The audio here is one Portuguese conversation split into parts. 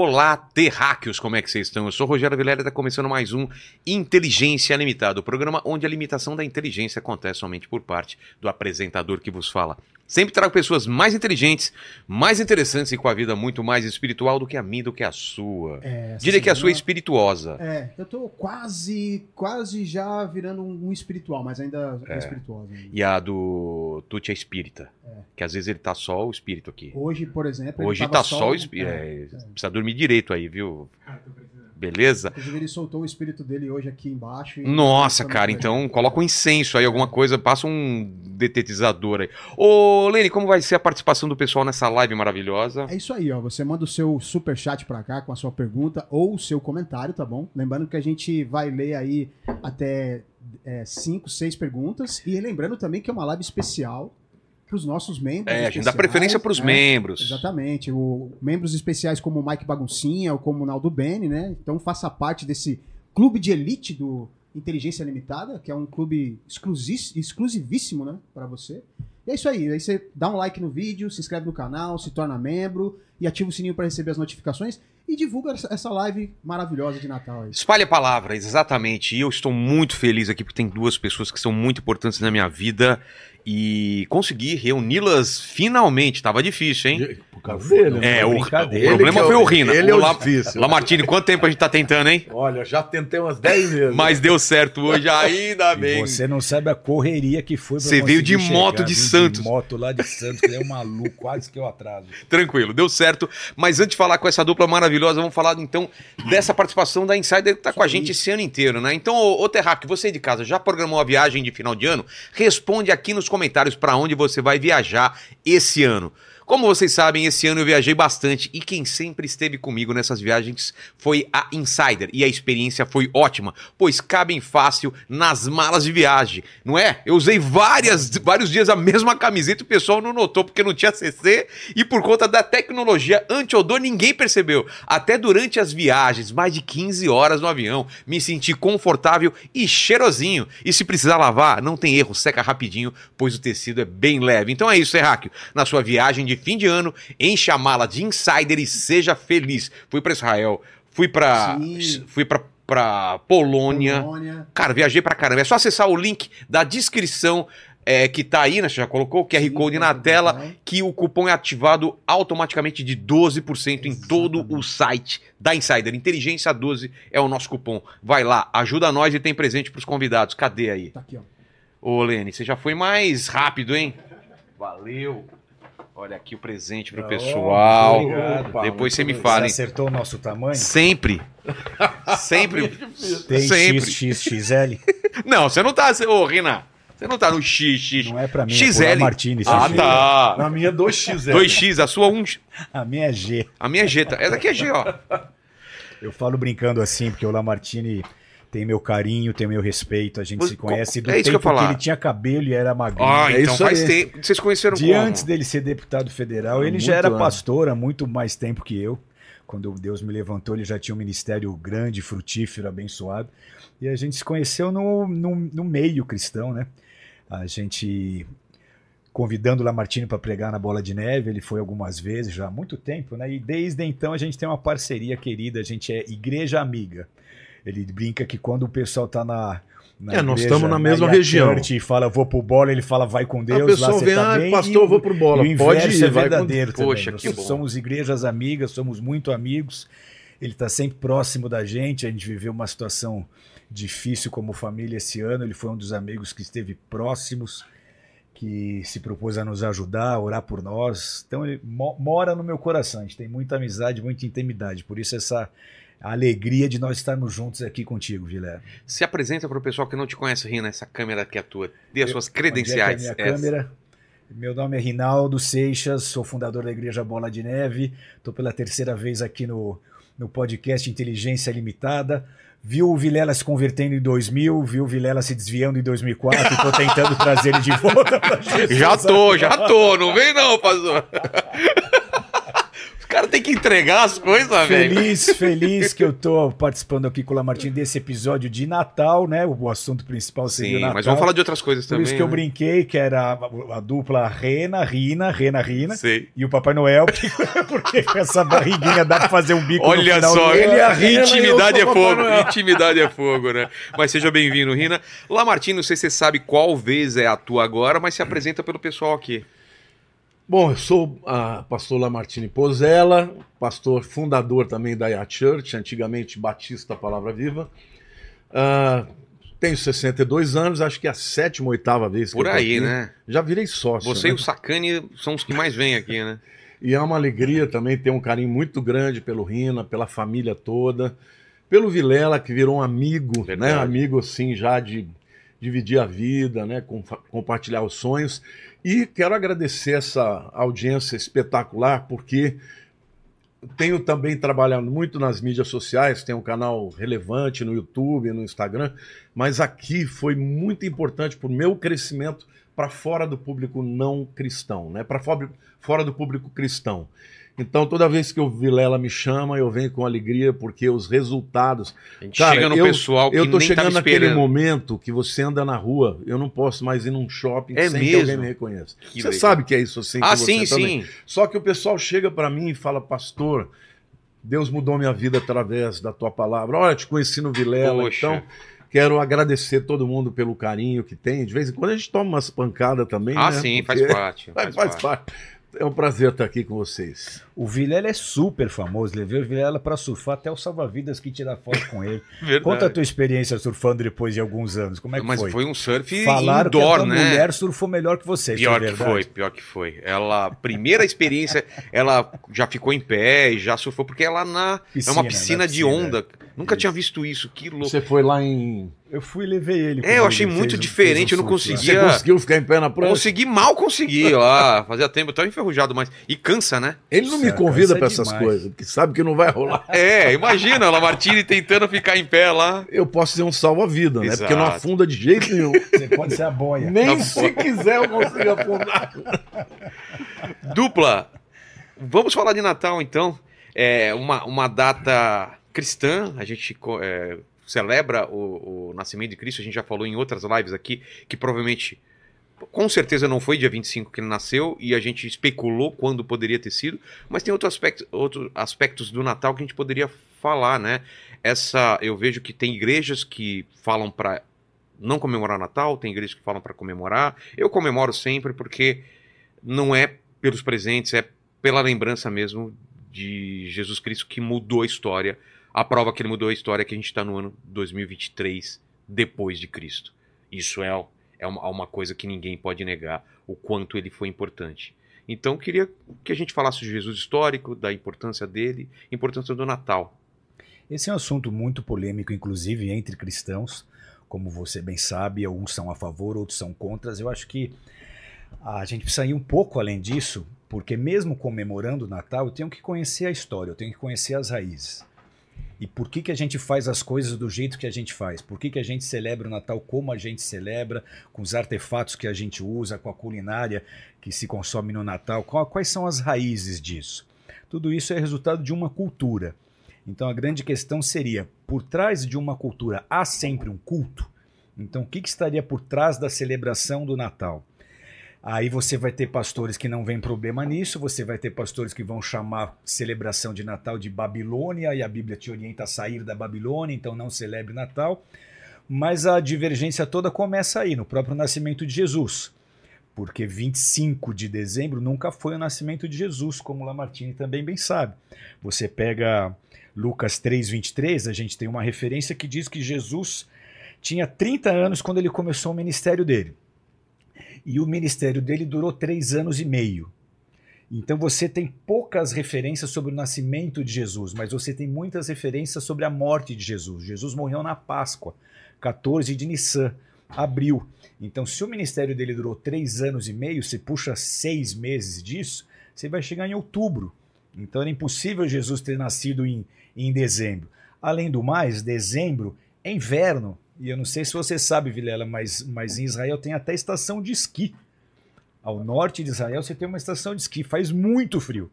Olá, terráqueos, como é que vocês estão? Eu sou Rogério Vilela e está começando mais um Inteligência Limitada, o programa onde a limitação da inteligência acontece somente por parte do apresentador que vos fala. Sempre trago pessoas mais inteligentes, mais interessantes e com a vida muito mais espiritual do que a minha, do que a sua. É, Diria que a sua é espirituosa. É, eu tô quase, quase já virando um, espiritual, mas ainda é, É. espirituoso. ainda. E a do Tuti é espírita. É. Que às vezes ele tá só o espírito aqui. Hoje, por exemplo, ele Hoje tava tá só o espírito. é, Precisa dormir direito aí, viu? Beleza? Inclusive, ele soltou o espírito dele hoje aqui embaixo. Nossa, Estamos cara, então coloca um incenso aí, alguma coisa, passa um detetizador aí. Ô, Lene, como vai ser a participação do pessoal nessa live maravilhosa? É isso aí, ó. Você manda o seu super chat pra cá com a sua pergunta ou o seu comentário, tá bom? Lembrando que a gente vai ler aí até 5, 6 perguntas. E lembrando também que é uma live especial pros nossos membros. É, a gente dá preferência pros né? membros. Exatamente. O, membros especiais como o Mike Baguncinha ou como o Naldo Bene, né? Então faça parte desse clube de elite do Inteligência Limitada, que é um clube exclusi- exclusivíssimo, né? Pra você. E é isso aí. Aí você dá um like no vídeo, se inscreve no canal, se torna membro e ativa o sininho para receber as notificações e divulga essa- live maravilhosa de Natal aí. Espalhe a palavra, exatamente. E eu estou muito feliz aqui porque tem duas pessoas que são muito importantes na minha vida e consegui reuni-las finalmente. Tava difícil, hein? Por causa dele, né? É, o, o problema é foi o- Rina. ele é o La- difícil. Lamartine, quanto tempo a gente tá tentando, hein? Olha, já tentei umas 10 vezes. Mas deu certo hoje, ainda E bem. você não sabe a correria que foi pra Você veio de moto de Santos. De moto lá de Santos, que é um maluco, quase que eu atraso. Tranquilo, deu certo. Mas antes de falar com essa dupla maravilhosa, vamos falar então dessa participação da Insider que tá com a gente esse ano inteiro, né? Então, ô, ô Terraque, você aí de casa já programou a viagem de final de ano? Responde aqui nos comentários para onde você vai viajar esse ano. Como vocês sabem, esse ano eu viajei bastante e quem sempre esteve comigo nessas viagens foi a Insider e a experiência foi ótima, pois cabem fácil nas malas de viagem, não é? Eu usei várias, vários dias a mesma camiseta e o pessoal não notou porque não tinha CC e por conta da tecnologia anti-odor ninguém percebeu. Até durante as viagens, mais de 15 horas no avião, me senti confortável e cheirosinho. E se precisar lavar, não tem erro, seca rapidinho, pois o tecido é bem leve. Então é isso, Terráqueo. Na sua viagem de fim de ano, encha a mala de Insider e seja feliz. Fui pra Israel, fui pra Sim. fui pra, pra Polônia. Polônia. Cara, viajei pra caramba. É só acessar o link da descrição é, que tá aí, né? Você já colocou o QR Sim, Code tá na tela, bem. que o cupom é ativado automaticamente de 12% em todo o site da Insider. Inteligência 12 é o nosso cupom. Vai lá, ajuda nós e tem presente pros convidados. Cadê aí? Tá aqui, ó. Ô, Lene, você já foi mais rápido, hein? Valeu. Olha aqui o presente pro Oh, pessoal. obrigado. Opa, Depois você me Você fala, hein? acertou o nosso tamanho? Sempre. Sempre. Tem Sempre. XXXL? Não, você não tá. Ô, Rina, você não tá no XX. Não é pra mim, é XL. pro Martini. Ah, tá. Na minha 2x, 2x, a sua 1. A minha é G. A minha é G. tá? Essa aqui é G, ó. Eu falo brincando assim, porque o Lamartine tem meu carinho, tem meu respeito, a gente Você- se conhece do é isso que eu ia tempo que, falar. ele tinha cabelo e era magrinho. Ah, É então faz tempo. Vocês conheceram De como? antes dele ser deputado federal, ele já Muito era antes. pastor há muito mais tempo que eu. Quando Deus me levantou, ele já tinha um ministério grande, frutífero, abençoado. E a gente se conheceu no, no, no meio cristão, né? A gente convidando o Lamartine para pregar na Bola de Neve, ele foi algumas vezes já há muito tempo, né? E desde então a gente tem uma parceria querida, a gente é igreja amiga. Ele brinca que quando o pessoal tá na na É, nós igreja, estamos na mesma Ia região. E fala, vou pro bola, ele fala, vai com Deus. a lá pessoa você vem, tá ah, bem", pastor, e vou pro bola. e o Pode inverso ir, é vai com... verdadeiro Poxa, que Nós bom. somos igrejas amigas, somos muito amigos. Ele está sempre próximo da gente. A gente viveu uma situação difícil como família esse ano. Ele foi um dos amigos que esteve próximos, que se propôs a nos ajudar, a orar por nós. Então ele mo- mora no meu coração. A gente tem muita amizade, muita intimidade. Por isso essa alegria de nós estarmos juntos aqui contigo, Vilela. Se apresenta pro pessoal que não te conhece, Rina, essa câmera aqui é tua. Dê as suas Onde é que é credenciais. a minha Essa. câmera. Meu nome é Rinaldo Seixas, sou fundador da Igreja Bola de Neve. Estou pela terceira vez aqui no, no podcast Inteligência Limitada. Viu o Vilela se convertendo em 2000, viu o Vilela se desviando em 2004 e tô tentando trazer ele de volta pra Jesus. Já tô, já tô. Não vem não, pastor. Cara tem que entregar as coisas, velho. Feliz, feliz que eu tô participando aqui com o Lamartine desse episódio de Natal, né? O assunto principal seria Sim, Natal. mas vamos falar de outras coisas Por também. isso que eu né? brinquei que era a, a dupla Rena, Rina, Rena, Rina. Sei. E o Papai Noel, porque, com essa barriguinha dá pra fazer um bico Olha final só, Ele é a Rina intimidade é eu fogo, intimidade é fogo, né? Mas seja bem-vindo, Rina. Lamartine, não sei se você sabe qual vez é a tua agora, mas se apresenta pelo pessoal aqui. Bom, eu sou a pastor Lamartine Pozella, pastor fundador também da IA Church, antigamente Batista Palavra Viva. Ah, tenho 62 anos, acho que é a sétima ou oitava vez que Por eu tô aí, aqui. né? Já virei sócio. Você e né? o Sacani são os que mais vêm aqui, né? E é uma alegria também ter um carinho muito grande pelo Rina, pela família toda, pelo Vilela, que virou um amigo, Verdade. né? Amigo assim, já de dividir a vida, né? Com- compartilhar os sonhos. E quero agradecer essa audiência espetacular, porque tenho também trabalhado muito nas mídias sociais, tenho um canal relevante no YouTube, no Instagram, mas aqui foi muito importante para o meu crescimento para fora do público não cristão, né? Para fora, do público cristão. Então, toda vez que o Vilela me chama, eu venho com alegria, porque os resultados. A gente Cara, chega no eu- pessoal que Eu tô chegando naquele momento que você anda na rua, eu não posso mais ir num shopping É sem que mesmo? alguém me reconheça. Que você legal. sabe que é isso assim? Ah, sim, também. sim. Só que o pessoal chega para mim e fala, pastor, Deus mudou minha vida através da tua palavra. Olha, te conheci no Vilela, Poxa. então quero agradecer todo mundo pelo carinho que tem. De vez em quando a gente toma umas pancadas também, Ah, né? sim, faz Porque- parte. Faz, faz parte. É um prazer estar aqui com vocês. O Vilela é super famoso. Levei o Vilela pra surfar até o salva-vidas que tira foto com ele. Conta a tua experiência surfando depois de alguns anos. Como é que Mas foi? foi um surf Falaram que a indoor, tua né? mulher surfou melhor que você. isso Pior é que verdade? foi, pior que foi. Ela, primeira experiência, ela já ficou em pé e já surfou, porque ela na, é uma Piscina, piscina na de piscina. onda. Nunca Isso. tinha visto isso, que louco. Você foi lá em. Eu fui e levei ele. É, eu achei muito fez um- diferente, fez um eu não surf lá. consegui. Você conseguiu ficar em pé na prancha? Consegui, mal consegui lá. Fazia tempo, eu tava enferrujado, mas. E cansa, né? Ele não me Convida é para essas demais. coisas, porque sabe que não vai rolar. É, imagina, a Lamartine tentando ficar em pé lá. Eu posso ser um salva-vida, né? Porque não afunda de jeito nenhum. Você pode ser a boia. Nem Tá se quiser eu consigo afundar. Dupla, vamos falar de Natal então. É uma, uma data cristã, a gente é, celebra o, o nascimento de Cristo, a gente já falou em outras lives aqui, que provavelmente, com certeza não foi dia 25 que ele nasceu, e a gente especulou quando poderia ter sido, mas tem outro aspecto, outros aspectos do Natal que a gente poderia falar, né? Essa, eu vejo que tem igrejas que falam para não comemorar Natal, tem igrejas que falam para comemorar. Eu comemoro sempre porque não é pelos presentes, é pela lembrança mesmo de Jesus Cristo que mudou a história. A prova que ele mudou a história é que a gente está no ano 2023 depois de Cristo. Isso é, é uma, uma coisa que ninguém pode negar, o quanto ele foi importante. Então, queria que a gente falasse de Jesus histórico, da importância dele, importância do Natal. Esse é um assunto muito polêmico, inclusive entre cristãos. Como você bem sabe, uns são a favor, outros são contra. Eu acho que a gente precisa ir um pouco além disso, porque mesmo comemorando o Natal, eu tenho que conhecer a história, eu tenho que conhecer as raízes. E por que, que a gente faz as coisas do jeito que a gente faz? Por que, que a gente celebra o Natal como a gente celebra, com os artefatos que a gente usa, com a culinária que se consome no Natal? Quais são as raízes disso? Tudo isso é resultado de uma cultura. Então a grande questão seria: por trás de uma cultura há sempre um culto? Então o que, que estaria por trás da celebração do Natal? Aí você vai ter pastores que não vêem problema nisso, você vai ter pastores que vão chamar celebração de Natal de Babilônia, e a Bíblia te orienta a sair da Babilônia, então não celebre Natal. Mas a divergência toda começa aí, no próprio nascimento de Jesus. Porque 25 de dezembro nunca foi o nascimento de Jesus, como Lamartine também bem sabe. Você pega Lucas 3,23, a gente tem uma referência que diz que Jesus tinha 30 anos quando ele começou o ministério dele. E o ministério dele durou três anos e meio. Então você tem poucas referências sobre o nascimento de Jesus, mas você tem muitas referências sobre a morte de Jesus. Jesus morreu na Páscoa, 14 de Nissan, abril. Então, se o ministério dele durou três anos e meio, você puxa seis meses disso, você vai chegar em outubro. Então era impossível Jesus ter nascido em, em dezembro. Além do mais, dezembro é inverno. E eu não sei se você sabe, Vilela, mas, mas em Israel tem até estação de esqui. Ao norte de Israel você tem uma estação de esqui, faz muito frio.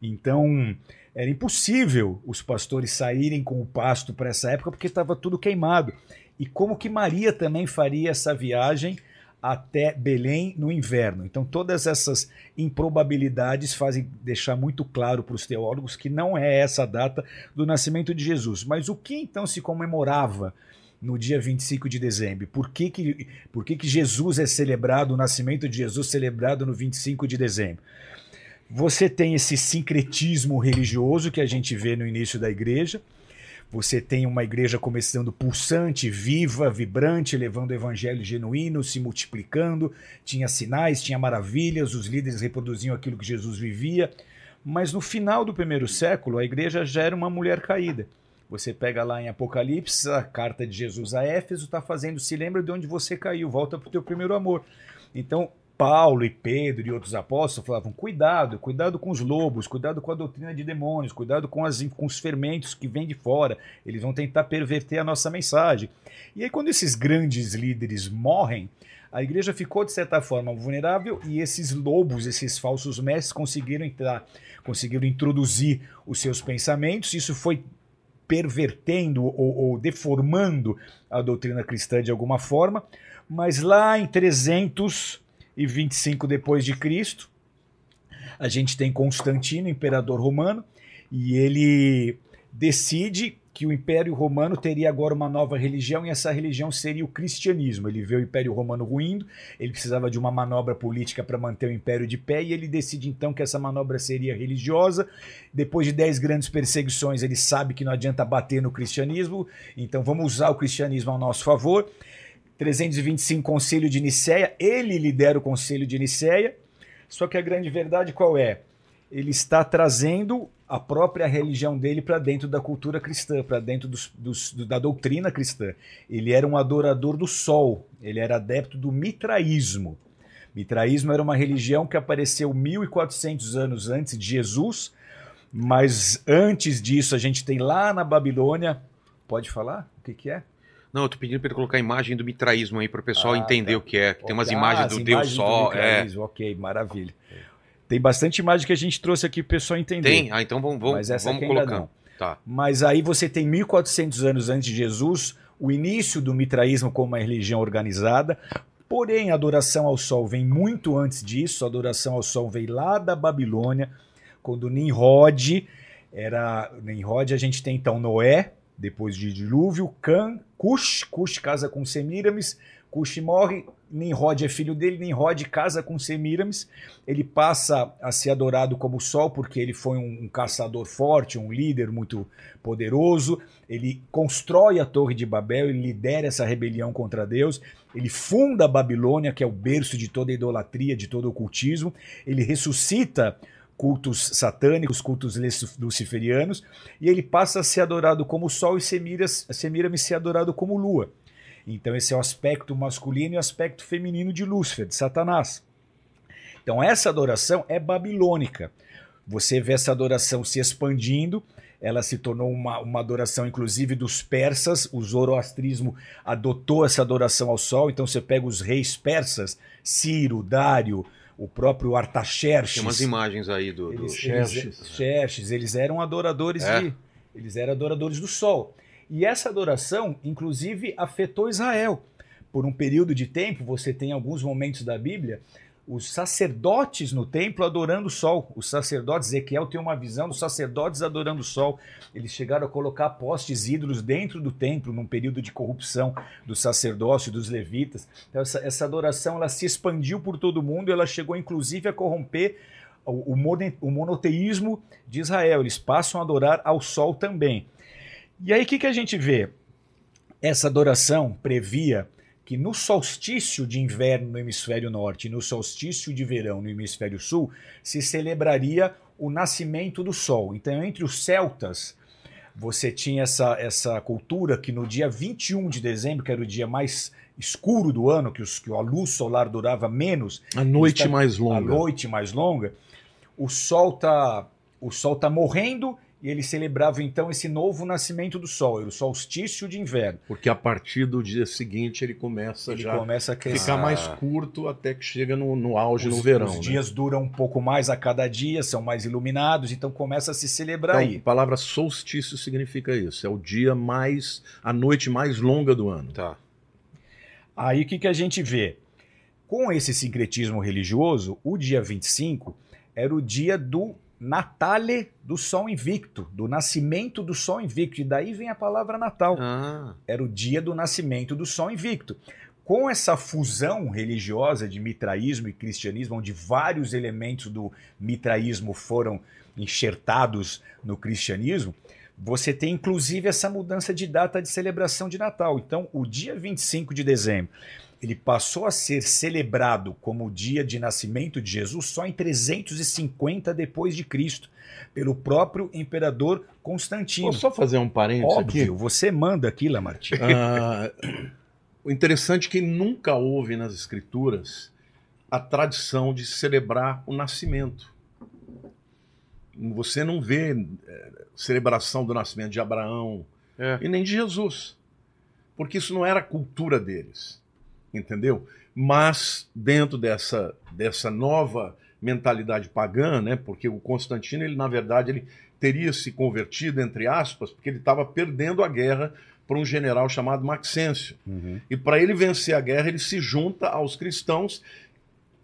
Então, era impossível os pastores saírem com o pasto para essa época porque estava tudo queimado. E como que Maria também faria essa viagem até Belém no inverno? Então, todas essas improbabilidades fazem deixar muito claro para os teólogos que não é essa a data do nascimento de Jesus. Mas o que então se comemorava? No dia 25 de dezembro? Por que, que, por que, que Jesus é celebrado, o nascimento de Jesus celebrado no 25 de dezembro? Você tem esse sincretismo religioso que a gente vê no início da igreja. Você tem uma igreja começando pulsante, viva, vibrante, levando o evangelho genuíno, se multiplicando. Tinha sinais, tinha maravilhas, os líderes reproduziam aquilo que Jesus vivia. Mas no final do primeiro século, a igreja já era uma mulher caída. Você pega lá em Apocalipse, a carta de Jesus a Éfeso está fazendo, se lembra de onde você caiu, volta para o teu primeiro amor. Então, Paulo e Pedro e outros apóstolos falavam: cuidado, cuidado com os lobos, cuidado com a doutrina de demônios, cuidado com, as, com os fermentos que vêm de fora, eles vão tentar perverter a nossa mensagem. E aí, quando esses grandes líderes morrem, a igreja ficou, de certa forma, vulnerável e esses lobos, esses falsos mestres, conseguiram entrar, conseguiram introduzir os seus pensamentos. Isso foi pervertendo ou, ou deformando a doutrina cristã de alguma forma. Mas lá em 300 e 25 depois de Cristo. A gente tem Constantino, imperador romano, e ele decide que o Império Romano teria agora uma nova religião e essa religião seria o cristianismo. Ele vê o Império Romano ruindo, ele precisava de uma manobra política para manter o império de pé e ele decide então que essa manobra seria religiosa. Depois de dez grandes perseguições, ele sabe que não adianta bater no cristianismo, então vamos usar o cristianismo ao nosso favor. 325 Conselho de Nicéia, ele lidera o Conselho de Nicéia, só que a grande verdade qual é? Ele está trazendo a própria religião dele para dentro da cultura cristã, para dentro dos, dos, da doutrina cristã. Ele era um adorador do sol, ele era adepto do mitraísmo. Mitraísmo era uma religião que apareceu 1400 anos antes de Jesus, mas antes disso a gente tem lá na Babilônia. Pode falar? O que, que é? Não, eu tô pedindo para ele colocar a imagem do mitraísmo aí para o pessoal ah, entender tá. o que é. Tem umas ah, imagens do Deus Sol. É. Ok, maravilha. Tem bastante imagem que a gente trouxe aqui para o pessoal entender. Tem? Ah, então vamos, vamos, Mas essa vamos colocando. Tá. Mas aí você tem 1400 anos antes de Jesus, o início do mitraísmo como uma religião organizada. Porém, a adoração ao sol vem muito antes disso. A adoração ao sol vem lá da Babilônia, quando Nimrod era. Nimrod, a gente tem então Noé, depois de dilúvio, Cã, Cush, Cush casa com Semiramis, Cush morre, Nimrod é filho dele, Nimrod casa com Semiramis, ele passa a ser adorado como sol porque ele foi um, um, caçador forte, um líder muito poderoso, ele constrói a Torre de Babel, ele lidera essa rebelião contra Deus, ele funda a Babilônia, que é o berço de toda a idolatria, de todo o ocultismo, ele ressuscita cultos satânicos, cultos luciferianos, e ele passa a ser adorado como sol e Semiramis, Semiramis ser adorado como lua. Então esse é o aspecto masculino e o aspecto feminino de Lúcifer, de Satanás. Então essa adoração é babilônica. Você vê essa adoração se expandindo, ela se tornou uma, uma adoração, inclusive, dos persas. O zoroastrismo adotou essa adoração ao sol. Então você pega os reis persas, Ciro, Dário, o próprio Artaxerxes. Tem umas imagens aí do, do eles, Xerxes. Eles, Xerxes, eles eram adoradores é. de. Eles eram adoradores do sol. E essa adoração, inclusive, afetou Israel. Por um período de tempo, você tem alguns momentos da Bíblia os sacerdotes no templo adorando o sol. Os sacerdotes, Ezequiel tem uma visão dos sacerdotes adorando o sol. Eles chegaram a colocar postes ídolos dentro do templo num período de corrupção do sacerdócio, dos levitas. Então, essa, essa adoração ela se expandiu por todo o mundo ela chegou inclusive a corromper o, o monoteísmo de Israel. Eles passam a adorar ao sol também. E aí o que, que a gente vê? Essa adoração previa que no solstício de inverno no hemisfério norte e no solstício de verão no hemisfério sul se celebraria o nascimento do sol. Então, entre os celtas, você tinha essa, essa cultura que no dia 21 de dezembro, que era o dia mais escuro do ano, que, os, que a luz solar durava menos. A noite mais longa. A noite mais longa. O sol está o sol tá morrendo e ele celebrava então esse novo nascimento do sol, era o solstício de inverno. Porque a partir do dia seguinte ele começa Ele já começa a crescer. ficar mais curto até que chega no, no auge no verão. Os né? dias duram um pouco mais a cada dia, são mais iluminados, então começa a se celebrar Então, aí. a palavra solstício significa isso. É o dia mais, a noite mais longa do ano. Tá. Aí o que, que a gente vê? Com esse sincretismo religioso, o dia 25 era o dia do Natale do Sol Invicto, do nascimento do Sol Invicto. E daí vem a palavra Natal. Ah, Era o dia do nascimento do Sol Invicto. Com essa fusão religiosa de mitraísmo e cristianismo, onde vários elementos do mitraísmo foram enxertados no cristianismo, você tem inclusive essa mudança de data de celebração de Natal. Então, o dia 25 de dezembro, ele passou a ser celebrado como o dia de nascimento de Jesus só em 350 depois de Cristo, pelo próprio imperador Constantino. Posso só fazer um parênteses Óbvio, você manda aqui, Lamartine. aqui? Ah, o interessante é que nunca houve nas escrituras a tradição de celebrar o nascimento. Você não vê eh, celebração do nascimento de Abraão é. e nem de Jesus, porque isso não era a cultura deles, entendeu? Mas dentro dessa, dessa nova mentalidade pagã, né? Porque o Constantino, ele na verdade, ele teria se convertido entre aspas, porque ele estava perdendo a guerra para um general chamado Maxêncio. Uhum. E para ele vencer a guerra, ele se junta aos cristãos.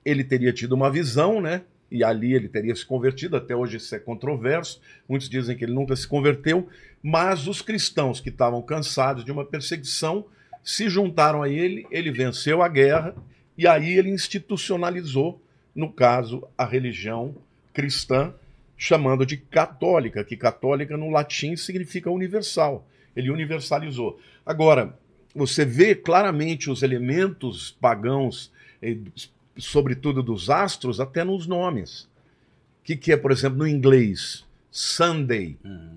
Ele teria tido uma visão, né? E ali ele teria se convertido. Até hoje isso é controverso. Muitos dizem que ele nunca se converteu. Mas os cristãos que estavam cansados de uma perseguição se juntaram a ele. Ele venceu a guerra e aí ele institucionalizou, no caso, a religião cristã, chamando de católica, que católica no latim significa universal. Ele universalizou. Agora, você vê claramente os elementos pagãos, eh, sobretudo dos astros, até nos nomes. O que, que é, por exemplo, no inglês? Sunday,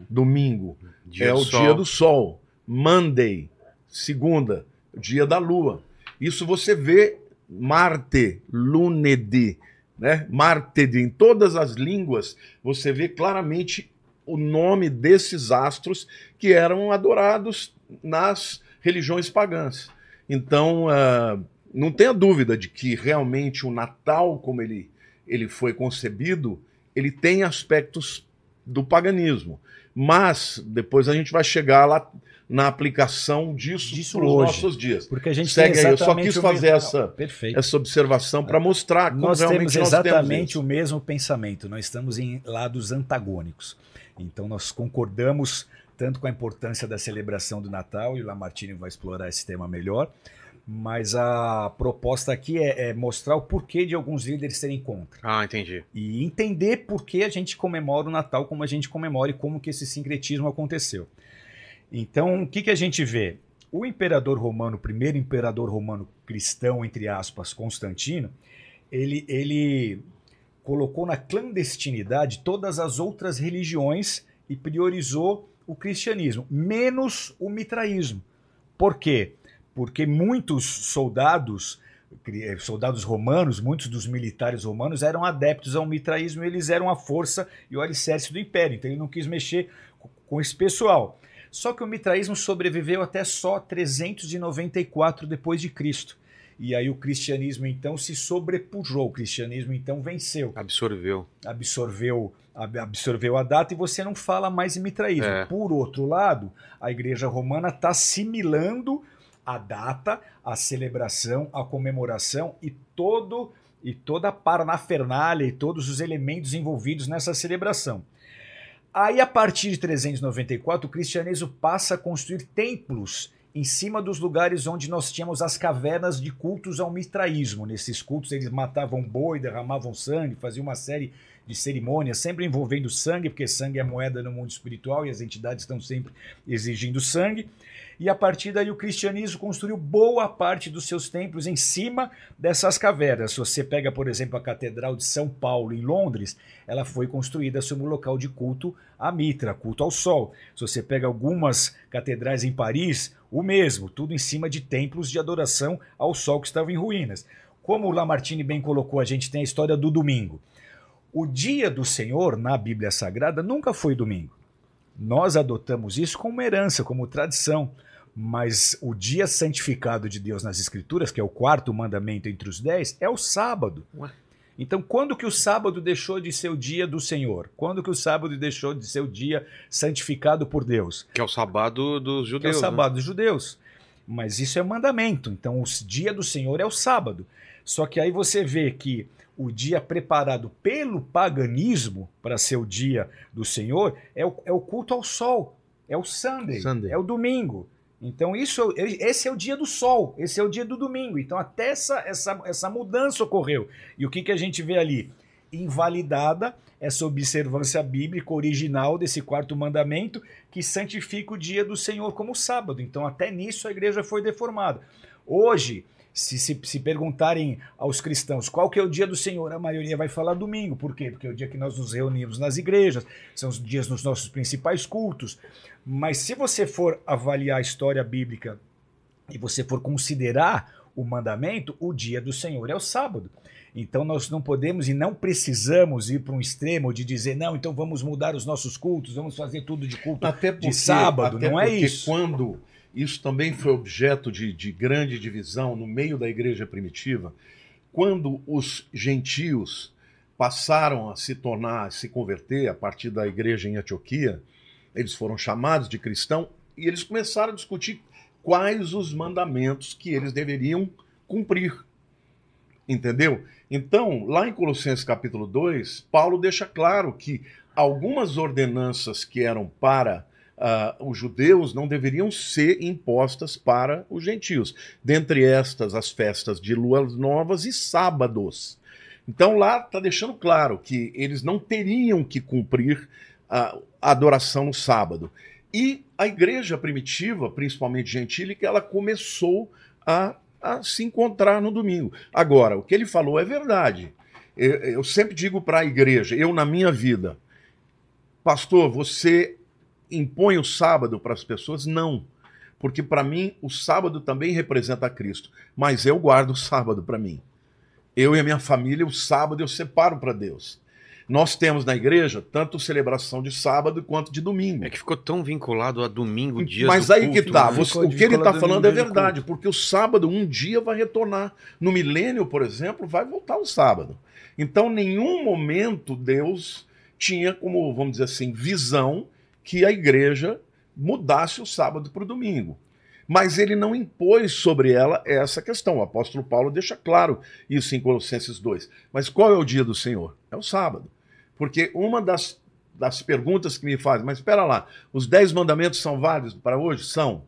domingo, é o sol. dia do sol. Monday, segunda, dia da lua. Isso você vê Marte, Lunedi, né? Martedi, em todas as línguas, você vê claramente o nome desses astros que eram adorados nas religiões pagãs. Então, ah, não tenha dúvida de que realmente o Natal, como ele, ele foi concebido, ele tem aspectos do paganismo. Mas depois a gente vai chegar lá na aplicação disso, Disso para os hoje. nossos dias. Porque a gente Segue aí, eu só quis fazer essa- Perfeito. Essa observação para mostrar como nós realmente temos nós exatamente temos o mesmo pensamento, nós estamos em lados antagônicos. Então nós concordamos tanto com a importância da celebração do Natal, e o Lamartine vai explorar esse tema melhor, mas a proposta aqui é, é mostrar o porquê de alguns líderes serem contra. Ah, entendi. E entender por que a gente comemora o Natal como a gente comemora e como que esse sincretismo aconteceu. Então, o que, que a gente vê? O imperador romano, o primeiro imperador romano cristão, entre aspas, Constantino, ele, ele colocou na clandestinidade todas as outras religiões e priorizou o cristianismo, menos o mitraísmo. Por quê? Porque muitos soldados, cri- soldados romanos, muitos dos militares romanos eram adeptos ao mitraísmo, eles eram a força e o alicerce do império, então ele não quis mexer co- com esse pessoal. Só que o mitraísmo sobreviveu até só 394 depois de Cristo. E aí o cristianismo então se sobrepujou, o cristianismo então venceu, Absorveu. absorveu, ab- absorveu a data e você não fala mais em mitraísmo. É. Por outro lado, a igreja romana está assimilando a data, a celebração, a comemoração e todo e toda a parafernália e todos os elementos envolvidos nessa celebração. Aí, a partir de 394, o cristianismo passa a construir templos em cima dos lugares onde nós tínhamos as cavernas de cultos ao mitraísmo. Nesses cultos, eles matavam boi, derramavam sangue, faziam uma série de cerimônias, sempre envolvendo sangue, porque sangue é moeda no mundo espiritual e as entidades estão sempre exigindo sangue. E a partir daí o cristianismo construiu boa parte dos seus templos em cima dessas cavernas. Se você pega, por exemplo, a Catedral de São Paulo em Londres, ela foi construída sobre um local de culto à Mitra, culto ao Sol. Se você pega algumas catedrais em Paris, o mesmo, tudo em cima de templos de adoração ao Sol que estavam em ruínas. Como o Lamartine bem colocou, a gente tem a história do domingo. O dia do Senhor na Bíblia Sagrada nunca foi domingo. Nós adotamos isso como herança, como tradição. Mas o dia santificado de Deus nas Escrituras, que é o quarto mandamento entre os dez, é o sábado. Ué. Então, quando que o sábado deixou de ser o dia do Senhor? Quando que o sábado deixou de ser o dia santificado por Deus? Que é o sabado dos Que é judeus. o né? sábado dos judeus. Mas isso é mandamento. Então, o dia do Senhor é o sábado. Só que aí você vê que o dia preparado pelo paganismo para ser o dia do Senhor é o, é o culto ao sol. É o Sunday, Sunday. É o domingo. Então, isso, esse é o dia do sol, esse é o dia do domingo. Então, até essa, essa, essa mudança ocorreu. E o que, que a gente vê ali? Invalidada essa observância bíblica original desse quarto mandamento que santifica o dia do Senhor como sábado. Então, até nisso a igreja foi deformada. Hoje, se, se, se perguntarem aos cristãos qual que é o dia do Senhor, a maioria vai falar domingo. Por quê? Porque é o dia que nós nos reunimos nas igrejas, são os dias nos nossos principais cultos. Mas se você for avaliar a história bíblica e você for considerar o mandamento, o dia do Senhor é o sábado. Então nós não podemos e não precisamos ir para um extremo de dizer, não, então vamos mudar os nossos cultos, vamos fazer tudo de culto porque, sábado, até não é porque isso. quando isso também foi objeto de, de grande divisão no meio da igreja primitiva, quando os gentios passaram a se tornar, a se converter a partir da igreja em Antioquia, eles foram chamados de cristão e eles começaram a discutir quais os mandamentos que eles deveriam cumprir. Entendeu? Então, lá em Colossenses capítulo 2, Paulo deixa claro que algumas ordenanças que eram para ah, os judeus não deveriam ser impostas para os gentios. Dentre estas, as festas de luas novas e sábados. Então, lá está deixando claro que eles não teriam que cumprir a a adoração no sábado. E a igreja primitiva, principalmente gentílica, ela começou a, a se encontrar no domingo. Agora, o que ele falou é verdade. Eu, eu sempre digo para a igreja, eu na minha vida, pastor, você impõe o sábado para as pessoas? Não. Porque para mim o sábado também representa Cristo. Mas eu guardo o sábado para mim. Eu e a minha família, o sábado eu separo para Deus. Nós temos na igreja tanto celebração de sábado quanto de domingo. É que ficou tão vinculado a domingo, dias Mas do aí culto, que tá, né? você- o que ele está falando é verdade, porque o sábado um dia vai retornar. No milênio, por exemplo, vai voltar o sábado. Então, nenhum momento Deus tinha como, vamos dizer assim, visão que a igreja mudasse o sábado para o domingo. Mas ele não impôs sobre ela essa questão. O apóstolo Paulo deixa claro isso em Colossenses 2. Mas qual é o dia do Senhor? É o sábado. Porque uma das, das perguntas que me fazem, mas espera lá, os dez mandamentos são válidos para hoje? São.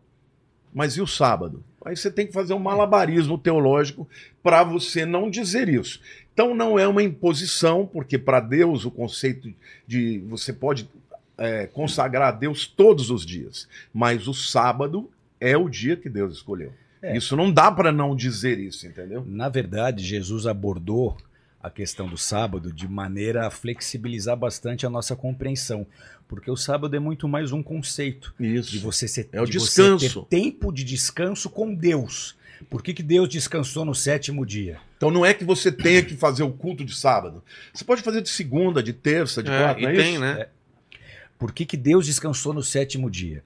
Mas e o sábado? Aí você tem que fazer um malabarismo teológico para você não dizer isso. Então não é uma imposição, porque para Deus o conceito de você pode é, consagrar a Deus todos os dias, mas o sábado é o dia que Deus escolheu. É. Isso não dá para não dizer isso, entendeu? Na verdade, Jesus abordou a questão do sábado de maneira a flexibilizar bastante a nossa compreensão, porque o sábado é muito mais um conceito de Isso. você, ser, É o de você descanso. ter tempo de descanso com Deus. Por que, que Deus descansou no sétimo dia? Então não é que você tenha que fazer o culto de sábado. Você pode fazer de segunda, de terça, de É, quarta, e não é tem, isso? né? Por que, que Deus descansou no sétimo dia?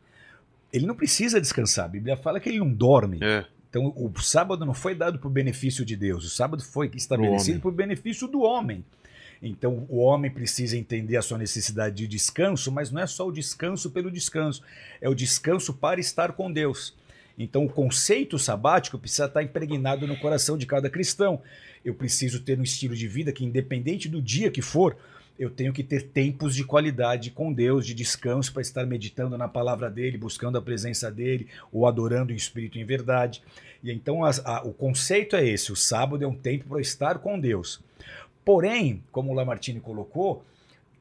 Ele não precisa descansar. A Bíblia fala que ele não dorme. É. Então, o sábado não foi dado por benefício de Deus, o sábado foi estabelecido por benefício do homem. Então, o homem precisa entender a sua necessidade de descanso, mas não é só o descanso pelo descanso, é o descanso para estar com Deus. Então, o conceito sabático precisa estar impregnado no coração de cada cristão. Eu preciso ter um estilo de vida que, independente do dia que for, eu tenho que ter tempos de qualidade com Deus, de descanso, para estar meditando na palavra dele, buscando a presença dele, ou adorando em espírito em verdade. E então as- a- o conceito é esse: o sábado é um tempo para estar com Deus. Porém, como o Lamartine colocou,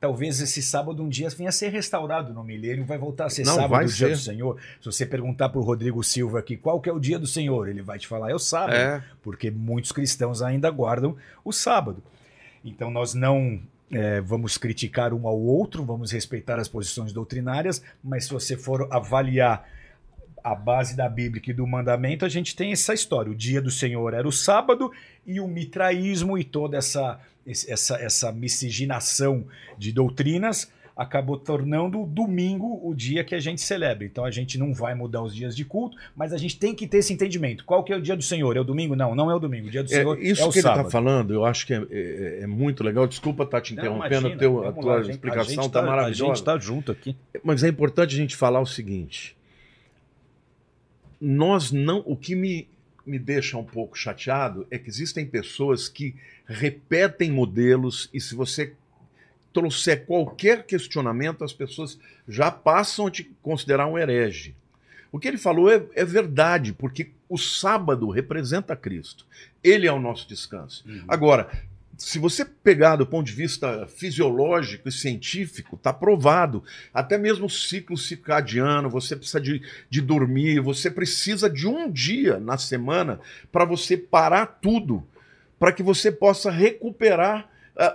talvez esse sábado um dia venha a ser restaurado no milênio, vai voltar a ser Não, sábado o dia do Senhor. Se você perguntar para o Rodrigo Silva aqui qual que é o dia do Senhor, ele vai te falar é o sábado É. porque muitos cristãos ainda guardam o sábado. Então nós não é, vamos criticar um ao outro, vamos respeitar as posições doutrinárias, mas se você for avaliar a base da Bíblia e do mandamento, a gente tem essa história. O dia do Senhor era o sábado e o mitraísmo e toda essa, essa, essa miscigenação de doutrinas acabou tornando o domingo o dia que a gente celebra. Então a gente não vai mudar os dias de culto, mas a gente tem que ter esse entendimento. Qual que é o dia do Senhor? É o domingo? Não, não é o domingo. O dia do É, Senhor isso é o que ele está falando, eu acho que é, é- é muito legal. Desculpa estar te Não, interrompendo, imagina, o teu- a tua lá, explicação está tá- maravilhosa. A gente tá junto aqui. Mas é importante a gente falar o seguinte: nós não. O que me, me deixa um pouco chateado é que existem pessoas que repetem modelos e se você trouxer qualquer questionamento, as pessoas já passam a te considerar um herege. O que ele falou é, é verdade, porque o sábado representa Cristo. Ele é o nosso descanso. Agora, se você pegar do ponto de vista fisiológico e científico, está provado. Até mesmo o ciclo circadiano, você precisa de, de dormir, você precisa de um dia na semana para você parar tudo, para que você possa recuperar,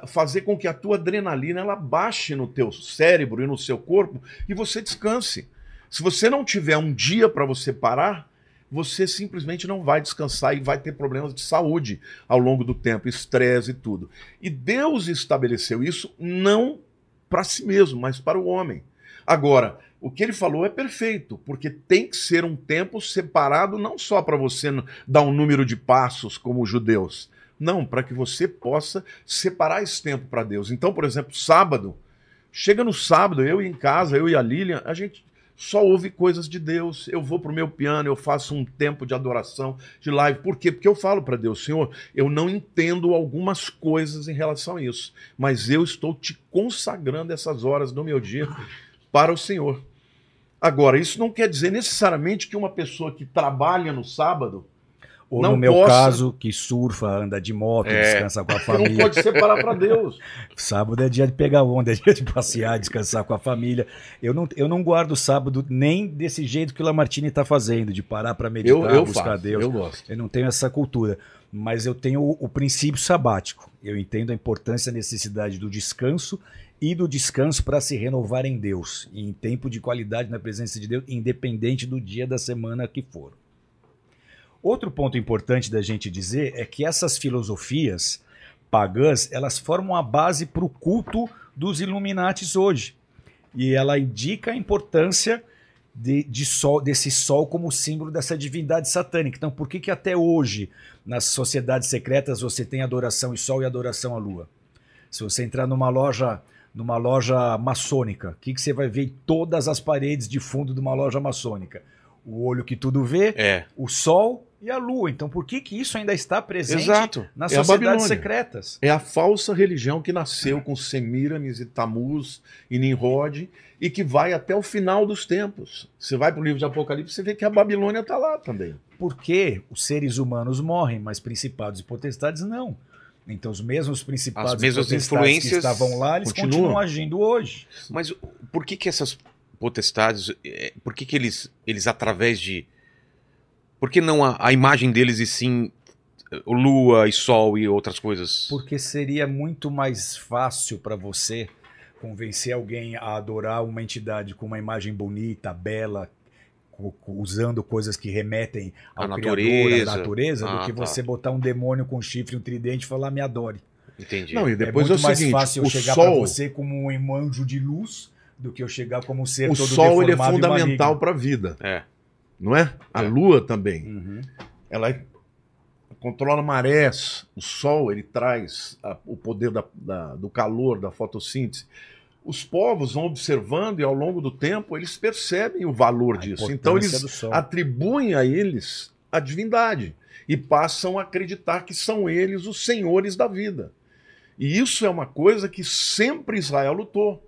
fazer com que a tua adrenalina ela baixe no teu cérebro e no seu corpo e você descanse. Se você não tiver um dia para você parar, você simplesmente não vai descansar e vai ter problemas de saúde ao longo do tempo, estresse e tudo. E Deus estabeleceu isso não para si mesmo, mas para o homem. Agora, o que ele falou é perfeito, porque tem que ser um tempo separado não só para você dar um número de passos como os judeus, não, para que você possa separar esse tempo para Deus. Então, por exemplo, sábado, chega no sábado, eu em casa, eu e a Lilian, a gente só ouve coisas de Deus. Eu vou pro meu piano, eu faço um tempo de adoração, de live. Por quê? Porque eu falo para Deus, Senhor, eu não entendo algumas coisas em relação a isso, mas eu estou te consagrando essas horas do meu dia para o Senhor. Agora, isso não quer dizer necessariamente que uma pessoa que trabalha no sábado Ou Não no meu possa- caso, que surfa, anda de moto, É. descansa com a não família. pode separar para Deus. Sábado é dia de pegar onda, é dia de passear, descansar com a família. Eu não, eu não guardo sábado nem desse jeito que o Lamartine está fazendo, de parar para meditar, Eu, eu buscar faço, Deus. eu gosto. Eu não tenho essa cultura, mas eu tenho o, o princípio sabático. Eu entendo a importância e a necessidade do descanso e do descanso para se renovar em Deus, e em tempo de qualidade na presença de Deus, independente do dia da semana que for. Outro ponto importante da gente dizer é que essas filosofias pagãs, elas formam a base para o culto dos Illuminatis hoje. E ela indica a importância de, de sol, desse sol como símbolo dessa divindade satânica. Então, por que, que até hoje, nas sociedades secretas, você tem adoração e sol e adoração à lua? Se você entrar numa loja numa loja maçônica, o que, que você vai ver em todas as paredes de fundo de uma loja maçônica? O olho que tudo vê, É. o sol e a lua. Então, por que, que isso ainda está presente Exato. nas É sociedades secretas? É a falsa religião que nasceu com Semiramis e Tamuz e Nimrod e que vai até o final dos tempos. Você vai para o livro de Apocalipse, você vê que a Babilônia está lá também. Porque os seres humanos morrem, mas principados e potestades não. Então, os mesmos principados As mesmas e potestades que estavam lá, eles continuam. continuam agindo hoje. Mas por que que essas potestades, eh, por que que eles, eles através de... Por que não a, a imagem deles e sim eh, lua e sol e outras coisas? Porque seria muito mais fácil para você convencer alguém a adorar uma entidade com uma imagem bonita, bela, usando coisas que remetem ao A Criador, natureza. à natureza, Ah, do que tá. você botar um demônio com chifre e um tridente e falar me adore. Entendi. Não, e é depois é, muito o mais seguinte, fácil eu chegar para sol, você como um anjo de luz do que eu chegar como um ser o todo sol ele é fundamental para a vida, É. não é? A É. lua também. Uhum. Ela controla marés. O sol ele traz a- o poder da- da- do calor, da fotossíntese. Os povos vão observando e ao longo do tempo eles percebem o valor A disso. Então eles atribuem a eles a divindade e passam a acreditar que são eles os senhores da vida. E isso é uma coisa que sempre Israel lutou.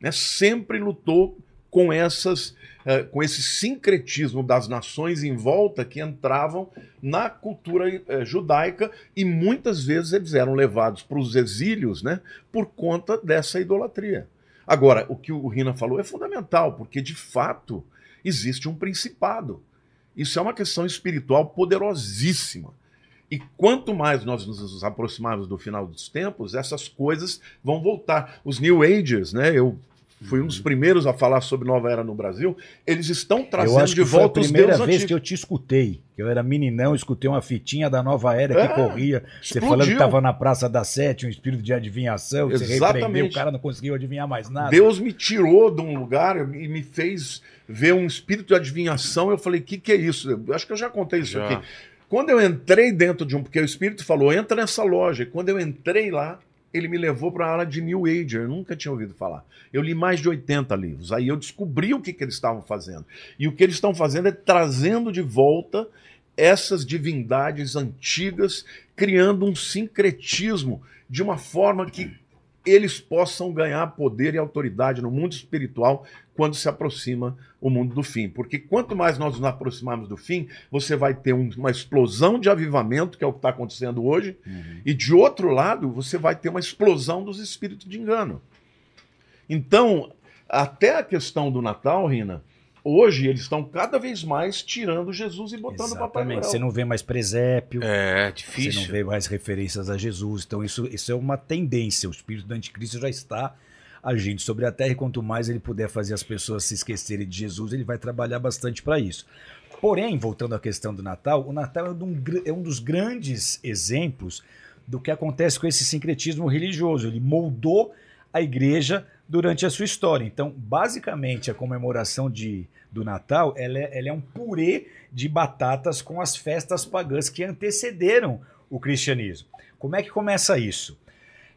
Né? Sempre lutou com, essas, eh, com esse sincretismo das nações em volta que entravam na cultura eh, judaica e muitas vezes eles eram levados para os exílios né, por conta dessa idolatria. Agora, o que o Rina falou é fundamental, porque de fato existe um principado. Isso é uma questão espiritual poderosíssima. E quanto mais nós nos aproximarmos do final dos tempos, essas coisas vão voltar. Os New Agers, né? Eu fui um dos primeiros a falar sobre Nova Era no Brasil, eles estão Eu trazendo acho de que foi a volta os primeira deuses vez antigos. que eu te escutei. Que eu era meninão, escutei uma fitinha da nova era que É, corria. Você explodiu. falando que estava na Praça da Sete, um espírito de adivinhação, que você repreendeu, Exatamente. o cara não conseguiu adivinhar mais nada. Deus me tirou de um lugar e me fez ver um espírito de adivinhação. Eu falei, o que, que é isso? Eu acho que eu já contei isso Já. aqui. Quando eu entrei dentro de um. Porque o espírito falou, entra nessa loja. E quando eu entrei lá, ele me levou para a área de New Age. Eu nunca tinha ouvido falar. Eu li mais de 80 livros. Aí eu descobri o que, que eles estavam fazendo. E o que eles estão fazendo é trazendo de volta essas divindades antigas, criando um sincretismo de uma forma que eles possam ganhar poder e autoridade no mundo espiritual quando se aproxima o mundo do fim. Porque quanto mais nós nos aproximarmos do fim, você vai ter um- uma explosão de avivamento, que é o que está acontecendo hoje, e de outro lado, você vai ter uma explosão dos espíritos de engano. Então, até a questão do Natal, Rina, hoje eles estão cada vez mais tirando Jesus e botando o Papai Noel. Exatamente. Você não vê mais presépio. É, Você difícil. não vê mais referências a Jesus. Então, isso, isso é uma tendência. O espírito do anticristo já está agindo sobre a terra, e quanto mais ele puder fazer as pessoas se esquecerem de Jesus, ele vai trabalhar bastante para isso. Porém, voltando à questão do Natal, o Natal é um, é um dos grandes exemplos do que acontece com esse sincretismo religioso. Ele moldou a igreja durante a sua história. Então, basicamente, a comemoração de, do Natal ela é, ela é um purê de batatas com as festas pagãs que antecederam o cristianismo. Como é que começa isso?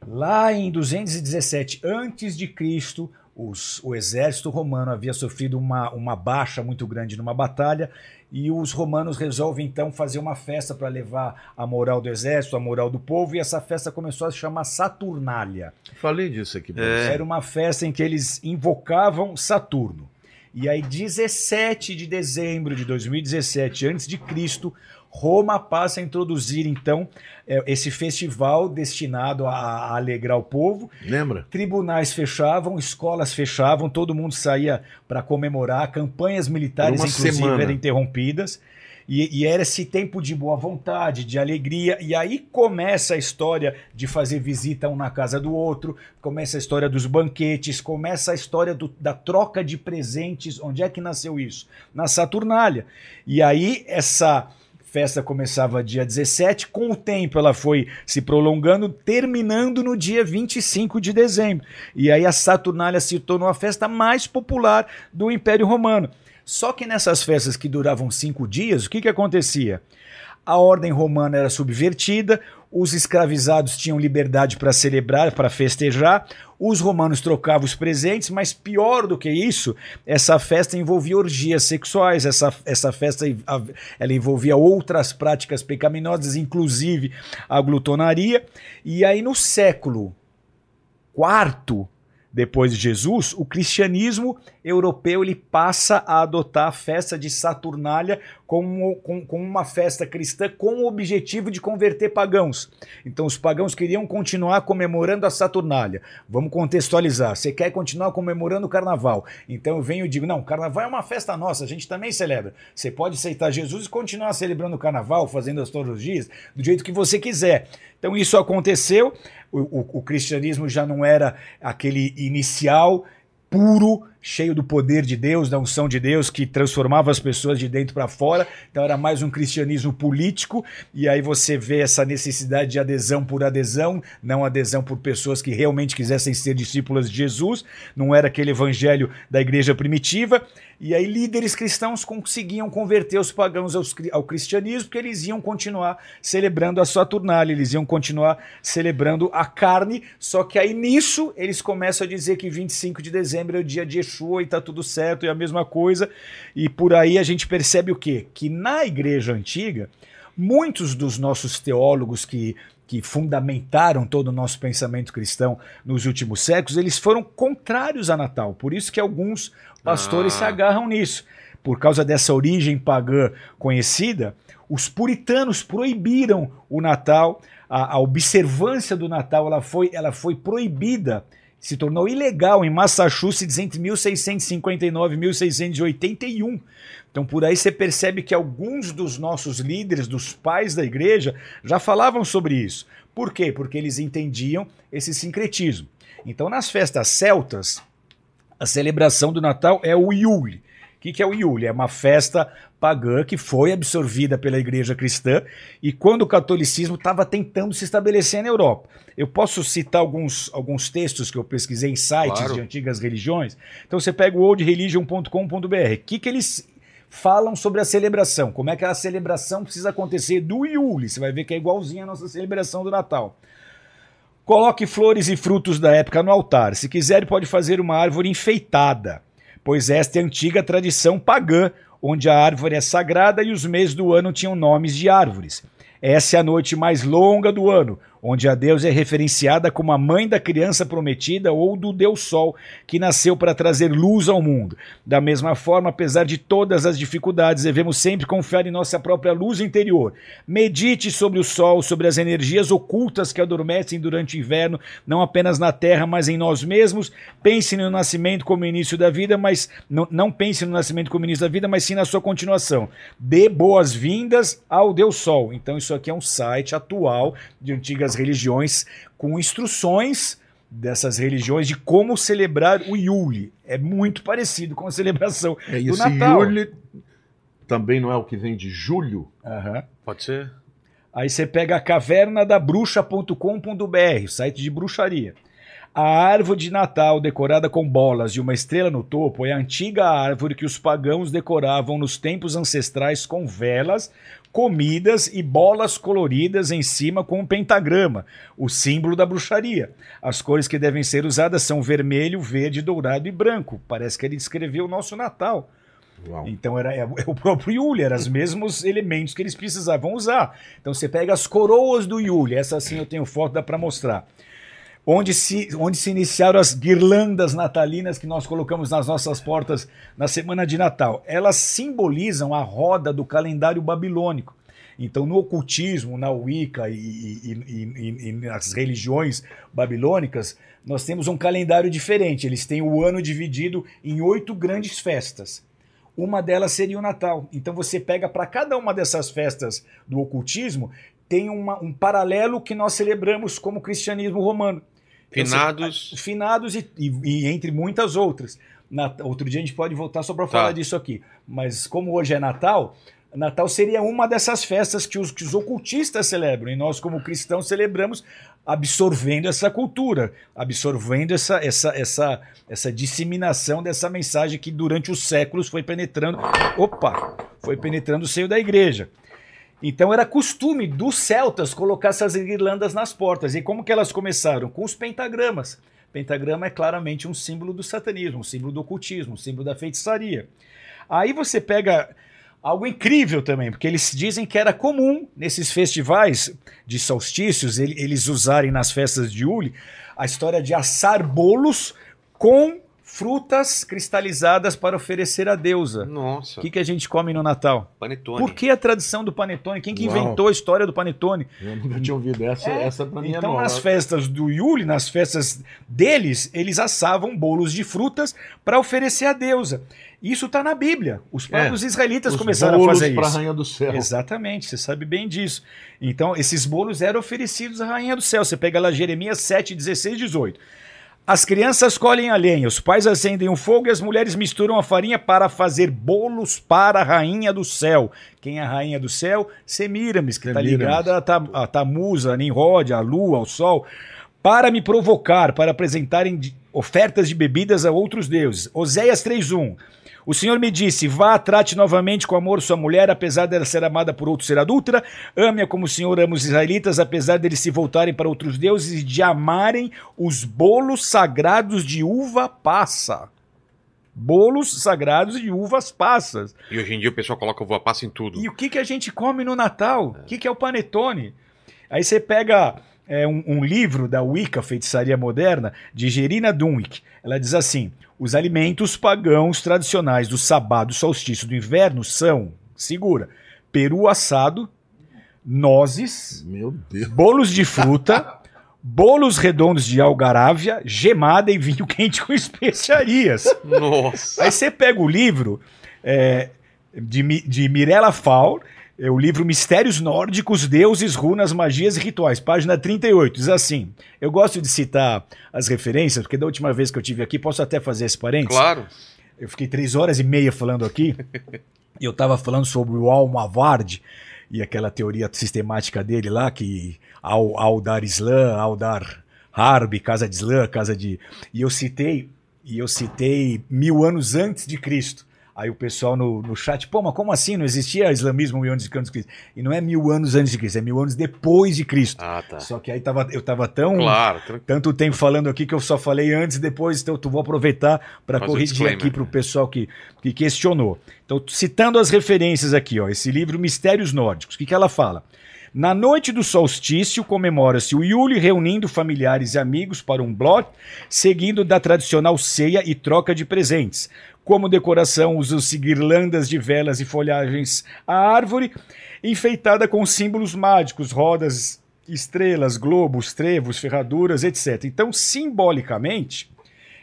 Lá em 217 antes de Cristo, os- o exército romano havia sofrido uma, uma baixa muito grande numa batalha e os romanos resolvem então fazer uma festa para levar a moral do exército, a moral do povo, e essa festa começou a se chamar Saturnália. Falei disso aqui. É. Era uma festa em que eles invocavam Saturno. E aí, 17 de dezembro de 2017, antes de Cristo, Roma passa a introduzir então eh, esse festival destinado a, alegrar o povo. Lembra? Tribunais fechavam, escolas fechavam, todo mundo saía para comemorar, campanhas militares, inclusive, semana. eram interrompidas. E, e era esse tempo de boa vontade, de alegria. E aí começa a história de fazer visita um na casa do outro, começa a história dos banquetes, começa a história do- da troca de presentes. Onde é que nasceu isso? Na Saturnália. E aí essa festa começava dia 17, com o tempo ela foi se prolongando, terminando no dia 25 de dezembro. E aí a Saturnália se tornou a festa mais popular do Império Romano. Só que nessas festas que duravam cinco dias, o que, que acontecia? A ordem romana era subvertida, os escravizados tinham liberdade para celebrar, para festejar, os romanos trocavam os presentes, mas pior do que isso, essa festa envolvia orgias sexuais, essa, essa festa ela envolvia outras práticas pecaminosas, inclusive a glutonaria. E aí no século IV depois de Jesus, o cristianismo europeu ele passa a adotar a festa de Saturnália como, com, com uma festa cristã com o objetivo de converter pagãos. Então os pagãos queriam continuar comemorando a Saturnália. Vamos contextualizar. Você quer continuar comemorando o carnaval. Então eu venho e digo, não, carnaval é uma festa nossa, a gente também celebra. Você pode aceitar Jesus e continuar celebrando o carnaval, fazendo as teologias, do jeito que você quiser. Então isso aconteceu, o, o, o cristianismo já não era aquele inicial puro, cheio do poder de Deus, da unção de Deus, que transformava as pessoas de dentro para fora. Então era mais um cristianismo político, e aí você vê essa necessidade de adesão por adesão, não adesão por pessoas que realmente quisessem ser discípulas de Jesus, não era aquele evangelho da igreja primitiva. E aí líderes cristãos conseguiam converter os pagãos ao cristianismo, porque eles iam continuar celebrando a Saturnália, eles iam continuar celebrando a carne, só que aí nisso eles começam a dizer que 25 de dezembro é o dia de Yeshua e tá tudo certo, é a mesma coisa. E por aí a gente percebe o quê? Que na igreja antiga, muitos dos nossos teólogos que que fundamentaram todo o nosso pensamento cristão nos últimos séculos, eles foram contrários a Natal. Por isso que alguns pastores ah. se agarram nisso. Por causa dessa origem pagã conhecida, os puritanos proibiram o Natal, a, a observância do Natal ela foi, ela foi proibida, se tornou ilegal em Massachusetts entre 1659 e 1681. Então, por aí você percebe que alguns dos nossos líderes, dos pais da igreja, já falavam sobre isso. Por quê? Porque eles entendiam esse sincretismo. Então, nas festas celtas, A celebração do Natal é o Yule. O que, que é o Yule? É uma festa pagã que foi absorvida pela igreja cristã e quando o catolicismo estava tentando se estabelecer na Europa. Eu posso citar alguns, alguns textos que eu pesquisei em sites Claro. de antigas religiões. Então você pega o oldreligion.com.br. O que, que eles falam sobre a celebração? Como é que a celebração precisa acontecer do Yule? Você vai ver que é igualzinha a nossa celebração do Natal. Coloque flores e frutos da época no altar. Se quiser, pode fazer uma árvore enfeitada, pois esta é a antiga tradição pagã, onde a árvore é sagrada e os meses do ano tinham nomes de árvores. Essa é a noite mais longa do ano, onde a deusa é referenciada como a mãe da criança prometida ou do Deus Sol, que nasceu para trazer luz ao mundo. Da mesma forma, apesar de todas as dificuldades, devemos sempre confiar em nossa própria luz interior. Medite sobre o Sol, sobre as energias ocultas que adormecem durante o inverno, não apenas na Terra, mas em nós mesmos. Pense no nascimento como início da vida, mas não, não pense no nascimento como início da vida, mas sim na sua continuação. Dê boas-vindas ao Deus Sol. Então, isso aqui é um site atual de antigas religiões com instruções dessas religiões de como celebrar o Yule. É muito parecido com a celebração É, e do esse Natal. Yule também não é o que vem de julho? Aham. Pode ser? Aí você pega a caverna da bruxa.com.br, site de bruxaria. A árvore de Natal decorada com bolas e uma estrela no topo é a antiga árvore que os pagãos decoravam nos tempos ancestrais com velas, comidas e bolas coloridas em cima com um pentagrama, o símbolo da bruxaria. As cores que devem ser usadas são vermelho, verde, dourado e branco. Parece que ele descreveu o nosso Natal. Uau. Então era é o próprio Yule, eram os mesmos elementos que eles precisavam usar. Então você pega as coroas do Yule, essa sim eu tenho foto, dá para mostrar. Onde se, onde se iniciaram as guirlandas natalinas que nós colocamos nas nossas portas na semana de Natal. Elas simbolizam a roda do calendário babilônico. Então, no ocultismo, na Wicca e, e- e- e- nas religiões babilônicas, nós temos um calendário diferente. Eles têm o ano dividido em oito grandes festas. Uma delas seria o Natal. Então você pega para cada uma dessas festas do ocultismo, tem uma- um paralelo que nós celebramos como cristianismo romano. Então, Finados. finados e, e- e entre muitas outras. Na- outro dia a gente pode voltar só para Tá. falar disso aqui. Mas como hoje é Natal, Natal seria uma dessas festas que os, que os ocultistas celebram. E nós, como cristãos, celebramos absorvendo essa cultura, absorvendo essa, essa, essa, essa disseminação dessa mensagem que durante os séculos foi penetrando. Opa! Foi penetrando o seio da igreja. Então era costume dos celtas colocar essas guirlandas nas portas. E como que elas começaram? Com os pentagramas. Pentagrama é claramente um símbolo do satanismo, um símbolo do ocultismo, um símbolo da feitiçaria. Aí você pega algo incrível também, porque eles dizem que era comum nesses festivais de solstícios ele- eles usarem nas festas de Yule a história de assar bolos com frutas cristalizadas para oferecer à deusa. Nossa. O que, que a gente come no Natal? Panetone. Por que a tradição do panetone? Quem que Uau. inventou a história do panetone? Eu nunca tinha ouvido essa, É, essa pra mim é Então, nova. nas festas do Yule, nas festas deles, eles assavam bolos de frutas para oferecer à deusa. Isso está na Bíblia. Os próprios israelitas Os começaram a fazer isso. Rainha do Céu. Exatamente, você sabe bem disso. Então, esses bolos eram oferecidos à Rainha do Céu. Você pega lá Jeremias 7, 16, 18. As crianças colhem a lenha, os pais acendem o fogo e as mulheres misturam a farinha para fazer bolos para a Rainha do Céu. Quem é a Rainha do Céu? Semiramis, que está ligada a, Ta- a Nimrod, a Lua, ao Sol. Para me provocar, para apresentarem ofertas de bebidas a outros deuses. Oséias 3.1. O Senhor me disse: Vá, trate novamente com amor sua mulher, apesar dela ser amada por outro ser adúltera. Ame-a como o Senhor ama os israelitas, apesar deles se voltarem para outros deuses e de amarem os bolos sagrados de uva passa. Bolos sagrados de uvas passas. E hoje em dia o pessoal coloca uva passa em tudo. E o que, que a gente come no Natal? O que, que é o panetone? Aí você pega é, um, um livro da Wicca, Feitiçaria Moderna, de Gerina Dunwick. Ela diz assim: os alimentos pagãos tradicionais do sabá do solstício do inverno são, segura, peru assado, nozes, Meu Deus. bolos de fruta, bolos redondos de algarávia, gemada e vinho quente com especiarias. Nossa. Aí você pega o livro é, de, de Mirella Faur, É o livro Mistérios Nórdicos, Deuses, Runas, Magias e Rituais, página 38. Diz assim: Eu gosto de citar as referências, porque da última vez que eu tive aqui, posso até fazer esse parênteses? Claro. Eu fiquei três horas e meia falando aqui, e eu estava falando sobre o Al-Maward e aquela teoria sistemática dele lá, que ao, ao dar Islã, ao dar Harb, casa de Islã, casa de. E eu citei, e eu citei mil anos antes de Cristo. Aí o pessoal no, no chat, pô, mas como assim? Não existia islamismo mil anos antes de Cristo? E não é mil anos antes de Cristo, é mil anos depois de Cristo. Ah, tá. Só que aí tava, eu tava tão. Claro. tran- Tanto tempo falando aqui que eu só falei antes e depois, então eu vou aproveitar para corrigir aqui para o pessoal que, que questionou. Então, citando as referências aqui, ó, esse livro Mistérios Nórdicos, o que, que ela fala? Na noite do solstício, comemora-se o Yule reunindo familiares e amigos para um blot, seguindo da tradicional ceia e troca de presentes. Como decoração, usam-se guirlandas de velas e folhagens à árvore, enfeitada com símbolos mágicos, rodas, estrelas, globos, trevos, ferraduras, etc. Então, simbolicamente,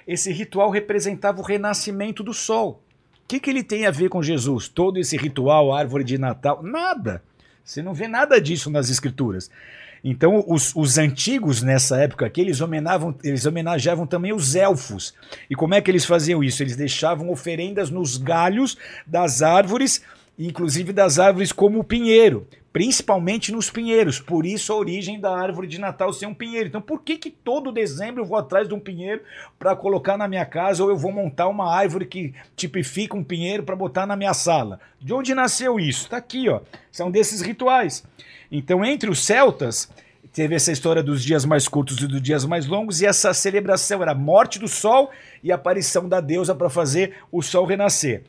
esse ritual representava o renascimento do sol. O que, que ele tem a ver com Jesus? Todo esse ritual, árvore de Natal? Nada. Você não vê nada disso nas escrituras. Então, os, os antigos nessa época aqui, eles homenavam, eles homenageavam também os elfos. E como é que eles faziam isso? Eles deixavam oferendas nos galhos das árvores, inclusive das árvores como o pinheiro, principalmente nos pinheiros. Por isso a origem da árvore de Natal ser um pinheiro. Então, por que, que todo dezembro eu vou atrás de um pinheiro para colocar na minha casa ou eu vou montar uma árvore que tipifica um pinheiro para botar na minha sala? De onde nasceu isso? Está aqui, ó. São desses rituais. Então, entre os celtas, teve essa história dos dias mais curtos e dos dias mais longos, e essa celebração era a morte do sol e a aparição da deusa para fazer o sol renascer.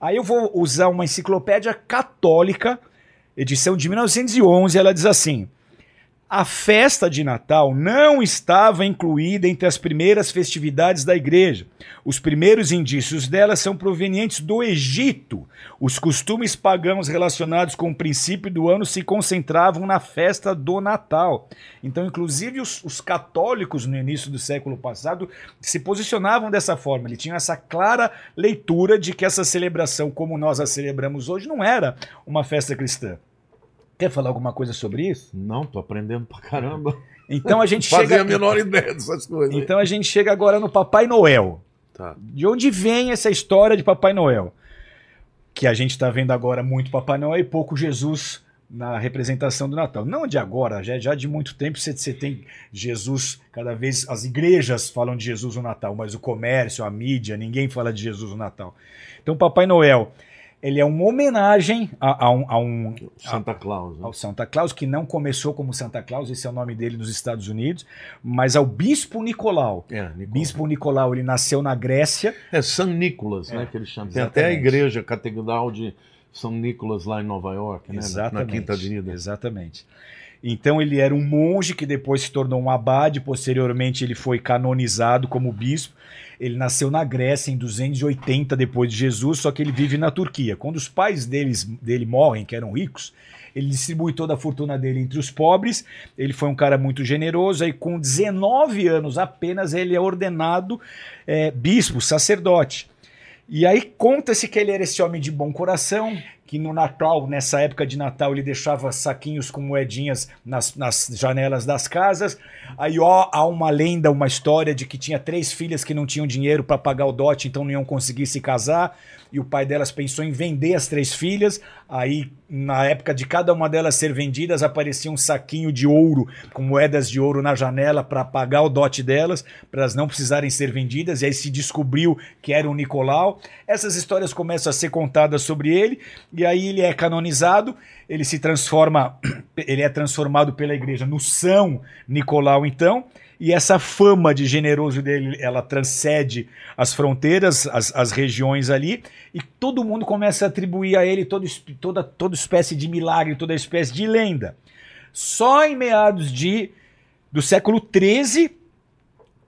Aí eu vou usar uma enciclopédia católica, edição de 1911, ela diz assim: a festa de Natal não estava incluída entre as primeiras festividades da igreja. Os primeiros indícios dela são provenientes do Egito. Os costumes pagãos relacionados com o princípio do ano se concentravam na festa do Natal. Então, inclusive, os, os católicos no início do século passado se posicionavam dessa forma. Eles tinham essa clara leitura de que essa celebração, como nós a celebramos hoje, não era uma festa cristã. Quer falar alguma coisa sobre isso? Não, tô aprendendo pra caramba. Então a gente Fazia chega. a menor ideia dessas coisas. Então a gente chega agora no Papai Noel. Tá. De onde vem essa história de Papai Noel? Que a gente está vendo agora muito Papai Noel e pouco Jesus na representação do Natal. Não de agora, já, já de muito tempo você, você tem Jesus, cada vez as igrejas falam de Jesus no Natal, mas o comércio, a mídia, ninguém fala de Jesus no Natal. Então Papai Noel, ele é uma homenagem a, a um, a um Santa Claus. né? ao Santa Claus, que não começou como Santa Claus, esse é o nome dele nos Estados Unidos, mas ao Bispo Nicolau. É, Nicolau. Bispo Nicolau, ele nasceu na Grécia. É São Nicolas, É, né? Que eles chamam. Tem até a igreja catedral de São Nicolas lá em Nova York, né? Na Quinta Avenida. Exatamente. Então ele era um monge que depois se tornou um abade, posteriormente ele foi canonizado como bispo. Ele nasceu na Grécia em 280 depois de Jesus, só que ele vive na Turquia. Quando os pais deles, dele morrem, que eram ricos, ele distribui toda a fortuna dele entre os pobres. Ele foi um cara muito generoso. Aí, com 19 anos apenas, ele é ordenado é, bispo, sacerdote. E aí conta-se que ele era esse homem de bom coração, que no Natal, nessa época de Natal, ele deixava saquinhos com moedinhas nas, nas janelas das casas. Aí ó, há uma lenda, uma história de que tinha três filhas que não tinham dinheiro para pagar o dote, então não iam conseguir se casar. E o pai delas pensou em vender as três filhas. Aí, na época de cada uma delas ser vendidas, aparecia um saquinho de ouro, com moedas de ouro na janela para pagar o dote delas, para elas não precisarem ser vendidas. E aí se descobriu que era o Nicolau. Essas histórias começam a ser contadas sobre ele, e aí ele é canonizado, ele se transforma, ele é transformado pela igreja no São Nicolau, então. E essa fama de generoso dele, ela transcende as fronteiras, as, as regiões ali, e todo mundo começa a atribuir a ele todo, toda, toda espécie de milagre, toda espécie de lenda. Só em meados de, do século XIII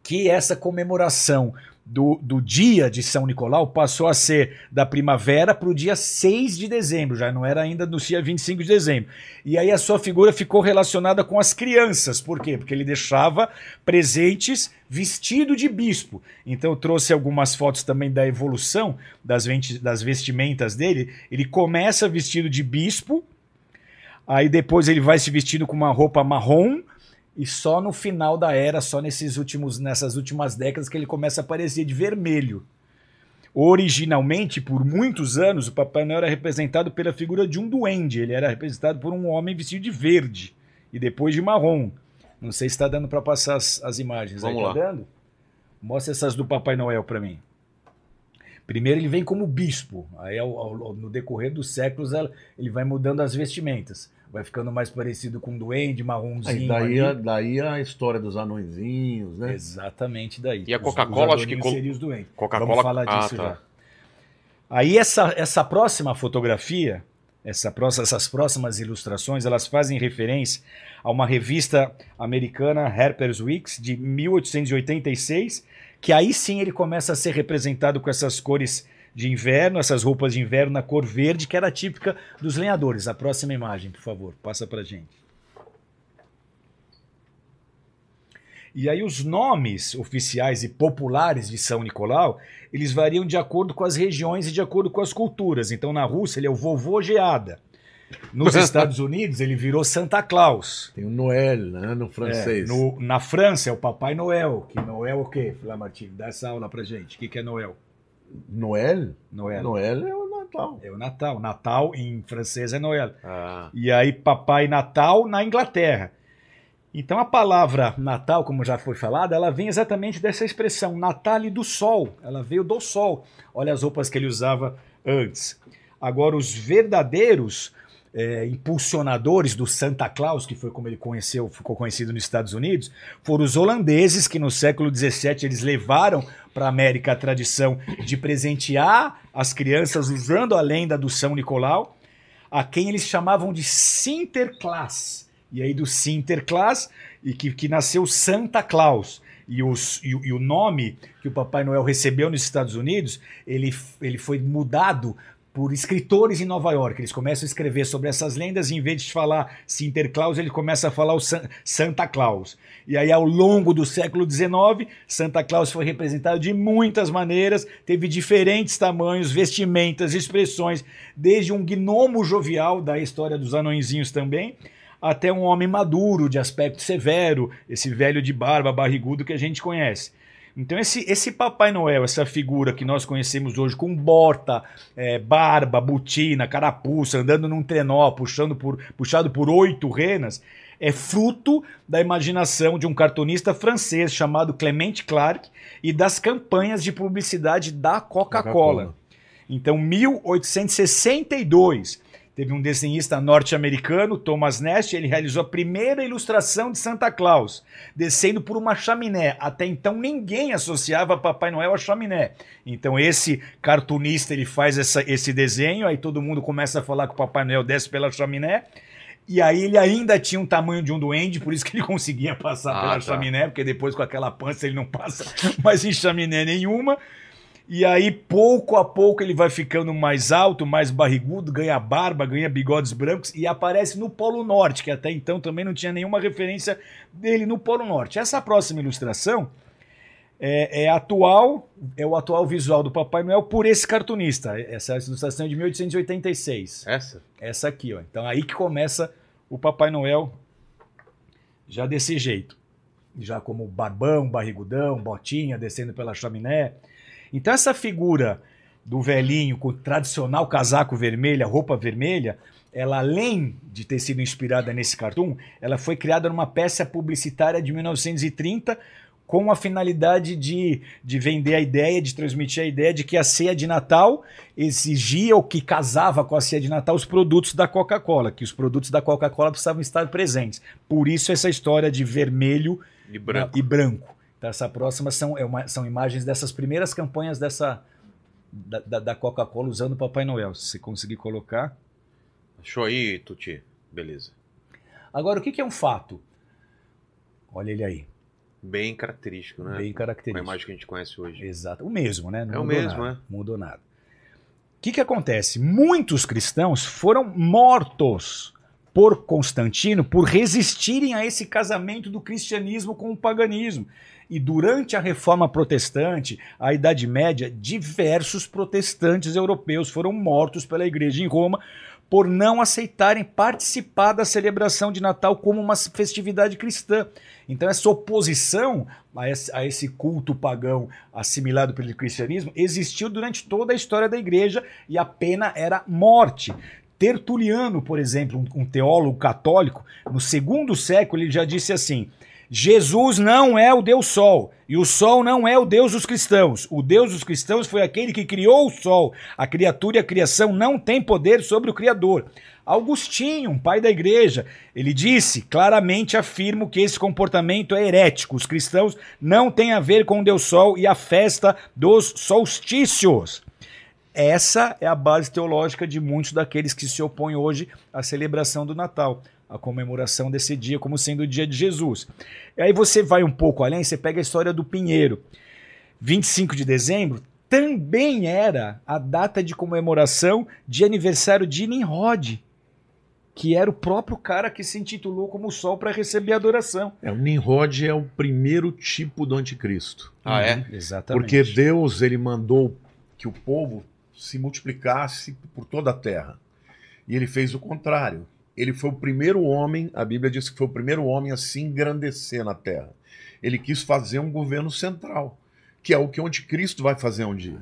que essa comemoração do, do dia de São Nicolau passou a ser da primavera para o dia 6 de dezembro, já não era ainda no dia 25 de dezembro. E aí a sua figura ficou relacionada com as crianças. Por quê? Porque ele deixava presentes vestido de bispo. Então eu trouxe algumas fotos também da evolução das, das vestimentas dele. Ele começa vestido de bispo, Aí depois ele vai se vestindo com uma roupa marrom e só no final da era, só nesses últimos, nessas últimas décadas que ele começa a aparecer de vermelho. Originalmente, por muitos anos, o Papai Noel era representado pela figura de um duende. Ele era representado por um homem vestido de verde e depois de marrom. Não sei se está dando para passar as, as imagens. Vamos aí, lá. Tá dando? Mostra essas do Papai Noel para mim. Primeiro ele vem como bispo, aí ao- ao- no decorrer dos séculos ele vai mudando as vestimentas, vai ficando mais parecido com um duende, marronzinho. Aí, daí, a, daí a história dos anõezinhos, né? Exatamente daí. E a Coca-Cola, acho que col- seriam os. Coca-Cola- Vamos falar Ah, disso tá. já. Aí essa, essa próxima fotografia, essa próxima, essas próximas ilustrações, elas fazem referência a uma revista americana, Harper's Weeks, de 1886, que aí sim ele começa a ser representado com essas cores de inverno, essas roupas de inverno na cor verde, que era típica dos lenhadores. A próxima imagem, por favor, passa pra gente. E aí os nomes oficiais e populares de São Nicolau, eles variam de acordo com as regiões e de acordo com as culturas. Então na Rússia ele é o vovô geada. Nos Estados Unidos ele virou Santa Claus. Tem o Noel, né? No francês. É, no- na França é o Papai Noel. Que Noel é o quê? Flá Martins, dá essa aula pra gente. O que, que é Noel? Noel? Noel. Noel é o Natal. É o Natal. Natal em francês é Noel. Ah, E aí, Papai Natal na Inglaterra. Então, a palavra Natal, como já foi falado, ela vem exatamente dessa expressão, Natale do Sol. Ela veio do Sol. Olha as roupas que ele usava antes. Agora, os verdadeiros é, impulsionadores do Santa Claus, que foi como ele conheceu, ficou conhecido nos Estados Unidos, foram os holandeses que no século XVII eles levaram para a América a tradição de presentear as crianças usando a lenda do São Nicolau, a quem eles chamavam de Sinterklaas. E aí do Sinterklaas, e que, que nasceu Santa Claus. E, os, e, e o nome que o Papai Noel recebeu nos Estados Unidos, ele, ele foi mudado por escritores em Nova York. Eles começam a escrever sobre essas lendas e em vez de falar Sinterklaas, ele começa a falar o San- Santa Claus. E aí, ao longo do século XIX, Santa Claus foi representado de muitas maneiras, teve diferentes tamanhos, vestimentas, expressões, desde um gnomo jovial, da história dos anõezinhos também, até um homem maduro, de aspecto severo, esse velho de barba, barrigudo que a gente conhece. Então, esse, esse Papai Noel, essa figura que nós conhecemos hoje com bota, é, barba, botina, carapuça, andando num trenó, puxando por, puxado por oito renas, é fruto da imaginação de um cartunista francês chamado Clement Clark e das campanhas de publicidade da Coca-Cola. Coca-Cola. Então, 1862, teve um desenhista norte-americano, Thomas Nast, ele realizou a primeira ilustração de Santa Claus, descendo por uma chaminé. Até então ninguém associava Papai Noel a chaminé. Então esse cartunista ele faz essa- esse desenho, aí todo mundo começa a falar que o Papai Noel desce pela chaminé. E aí ele ainda tinha um tamanho de um duende, por isso que ele conseguia passar Ah, pela tá. chaminé, porque depois com aquela pança ele não passa mais em chaminé nenhuma. E aí, pouco a pouco, ele vai ficando mais alto, mais barrigudo, ganha barba, ganha bigodes brancos e aparece no Polo Norte, que até então também não tinha nenhuma referência dele no Polo Norte. Essa próxima ilustração é, é atual, é o atual visual do Papai Noel por esse cartunista. Essa ilustração é de 1886. essa? Essa aqui, ó. Então aí que começa o Papai Noel já desse jeito. Já como barbão, barrigudão, botinha, descendo pela chaminé. Então essa figura do velhinho com o tradicional casaco vermelho, roupa vermelha, ela além de ter sido inspirada nesse cartoon, ela foi criada numa peça publicitária de 1930 com a finalidade de, de vender a ideia, de transmitir a ideia de que a ceia de Natal exigia ou que casava com a ceia de Natal os produtos da Coca-Cola, que os produtos da Coca-Cola precisavam estar presentes. Por isso essa história de vermelho De branco. e branco. Então, essa próxima são, é uma- são imagens dessas primeiras campanhas dessa da, da- da Coca-Cola usando o Papai Noel. Se você conseguir colocar. Achou aí, Tuti? Beleza. Agora, o que, que é um fato? Olha ele aí, Bem característico, né? bem Com a característico. imagem que a gente conhece hoje. Exato, o mesmo, né? Não É o mudou mesmo, nada, é. Mudou nada. O que, que acontece? Muitos cristãos foram mortos por Constantino por resistirem a esse casamento do cristianismo com o paganismo. E durante a Reforma Protestante, a Idade Média, diversos protestantes europeus foram mortos pela igreja em Roma por não aceitarem participar da celebração de Natal como uma festividade cristã. Então, essa oposição a esse, culto pagão assimilado pelo cristianismo existiu durante toda a história da igreja e a pena era morte. Tertuliano, por exemplo, um teólogo católico, no segundo século, ele já disse assim: Jesus não é o Deus Sol, e o Sol não é o Deus dos cristãos. O Deus dos cristãos foi aquele que criou o Sol. A criatura e a criação não têm poder sobre o Criador. Augustinho, um pai da igreja, ele disse, claramente afirmo que esse comportamento é herético. Os cristãos não têm a ver com o Deus Sol e a festa dos solstícios. Essa é a base teológica de muitos daqueles que se opõem hoje à celebração do Natal a comemoração desse dia como sendo o dia de Jesus. E aí você vai um pouco além, você pega a história do Pinheiro. 25 de dezembro também era a data de comemoração de aniversário de Nimrod, que era o próprio cara que se intitulou como Sol para receber adoração. É, o Nimrod é o primeiro tipo do anticristo. Ah, é? Uhum, exatamente. Porque Deus ele mandou que o povo se multiplicasse por toda a terra. E ele fez o contrário ele foi o primeiro homem, a Bíblia diz que foi o primeiro homem a se engrandecer na terra. Ele quis fazer um governo central, que é o que o anticristo vai fazer um dia.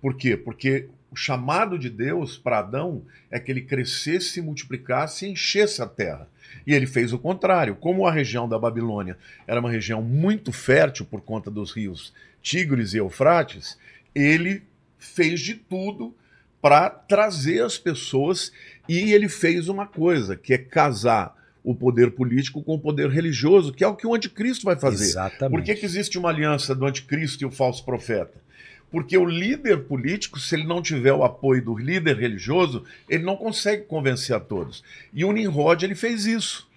Por quê? Porque o chamado de Deus para Adão é que ele crescesse, multiplicasse e enchesse a terra. E ele fez o contrário. Como a região da Babilônia era uma região muito fértil por conta dos rios Tigres e Eufrates, ele fez de tudo para trazer as pessoas e ele fez uma coisa, que é casar o poder político com o poder religioso, que é o que o anticristo vai fazer. Exatamente. Por que, que existe uma aliança do anticristo e o falso profeta? Porque o líder político, se ele não tiver o apoio do líder religioso, ele não consegue convencer a todos. E o Nimrod, ele fez isso.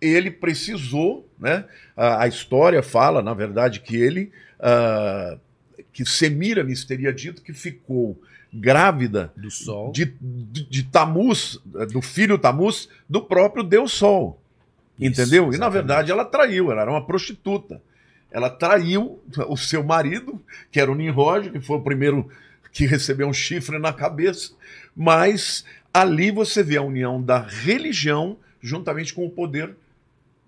Ele precisou, né? A, a história fala, na verdade, que ele, uh, que Semiramis teria dito que ficou grávida do Sol. De, de, de Tamuz, do filho Tamuz, do próprio Deus Sol. Isso, entendeu? Exatamente. E na verdade ela traiu, ela era uma prostituta. Ela traiu o seu marido, que era o Nimrod, que foi o primeiro que recebeu um chifre na cabeça. Mas ali você vê a união da religião juntamente com o poder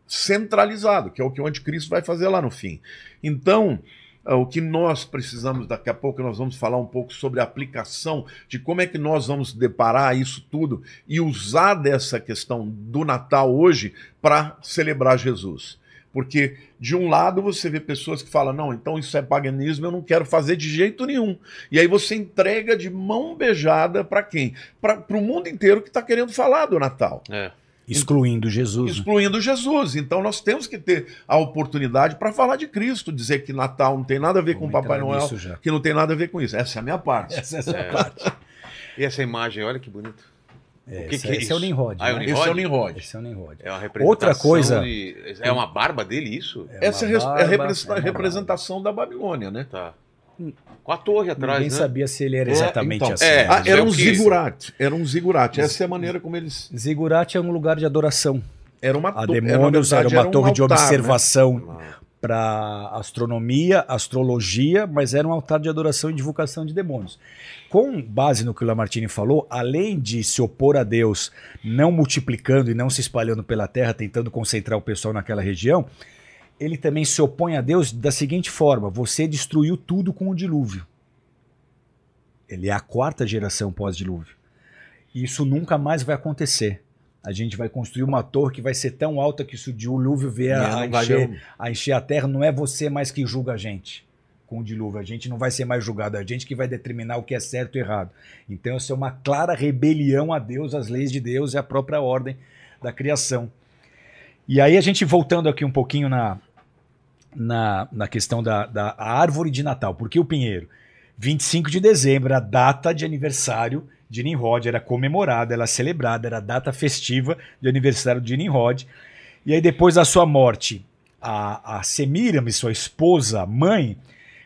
centralizado, que é o que o anticristo vai fazer lá no fim. Então, o que nós precisamos, daqui a pouco nós vamos falar um pouco sobre a aplicação de como é que nós vamos deparar isso tudo e usar dessa questão do Natal hoje para celebrar Jesus. Porque, de um lado, você vê pessoas que falam: não, então isso é paganismo, eu não quero fazer de jeito nenhum. E aí você entrega de mão beijada para quem? Para o mundo inteiro que está querendo falar do Natal. É. Excluindo Jesus. Né? Excluindo Jesus. Então nós temos que ter a oportunidade para falar de Cristo, dizer que Natal não tem nada a ver Vamos com Papai Noel, que não tem nada a ver com isso. Essa é a minha parte. Essa é a sua é. parte. E essa imagem, olha que bonito. É, que, esse, que é, esse é o Nimrod. Ah, é o né? Nimrod? Esse é o Nimrod. Esse é o Nimrod. É uma representação Outra coisa. De... É uma barba dele, isso? É Essa é a representação, representação da Babilônia, né? Tá. Com a torre atrás. Ninguém né? sabia se ele era exatamente é, então, assim. É, ah, era um zigurate. Era um zigurate. Essa é a maneira como eles. Zigurate é um lugar de adoração. Era uma A demônios era, uma, era uma torre um altar, de né? observação né? para astronomia, astrologia, mas era um altar de adoração e divulgação de demônios. Com base no que o Lamartine falou, além de se opor a Deus, não multiplicando e não se espalhando pela terra, tentando concentrar o pessoal naquela região, ele também se opõe a Deus da seguinte forma: você destruiu tudo com o dilúvio. Ele é a quarta geração pós-dilúvio. Isso nunca mais vai acontecer. A gente vai construir uma torre que vai ser tão alta que se o dilúvio vier a, a, encher, a encher a terra, não é você mais que julga a gente com o dilúvio. A gente não vai ser mais julgado, é a gente que vai determinar o que é certo e errado. Então, isso é uma clara rebelião a Deus, às leis de Deus e à própria ordem da criação. E aí, a gente voltando aqui um pouquinho na, na, na questão da, da árvore de Natal, porque o Pinheiro, 25 de dezembro, a data de aniversário de Nimrod, era comemorada, era celebrada, era a data festiva de aniversário de Nimrod. E aí, depois da sua morte, a, a Semiramis, sua esposa, mãe,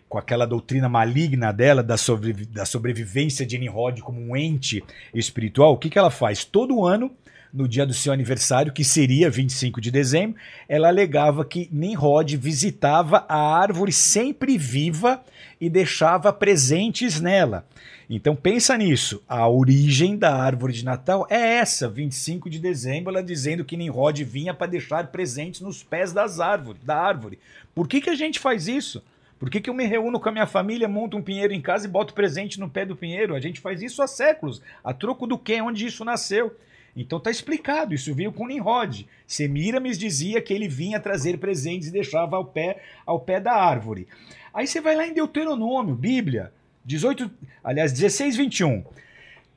com aquela doutrina maligna dela da, sobrevi da sobrevivência de Nimrod como um ente espiritual, o que, que ela faz? Todo ano, no dia do seu aniversário, que seria 25 de dezembro, ela alegava que Nimrod visitava a árvore sempre viva e deixava presentes nela. Então pensa nisso. A origem da árvore de Natal é essa, 25 de dezembro, ela dizendo que Nimrod vinha para deixar presentes nos pés das árvores, da árvore. Por que, que a gente faz isso? Por que, que eu me reúno com a minha família, monto um pinheiro em casa e boto presente no pé do pinheiro? A gente faz isso há séculos. A troco do quê? Onde isso nasceu? Então tá explicado, isso veio com Nimrod. Semiramis dizia que ele vinha trazer presentes e deixava ao pé, ao pé da árvore. Aí você vai lá em Deuteronômio, Bíblia, 18, aliás, 16, 21.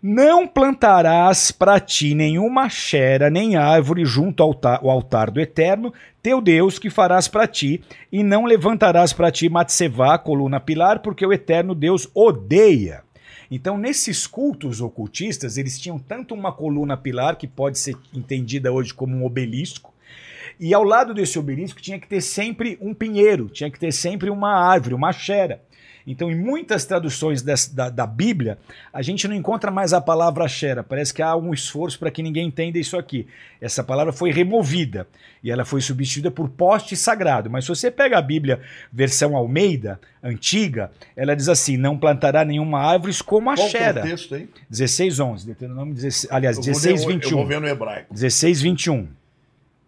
Não plantarás para ti nenhuma xera, nem árvore junto ao altar, ao altar do Eterno, teu Deus, que farás para ti, e não levantarás para ti Matsevá, coluna pilar, porque o Eterno Deus odeia. Então, nesses cultos ocultistas, eles tinham tanto uma coluna pilar, que pode ser entendida hoje como um obelisco, e ao lado desse obelisco tinha que ter sempre um pinheiro, tinha que ter sempre uma árvore, uma xera. Então, em muitas traduções dessa, da, da, Bíblia, a gente não encontra mais a palavra Xera. Parece que há um esforço para que ninguém entenda isso aqui. Essa palavra foi removida e ela foi substituída por poste sagrado. Mas se você pega a Bíblia versão Almeida, antiga, ela diz assim: não plantará nenhuma árvore como a Qual Xera. Que é o texto aí? 16, 11. Deuteronômio 16, aliás, Eu 16, vou ler- 21. Eu vou ver no hebraico. 16, 21.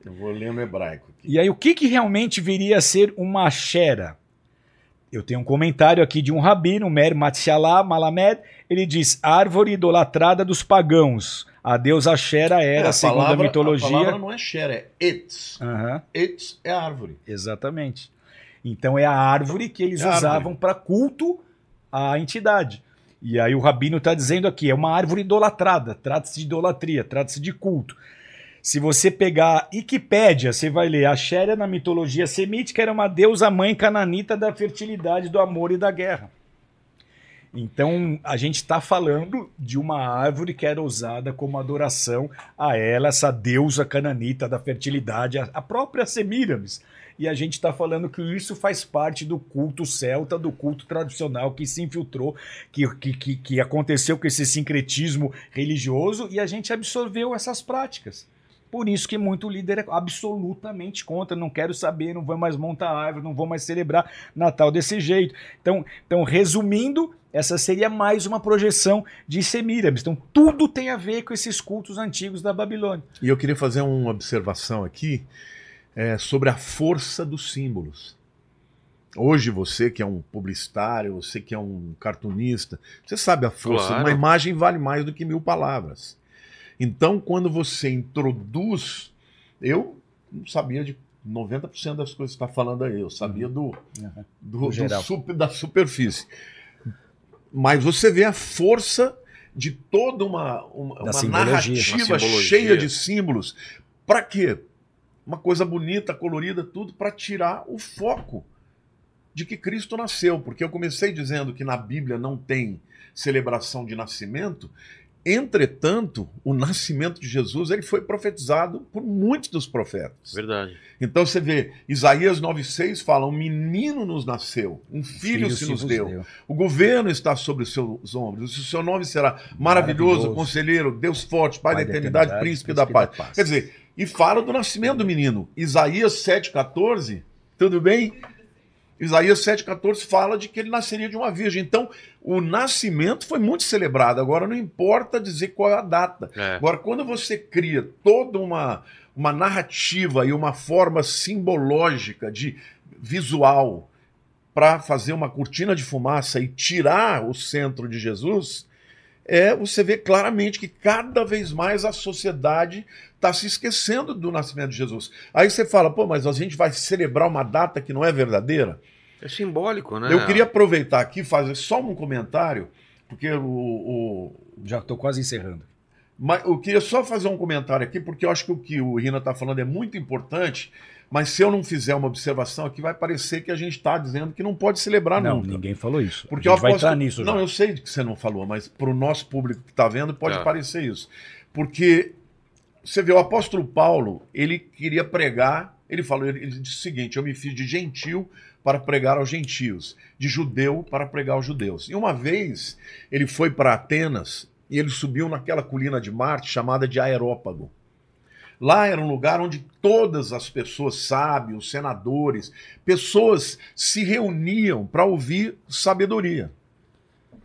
Eu vou ler no hebraico. aqui. E aí, o que, que realmente viria a ser uma Xera? Eu tenho um comentário aqui de um rabino, Mer Matshalá Malamed. Ele diz: árvore idolatrada dos pagãos. A deusa Xera era, É, segundo a palavra- mitologia. A palavra não é Xera, é Etz. Aham, Etz é árvore. exatamente. Então é a árvore que eles É a usavam para culto à entidade. E aí o rabino está dizendo aqui: é uma árvore idolatrada. Trata-se de idolatria, trata-se de culto. Se você pegar Wikipédia, você vai ler a Xéria na mitologia semítica era uma deusa mãe cananita da fertilidade, do amor e da guerra. Então a gente está falando de uma árvore que era usada como adoração a ela, essa deusa cananita da fertilidade, a própria Semíramis. E a gente está falando que isso faz parte do culto celta, do culto tradicional que se infiltrou, que, que, que aconteceu com esse sincretismo religioso e a gente absorveu essas práticas. Por isso que muito líder é absolutamente contra, não quero saber, não vou mais montar árvore, não vou mais celebrar Natal desse jeito. Então, então resumindo, essa seria mais uma projeção de Semíramis. Então, tudo tem a ver com esses cultos antigos da Babilônia. E eu queria fazer uma observação aqui é, sobre a força dos símbolos. Hoje você que é um publicitário, você que é um cartunista, você sabe a força. Claro. Uma imagem vale mais do que mil palavras. Então, quando você introduz, eu não sabia de 90% das coisas que está falando aí, eu sabia do, do, Do do super- da superfície. Mas você vê a força de toda uma, uma, uma narrativa Uma cheia de símbolos. Para quê? Uma coisa bonita, colorida, tudo para tirar o foco de que Cristo nasceu. Porque eu comecei dizendo que na Bíblia não tem celebração de nascimento. Entretanto, o nascimento de Jesus ele foi profetizado por muitos dos profetas. Verdade. Então você vê, Isaías 9,6 fala: um menino nos nasceu, um filho, se nos vos deu. O governo está sobre os seus ombros. O seu nome será maravilhoso, Maravilhoso. conselheiro, Deus forte, Pai, da eternidade, príncipe, da, paz. Quer dizer, e fala do nascimento do menino. Isaías 7,14, tudo bem? Isaías 7,14 fala de que ele nasceria de uma virgem. Então, o nascimento foi muito celebrado. Agora, não importa dizer qual é a data. É. Agora, quando você cria toda uma, uma narrativa e uma forma simbológica de visual para fazer uma cortina de fumaça e tirar o centro de Jesus, é você vê claramente que cada vez mais a sociedade está se esquecendo do nascimento de Jesus. Aí você fala, pô, mas a gente vai celebrar uma data que não é verdadeira? É simbólico, né? Eu queria aproveitar aqui e fazer só um comentário, porque o, o, Já estou quase encerrando. mas eu queria só fazer um comentário aqui, porque eu acho que o que o Rina está falando é muito importante, mas se eu não fizer uma observação aqui, vai parecer que a gente está dizendo que não pode celebrar não, nunca. ninguém falou isso. Porque a eu gente vai aposto... entrar nisso Não, já. eu sei que você não falou, mas para o nosso público que está vendo, pode Tá. parecer isso. Porque você vê, o apóstolo Paulo, ele queria pregar, ele falou, ele disse o seguinte: eu me fiz de gentil para pregar aos gentios, de judeu para pregar aos judeus. E uma vez ele foi para Atenas e ele subiu naquela colina de Marte chamada de Aerópago. Lá era um lugar onde todas as pessoas, sábios, senadores, pessoas se reuniam para ouvir sabedoria.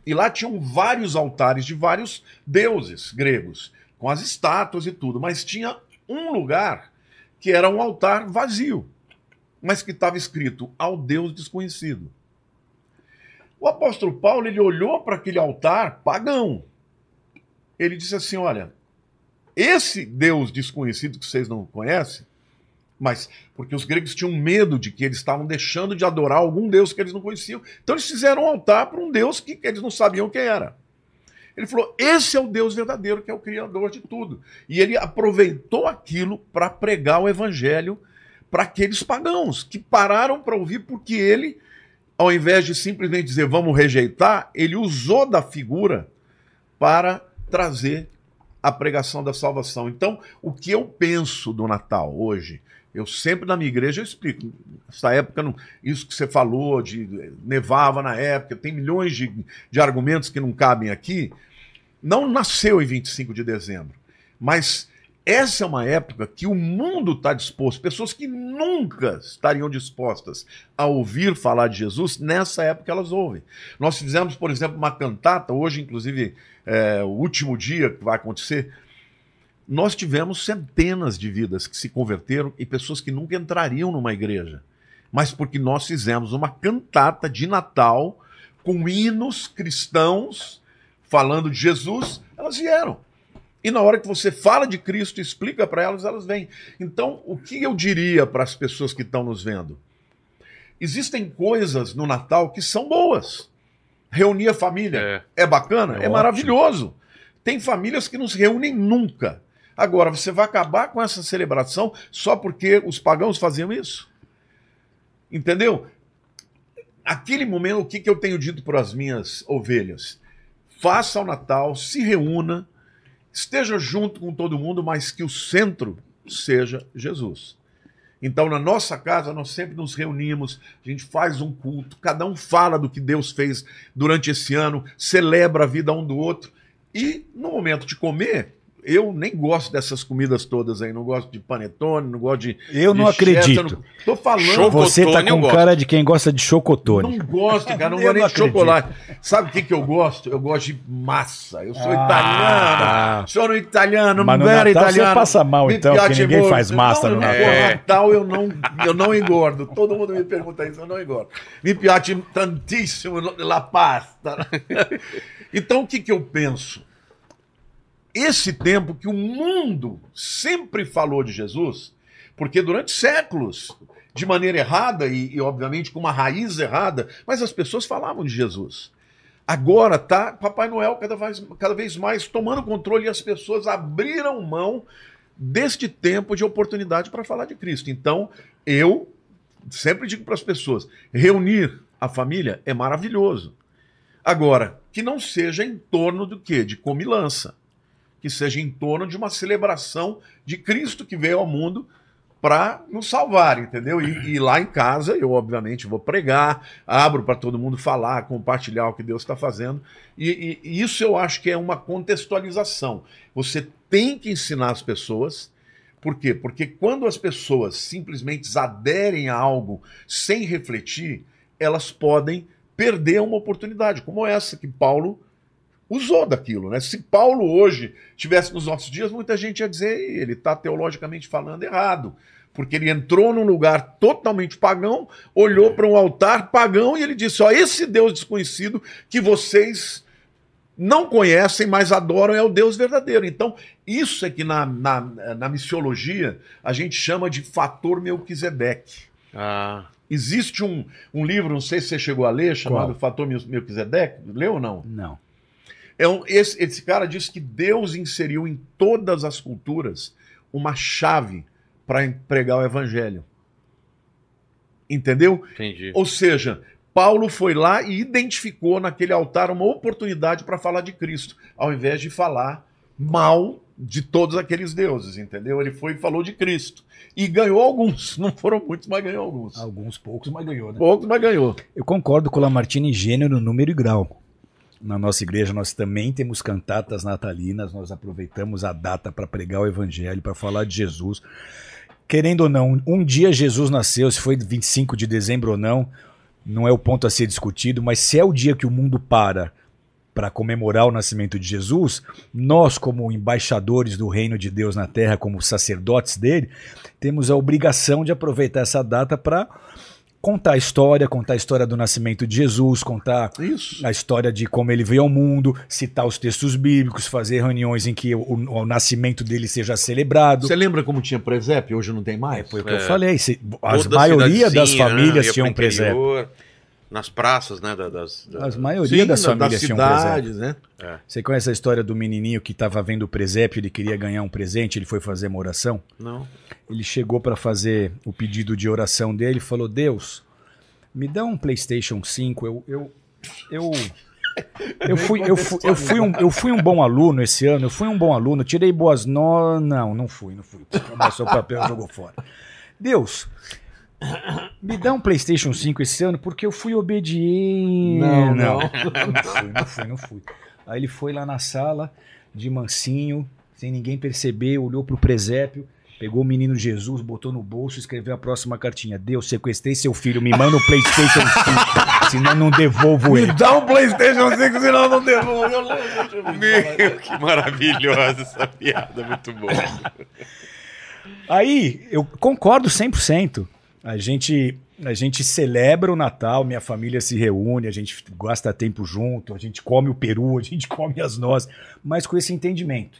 E lá tinham vários altares de vários deuses gregos, com as estátuas e tudo, mas tinha um lugar que era um altar vazio, mas que estava escrito ao Deus desconhecido. O apóstolo Paulo ele olhou para aquele altar pagão. Ele disse assim: Olha, esse Deus desconhecido que vocês não conhecem, mas porque os gregos tinham medo de que eles estavam deixando de adorar algum Deus que eles não conheciam. Então eles fizeram um altar para um Deus que eles não sabiam quem era. Ele falou: esse é o Deus verdadeiro, que é o Criador de tudo. E ele aproveitou aquilo para pregar o evangelho para aqueles pagãos que pararam para ouvir, porque ele, ao invés de simplesmente dizer vamos rejeitar, ele usou da figura para trazer a pregação da salvação. Então, o que eu penso do Natal hoje, eu sempre na minha igreja eu explico. Essa época, não, isso que você falou, de nevava na época, tem milhões de, de argumentos que não cabem aqui. Não nasceu em 25 de dezembro, mas essa é uma época que o mundo está disposto, pessoas que nunca estariam dispostas a ouvir falar de Jesus, nessa época elas ouvem. Nós fizemos, por exemplo, uma cantata, hoje, inclusive, é, o último dia que vai acontecer. Nós tivemos centenas de vidas que se converteram e pessoas que nunca entrariam numa igreja, mas porque nós fizemos uma cantata de Natal com hinos cristãos falando de Jesus, elas vieram. E na hora que você fala de Cristo, explica para elas, elas vêm. Então, o que eu diria para as pessoas que estão nos vendo? Existem coisas no Natal que são boas. Reunir a família é, é bacana, é, é maravilhoso. Tem famílias que não se reúnem nunca. Agora, você vai acabar com essa celebração só porque os pagãos faziam isso? Entendeu? Aquele momento, o que, que eu tenho dito para as minhas ovelhas? Faça o Natal, se reúna esteja junto com todo mundo, mas que o centro seja Jesus. Então, na nossa casa, nós sempre nos reunimos, a gente faz um culto, cada um fala do que Deus fez durante esse ano, celebra a vida um do outro. E no momento de comer, eu nem gosto dessas comidas todas aí. Não gosto de panetone, não gosto de. Eu de não acredito. Não... Tô falando. Chocotone, Você tá com cara de quem gosta de chocotone. Não gosto, cara. Não gosto nem de chocolate. Sabe o que, que eu gosto? Eu gosto de massa. Eu sou ah, italiano. Tá. Sou italiano, Mas não era italiano. Você passa mal, então, porque ninguém faz massa não, no Natal. É. Natal eu não, eu não engordo. Todo mundo me pergunta isso, eu não engordo. Me piace tantissimo la pasta. Então, o que, que eu penso? Esse tempo que o mundo sempre falou de Jesus, porque durante séculos, de maneira errada e, e, obviamente com uma raiz errada, mas as pessoas falavam de Jesus. Agora tá Papai Noel cada vez, cada vez mais tomando controle e as pessoas abriram mão deste tempo de oportunidade para falar de Cristo. Então, eu sempre digo para as pessoas: reunir a família é maravilhoso. Agora, que não seja em torno do quê? De comilança que seja em torno de uma celebração de Cristo que veio ao mundo para nos salvar, entendeu? E, e, lá em casa eu, obviamente, vou pregar, abro para todo mundo falar, compartilhar o que Deus está fazendo. E, e, isso eu acho que é uma contextualização. Você tem que ensinar as pessoas. Por quê? Porque quando as pessoas simplesmente aderem a algo sem refletir, elas podem perder uma oportunidade, como essa que Paulo usou daquilo. Né? Se Paulo hoje tivesse nos nossos dias, muita gente ia dizer ele está teologicamente falando errado. Porque ele entrou num lugar totalmente pagão, olhou para um altar pagão e ele disse: Ó, esse Deus desconhecido que vocês não conhecem, mas adoram é o Deus verdadeiro. Então, isso é que na, na, na missiologia a gente chama de fator Melquisedeque. Ah. Existe um, um livro, não sei se você chegou a ler, chamado Qual? Fator Melquisedeque. Leu ou não? Não. É um, esse, esse cara diz que Deus inseriu em todas as culturas uma chave para pregar o evangelho. Entendeu? Entendi. Ou seja, Paulo foi lá e identificou naquele altar uma oportunidade para falar de Cristo, ao invés de falar mal de todos aqueles deuses, entendeu? Ele foi e falou de Cristo. E ganhou alguns. Não foram muitos, mas ganhou alguns. Alguns poucos, mas ganhou, né? Poucos, mas ganhou. Eu concordo com o Lamartine em gênero, número e grau. Na nossa igreja nós também temos cantatas natalinas, nós aproveitamos a data para pregar o evangelho, para falar de Jesus. Querendo ou não, um dia Jesus nasceu, se foi 25 de dezembro ou não, não é o ponto a ser discutido, mas se é o dia que o mundo para para comemorar o nascimento de Jesus, nós, como embaixadores do reino de Deus na terra, como sacerdotes dele, temos a obrigação de aproveitar essa data para contar a história, contar a história do nascimento de Jesus, contar Isso. a história de como ele veio ao mundo, citar os textos bíblicos, fazer reuniões em que o, o nascimento dele seja celebrado. Você lembra como tinha presépio? Hoje não tem mais? Foi o que eu É. falei. se- a Toda maioria das né, famílias ia tinham um presépio. interior, Nas praças, né? da- Das, da- A maioria das da- famílias tinham um presépio. cidades, né? Você conhece a história do menininho que estava vendo o presépio, ele queria ganhar um presente, ele foi fazer uma oração? Não. Ele chegou para fazer o pedido de oração dele e falou: Deus, me dá um PlayStation 5. Eu, eu, eu, eu, fui, eu, fui, eu, fui um, eu fui um bom aluno esse ano, eu fui um bom aluno, tirei boas notas. Não, não fui, não fui. Amassou o papel e jogou fora. Deus, me dá um PlayStation 5 esse ano porque eu fui obediente. Não, não. não. Não fui, não fui, não fui. Aí ele foi lá na sala, de mansinho, sem ninguém perceber, olhou pro presépio, pegou o menino Jesus, botou no bolso e escreveu a próxima cartinha. Deus, sequestrei seu filho, me manda um PlayStation 5, senão não devolvo Me ele. dá um Playstation 5, senão eu não devolvo. Eu lembro. Meu, que maravilhosa essa piada, muito boa. Aí, eu concordo 100%. A gente, a gente celebra o Natal, minha família se reúne, a gente gasta tempo junto, a gente come o peru, a gente come as nozes, mas com esse entendimento.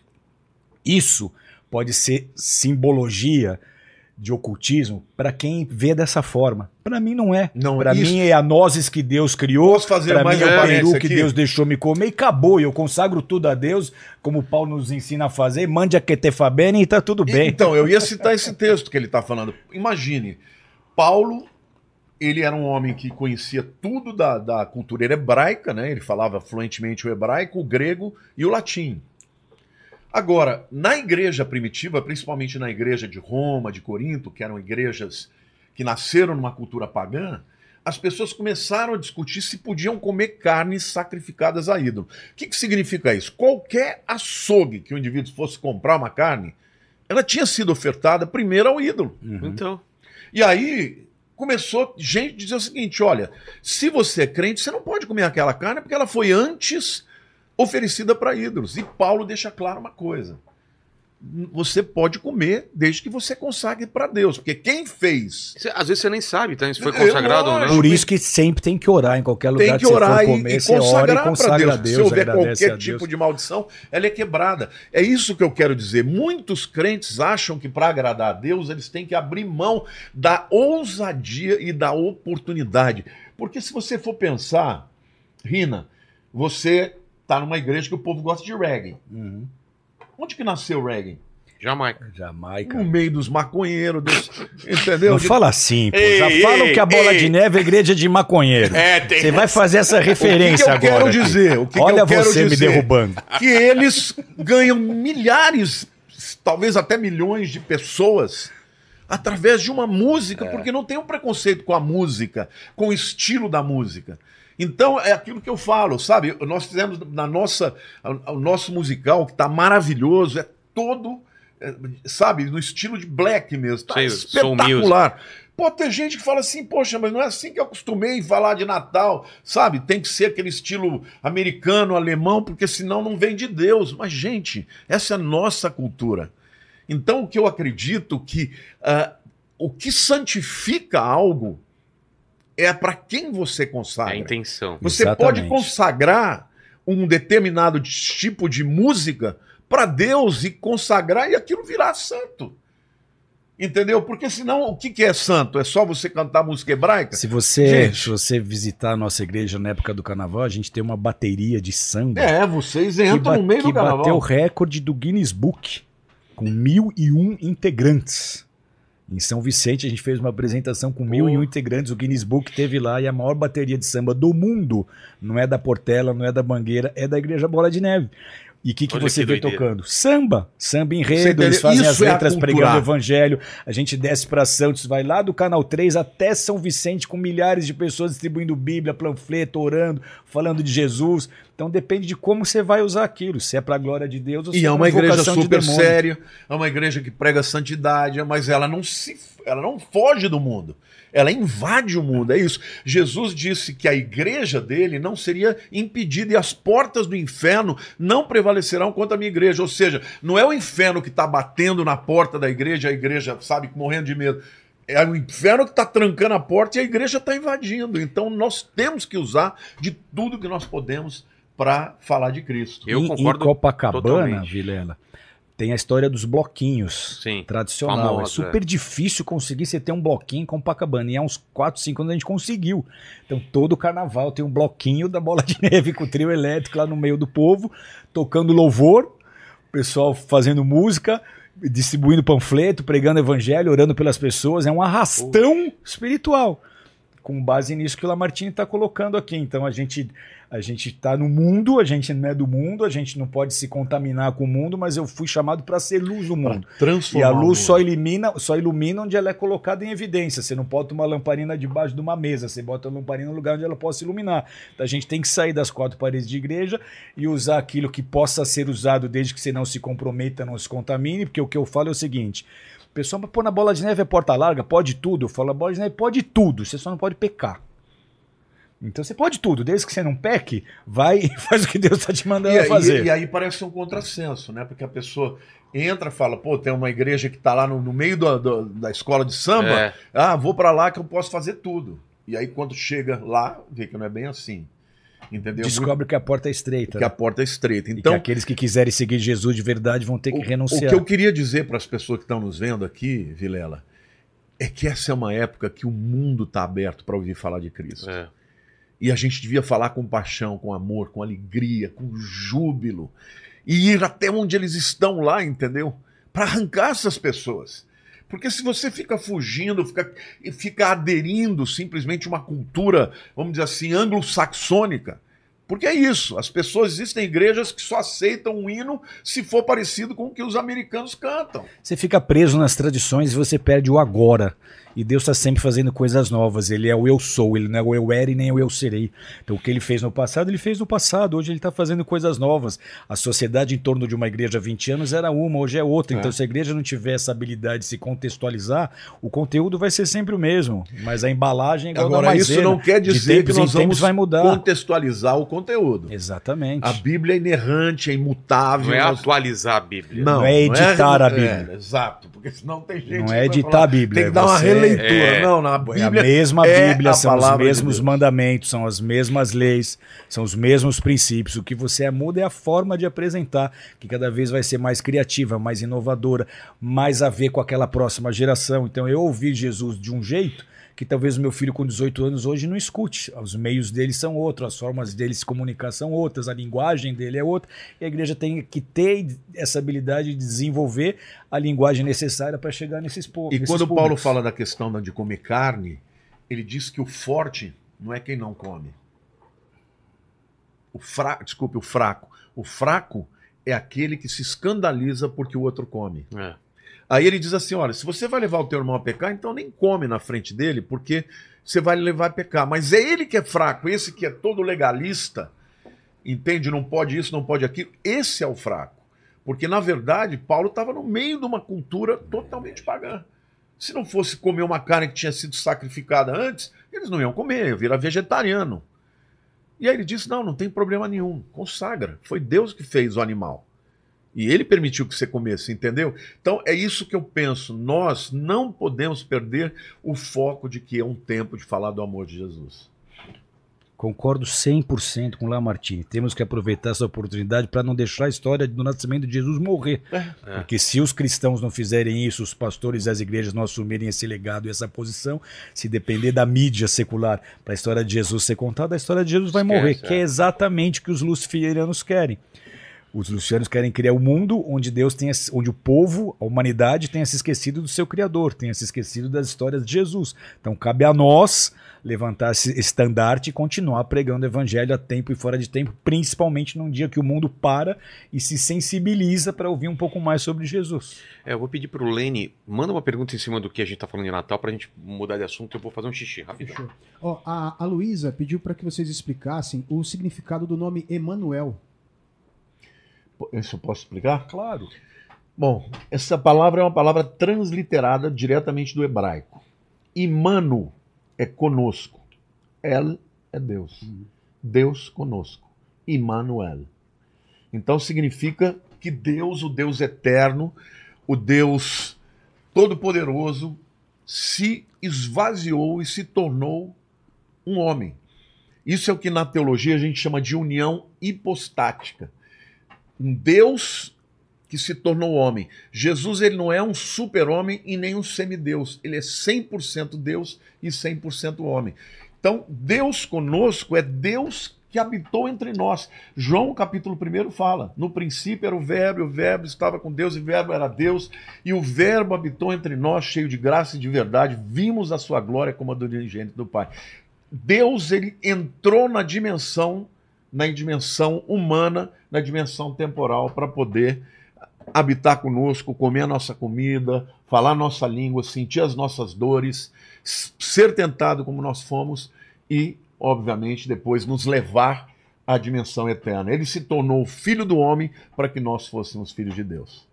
Isso pode ser simbologia de ocultismo para quem vê dessa forma. Para mim não é. Não, para mim é a nozes que Deus criou, Posso fazer mais mim é o peru que aqui? Deus deixou me comer e acabou. E eu consagro tudo a Deus, como o Paulo nos ensina a fazer. Mande a Ketefabene e tá tudo bem. Então, eu ia citar esse texto que ele está falando. Imagine, Paulo, ele era um homem que conhecia tudo da, da cultura hebraica, né? Ele falava fluentemente o hebraico, o grego e o latim. Agora, na igreja primitiva, principalmente na igreja de Roma, de Corinto, que eram igrejas que nasceram numa cultura pagã, as pessoas começaram a discutir se podiam comer carnes sacrificadas a ídolo. O que, que significa isso? Qualquer açougue que o indivíduo fosse comprar uma carne, ela tinha sido ofertada primeiro ao ídolo. Uhum. Então, E aí começou gente dizer o seguinte: olha, se você é crente, você não pode comer aquela carne porque ela foi antes oferecida para ídolos. E Paulo deixa claro uma coisa: você pode comer desde que você consagre para Deus, porque quem fez cê- às vezes você nem sabe, tá? Se foi É, consagrado ou não. Por isso que sempre tem que orar em qualquer lugar tem que você orar for e, comer, e e consagrar para Deus. a Deus, Se houver qualquer tipo de maldição, ela é quebrada. É isso que eu quero dizer. Muitos crentes acham que para agradar a Deus eles têm que abrir mão da ousadia e da oportunidade. Porque se você for pensar, Rina, você está numa igreja que o povo gosta de reggae. Uhum. Onde que nasceu o reggae? Jamaica. Jamaica. No meio dos maconheiros, dos, entendeu? Não De- fala assim, pô. Ei, Já falam ei, que a bola ei. de neve é igreja de maconheiro. É, tem. Você vai fazer essa o que que referência eu agora. quero dizer? O que que Olha eu quero você me dizer? derrubando. que eles ganham milhares, talvez até milhões de pessoas através de uma música, porque não tem um preconceito com a música, com o estilo da música. Então é aquilo que eu falo, sabe? Nós fizemos na nossa, o nosso musical que está maravilhoso, é todo, é, sabe, no estilo de black mesmo, tá Sei, espetacular. Pô, tem gente que fala assim, poxa, mas não é assim que eu acostumei falar de Natal, sabe? Tem que ser aquele estilo americano, alemão, porque senão não vem de Deus. Mas, gente, essa é a nossa cultura. Então, o que eu acredito que ah, o que santifica algo é para quem você É consagra. a intenção. Você Exatamente. pode consagrar um determinado tipo de música para Deus e consagrar e aquilo virar santo. Entendeu? Porque senão o que, que é santo? É só você cantar música hebraica? Se você, Gente. se você visitar a nossa igreja na época do carnaval, a gente tem uma bateria de samba É, vocês que, entram no meio que do carnaval. bateu o recorde do Guinness Book, com mil e um integrantes. Em São Vicente, a gente fez uma apresentação com mil e um integrantes. O Guinness Book teve lá e a maior bateria de samba do mundo. Não é da Portela, não é da Mangueira, é da Igreja Bola de Neve. E o que, que Olha você que vê doideira. tocando? Samba. Samba enredo, eles fazem as Isso é letras aculturar. pregando o evangelho. A gente desce para Santos, vai lá do Canal 3 até São Vicente com milhares de pessoas distribuindo Bíblia, panfleto, orando, falando de Jesus. Então depende de como você vai usar aquilo, se é para a glória de Deus ou se E é pra uma igreja de super séria, é uma igreja que prega santidade, mas ela não se, ela não foge do mundo. Ela invade o mundo, é isso. Jesus disse que a igreja dele não seria impedida e as portas do inferno não prevalecerão contra a minha igreja. Ou seja, não é o inferno que está batendo na porta da igreja, a igreja, sabe, morrendo de medo. É o inferno que está trancando a porta e a igreja está invadindo. Então nós temos que usar de tudo que nós podemos para falar de Cristo. Eu concordo em Copacabana, totalmente. Vilela, tem a história dos bloquinhos. Sim. Tradicional. Famosa, é super difícil conseguir você ter um bloquinho em Copacabana. E há uns 4, 5 anos a gente conseguiu. Então todo carnaval tem um bloquinho da bola de neve com o trio elétrico lá no meio do povo, tocando louvor, o pessoal fazendo música, distribuindo panfleto, pregando evangelho, orando pelas pessoas. É um arrastão espiritual. Com base nisso que o Lamartine está colocando aqui. Então a gente a gente está no mundo, a gente não é do mundo, a gente não pode se contaminar com o mundo, mas eu fui chamado para ser luz do mundo. E Transformar a o luz só ilumina, só ilumina onde ela é colocada em evidência. Você não bota uma lamparina debaixo de uma mesa, você bota a lamparina no lugar onde ela possa iluminar. Então a gente tem que sair das quatro paredes de igreja e usar aquilo que possa ser usado desde que você não se comprometa, não se contamine, porque o que eu falo é o seguinte. O pessoal, mas pô, na bola de neve é porta larga, pode tudo. Eu falo, a bola de neve pode tudo, você só não pode pecar. Então você pode tudo, desde que você não peque, vai e faz o que Deus está te mandando E, aí- fazer. e aí parece um contrassenso, né? Porque a pessoa entra e fala, pô, tem uma igreja que está lá no, no meio do- do- da escola de samba, É. ah, vou para lá que eu posso fazer tudo. E aí quando chega lá, vê que não é bem assim. Entendeu? Descobre que a porta é estreita. que a porta é estreita. E que Então, aqueles que quiserem seguir Jesus de verdade vão ter que o, renunciar. o que eu queria dizer para as pessoas que estão nos vendo aqui, Vilela, é que essa é uma época que o mundo está aberto para ouvir falar de Cristo. É. E a gente devia falar com paixão, com amor, com alegria, com júbilo. E ir até onde eles estão lá, entendeu? Para arrancar essas pessoas. Porque se você fica fugindo, fica, fica aderindo simplesmente a uma cultura, vamos dizer assim, anglo-saxônica. Porque é isso, as pessoas existem igrejas que só aceitam um hino se for parecido com o que os americanos cantam. Você fica preso nas tradições e você perde o agora. E Deus está sempre fazendo coisas novas. Ele é o eu sou, ele não é o eu era e nem o eu serei. Então o que ele fez no passado, ele fez no passado. Hoje ele está fazendo coisas novas. A sociedade em torno de uma igreja há 20 anos era uma, hoje é outra. Então É. se a igreja não tiver essa habilidade de se contextualizar, o conteúdo vai ser sempre o mesmo. Mas a embalagem é igual Agora, isso não quer dizer que nós vamos vai mudar. contextualizar o conteúdo. Exatamente. A Bíblia é inerrante, é imutável. Não é nós- atualizar a Bíblia. Não é editar a Bíblia. É, exato, porque senão tem gente. Não é editar falar, a Bíblia, Tem que dar uma você- releitura. É. Não, na É a Bíblia. mesma é Bíblia, a são os de mesmos Deus. mandamentos, são as mesmas leis, são os mesmos princípios. O que você muda é a forma de apresentar, que cada vez vai ser mais criativa, mais inovadora, mais a ver com aquela próxima geração. Então eu ouvi Jesus de um jeito que talvez o meu filho com 18 anos hoje não escute. Os meios dele são outros, as formas dele se comunicar são outras, a linguagem dele é outra. E a igreja tem que ter essa habilidade de desenvolver a linguagem necessária para chegar nesses povos. E quando Paulo fala da questão da- de comer carne, ele diz que o forte não é quem não come. O fraco, desculpe, o fraco. O fraco é aquele que se escandaliza porque o outro come. É. Aí ele diz assim: olha, se você vai levar o teu irmão a pecar, então nem come na frente dele, porque você vai levar a pecar. Mas é ele que é fraco, esse que é todo legalista, entende? Não pode isso, não pode aquilo. Esse é o fraco. Porque, na verdade, Paulo estava no meio de uma cultura totalmente pagã. Se não fosse comer uma carne que tinha sido sacrificada antes, eles não iam comer, iam virar vegetariano. E aí ele disse: não, não tem problema nenhum, consagra. Foi Deus que fez o animal. E ele permitiu que você comesse, entendeu? Então é isso que eu penso. Nós não podemos perder o foco de que é um tempo de falar do amor de Jesus. Concordo 100% com o Lamartine. Temos que aproveitar essa oportunidade para não deixar a história do nascimento de Jesus morrer. É. Porque se os cristãos não fizerem isso, os pastores e as igrejas não assumirem esse legado e essa posição, se depender da mídia secular para a história de Jesus ser contada, a história de Jesus vai Esquece, morrer, é. que é exatamente o que os luciferianos querem. Os lucianos querem criar um mundo onde Deus tenha, onde o povo, a humanidade tenha se esquecido do seu criador, tenha se esquecido das histórias de Jesus. Então cabe a nós levantar esse estandarte e continuar pregando o evangelho a tempo e fora de tempo, principalmente num dia que o mundo para e se sensibiliza para ouvir um pouco mais sobre Jesus. É, eu vou pedir pro Lene, manda uma pergunta em cima do que a gente tá falando de Natal pra gente mudar de assunto, eu vou fazer um xixi rapidão. Fechou. Ó, a, a Luísa pediu para que vocês explicassem o significado do nome Emanuel. Isso eu posso explicar? Claro. Bom, essa palavra é uma palavra transliterada diretamente do hebraico. Imano é conosco. El é Deus. Deus conosco. Immanuel. Então significa que Deus, o Deus eterno, o Deus todo-poderoso, se esvaziou e se tornou um homem. Isso é o que na teologia a gente chama de união hipostática. Um Deus que se tornou homem. Jesus ele não é um super-homem e nem um semideus. Ele é 100% Deus e 100% homem. Então, Deus conosco é Deus que habitou entre nós. João, capítulo 1, fala: No princípio era o Verbo, e o Verbo estava com Deus, e o Verbo era Deus, e o Verbo habitou entre nós, cheio de graça e de verdade. Vimos a sua glória como a do dirigente do Pai. Deus ele entrou na dimensão, na dimensão humana, na dimensão temporal, para poder habitar conosco, comer a nossa comida, falar a nossa língua, sentir as nossas dores, ser tentado como nós fomos e, obviamente, depois nos levar à dimensão eterna. Ele se tornou filho do homem para que nós fôssemos filhos de Deus.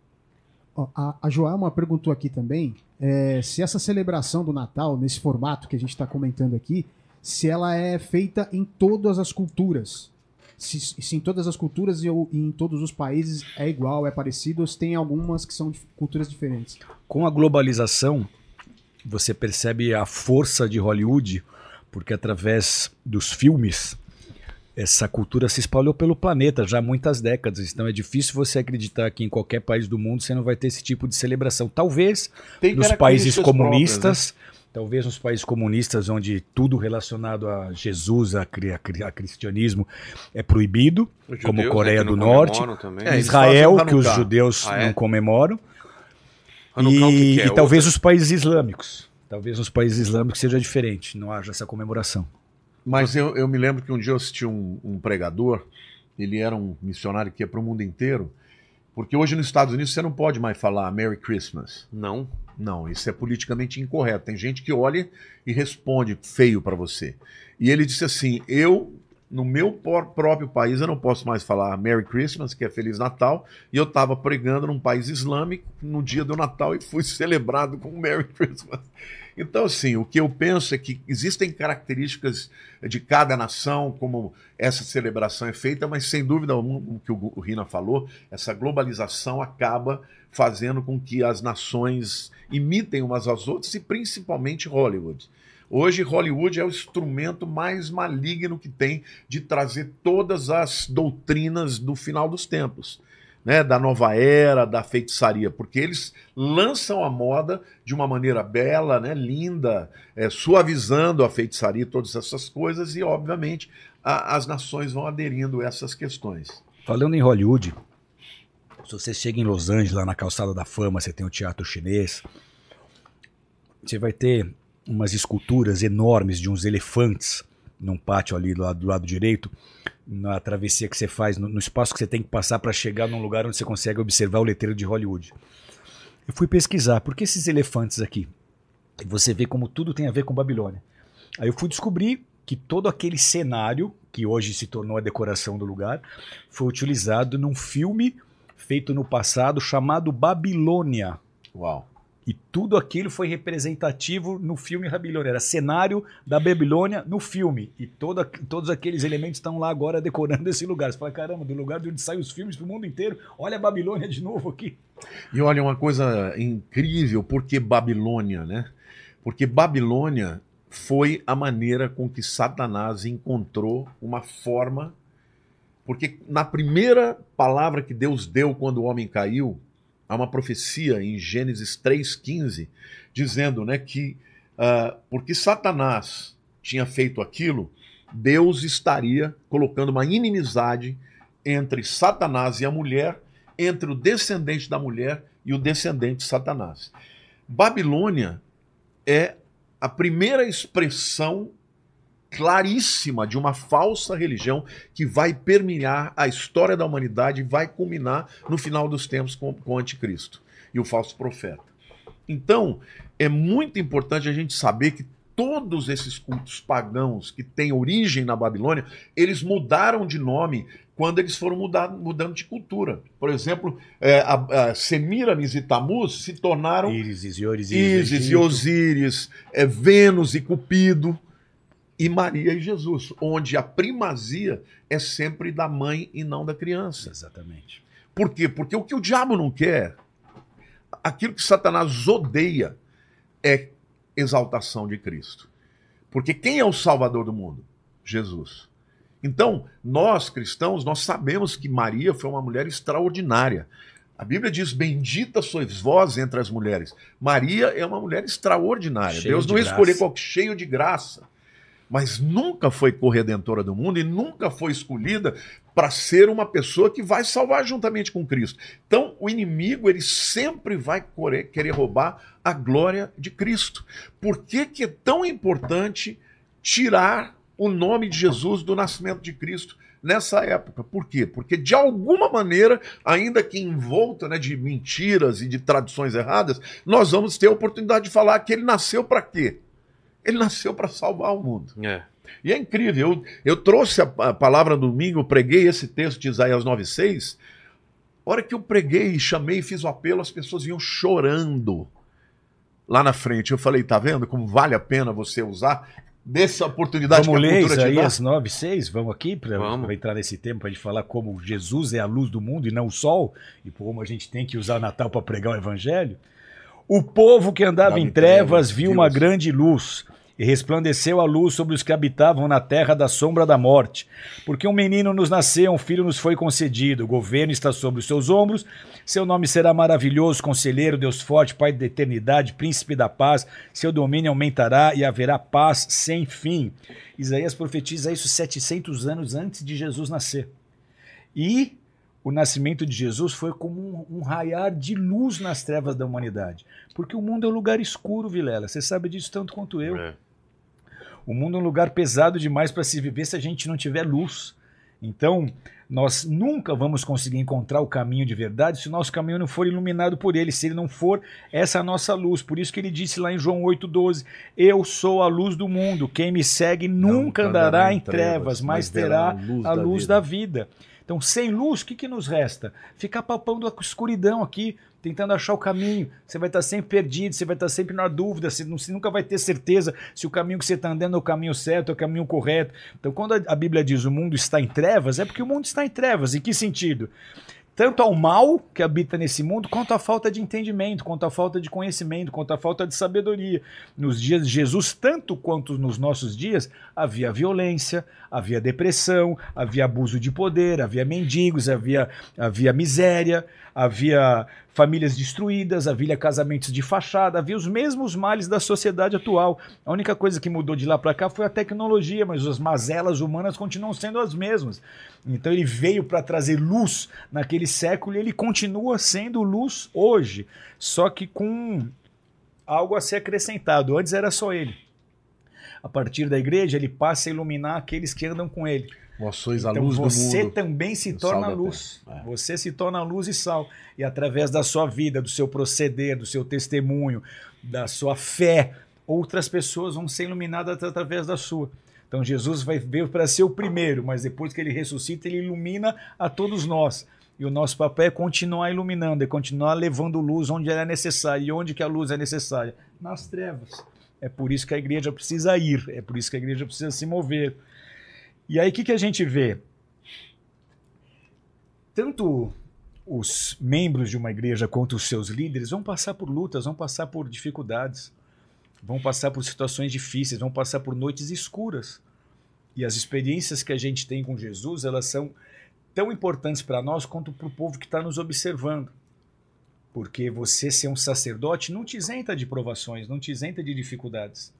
A, a Joelma perguntou aqui também é, se essa celebração do Natal, nesse formato que a gente está comentando aqui, se ela é feita em todas as culturas. Se, se em todas as culturas e ou em todos os países é igual, é parecido, ou se tem algumas que são de culturas diferentes. Com a globalização, você percebe a força de Hollywood, porque através dos filmes, essa cultura se espalhou pelo planeta já há muitas décadas. Então é difícil você acreditar que em qualquer país do mundo você não vai ter esse tipo de celebração. Talvez Tem nos países próprias, comunistas, talvez nos países comunistas onde tudo relacionado a Jesus, a, a a cristianismo é proibido, como judeus, Coreia né, que do Norte. É, Israel, que os judeus Ah, é? não comemoram, Hanukkah, e, que é? e talvez os países islâmicos. Talvez nos países islâmicos seja diferente, não haja essa comemoração. Mas eu, eu me lembro que um dia eu assisti um, um pregador, ele era um missionário que ia para o mundo inteiro, porque hoje nos Estados Unidos você não pode mais falar Merry Christmas. Não. Não, isso é politicamente incorreto. Tem gente que olha e responde feio para você. E ele disse assim: eu, no meu próprio país, eu não posso mais falar Merry Christmas, que é Feliz Natal, e eu estava pregando num país islâmico no dia do Natal e fui celebrado com Merry Christmas. Então, assim, o que eu penso é que existem características de cada nação, como essa celebração é feita, mas sem dúvida alguma, o que o Rina falou, essa globalização acaba fazendo com que as nações imitem umas às outras e principalmente Hollywood. Hoje, Hollywood é o instrumento mais maligno que tem de trazer todas as doutrinas do final dos tempos, né? da nova era, da feitiçaria, porque eles lançam a moda de uma maneira bela, né? linda, é, suavizando a feitiçaria todas essas coisas, e, obviamente, a- as nações vão aderindo a essas questões. Falando em Hollywood, se você chega em Los Angeles, lá na calçada da fama, você tem o teatro chinês, você vai ter umas esculturas enormes de uns elefantes num pátio ali do lado, do lado direito, na travessia que você faz, no, no espaço que você tem que passar para chegar num lugar onde você consegue observar o letreiro de Hollywood. Eu fui pesquisar, por que esses elefantes aqui? Você vê como tudo tem a ver com Babilônia. Aí eu fui descobrir que todo aquele cenário, que hoje se tornou a decoração do lugar, foi utilizado num filme feito no passado chamado Babilônia. Uau! E tudo aquilo foi representativo no filme Babilônia. Era cenário da Babilônia no filme. E todos aqueles elementos estão lá agora decorando esse lugar. Você fala, caramba, do lugar de onde saem os filmes pro mundo inteiro, olha a Babilônia de novo aqui. E olha, uma coisa incrível, porque Babilônia, né? Porque Babilônia foi a maneira com que Satanás encontrou uma forma. Porque na primeira palavra que Deus deu quando o homem caiu, há uma profecia em Gênesis 3,15, dizendo né, que ah, porque Satanás tinha feito aquilo, Deus estaria colocando uma inimizade entre Satanás e a mulher, entre o descendente da mulher e o descendente de Satanás. Babilônia é a primeira expressão claríssima de uma falsa religião que vai permear a história da humanidade e vai culminar no final dos tempos com, com o anticristo e o falso profeta. Então, é muito importante a gente saber que todos esses cultos pagãos que têm origem na Babilônia, eles mudaram de nome quando eles foram mudar, mudando de cultura. Por exemplo, é, a, a Semiramis e Tamuz se tornaram Íris e Osíris, e é, Vênus e Cupido, e Maria e Jesus, onde a primazia é sempre da mãe e não da criança. Exatamente. Por quê? Porque o que o diabo não quer, aquilo que Satanás odeia, é exaltação de Cristo. Porque quem é o Salvador do mundo? Jesus. Então, nós cristãos, nós sabemos que Maria foi uma mulher extraordinária. A Bíblia diz: Bendita sois vós entre as mulheres. Maria é uma mulher extraordinária. Cheio Deus de não escolheu qualquer cheio de graça. Mas nunca foi corredentora do mundo e nunca foi escolhida para ser uma pessoa que vai salvar juntamente com Cristo. Então, o inimigo ele sempre vai querer roubar a glória de Cristo. Por que, que é tão importante tirar o nome de Jesus do nascimento de Cristo nessa época? Por quê? Porque de alguma maneira, ainda que envolta né, de mentiras e de tradições erradas, nós vamos ter a oportunidade de falar que ele nasceu para quê? Ele nasceu para salvar o mundo. É. E é incrível, eu, eu trouxe a, a palavra no domingo, eu preguei esse texto de Isaías 9,6. A hora que eu preguei, chamei e fiz o apelo, as pessoas vinham chorando lá na frente. Eu falei, tá vendo como vale a pena você usar dessa oportunidade Vamos que a ler cultura te dá? Isaías 9, 6? Vamos aqui para Vamos. entrar nesse tempo para a gente falar como Jesus é a luz do mundo e não o sol, e como a gente tem que usar o Natal para pregar o evangelho. O povo que andava em trevas viu uma grande luz, e resplandeceu a luz sobre os que habitavam na terra da sombra da morte. Porque um menino nos nasceu, um filho nos foi concedido, o governo está sobre os seus ombros, seu nome será maravilhoso, conselheiro, Deus forte, Pai da eternidade, príncipe da paz, seu domínio aumentará e haverá paz sem fim. Isaías profetiza isso 700 anos antes de Jesus nascer. E o nascimento de Jesus foi como um, um raiar de luz nas trevas da humanidade. Porque o mundo é um lugar escuro, Vilela. Você sabe disso tanto quanto eu. É. O mundo é um lugar pesado demais para se viver se a gente não tiver luz. Então, nós nunca vamos conseguir encontrar o caminho de verdade se o nosso caminho não for iluminado por ele, se ele não for essa nossa luz. Por isso que ele disse lá em João 8,12: Eu sou a luz do mundo, quem me segue nunca andará em trevas, mas terá a luz da vida. Então, sem luz, o que, que nos resta? Ficar palpando a escuridão aqui, tentando achar o caminho. Você vai estar sempre perdido, você vai estar sempre na dúvida, você, não- você nunca vai ter certeza se o caminho que você está andando é o caminho certo, é o caminho correto. Então, quando a, a Bíblia diz o mundo está em trevas, é porque o mundo está em trevas. Em que sentido? Tanto ao mal que habita nesse mundo, quanto à falta de entendimento, quanto à falta de conhecimento, quanto à falta de sabedoria. Nos dias de Jesus, tanto quanto nos nossos dias, havia violência, havia depressão, havia abuso de poder, havia mendigos, havia, havia miséria, havia famílias destruídas, havia casamentos de fachada, havia os mesmos males da sociedade atual. A única coisa que mudou de lá para cá foi a tecnologia, mas as mazelas humanas continuam sendo as mesmas. Então ele veio para trazer luz naquele século e ele continua sendo luz hoje, só que com algo a ser acrescentado. Antes era só ele. A partir da igreja, ele passa a iluminar aqueles que andam com ele. Vós sois a Então luz do você mundo. também se torna luz. É. Você se torna luz e sal. E através da sua vida, do seu proceder, do seu testemunho, da sua fé, outras pessoas vão ser iluminadas através da sua. Então Jesus vai veio para ser o primeiro, mas depois que ele ressuscita, ele ilumina a todos nós. E o nosso papel é continuar iluminando, é continuar levando luz onde ela é necessária. E onde que a luz é necessária? Nas trevas. É por isso que a igreja precisa ir, é por isso que a igreja precisa se mover. E aí o que, que a gente vê? Tanto os membros de uma igreja quanto os seus líderes vão passar por lutas, vão passar por dificuldades, vão passar por situações difíceis, vão passar por noites escuras. E as experiências que a gente tem com Jesus, elas são tão importantes para nós quanto para o povo que está nos observando. Porque você ser um sacerdote não te isenta de provações, não te isenta de dificuldades.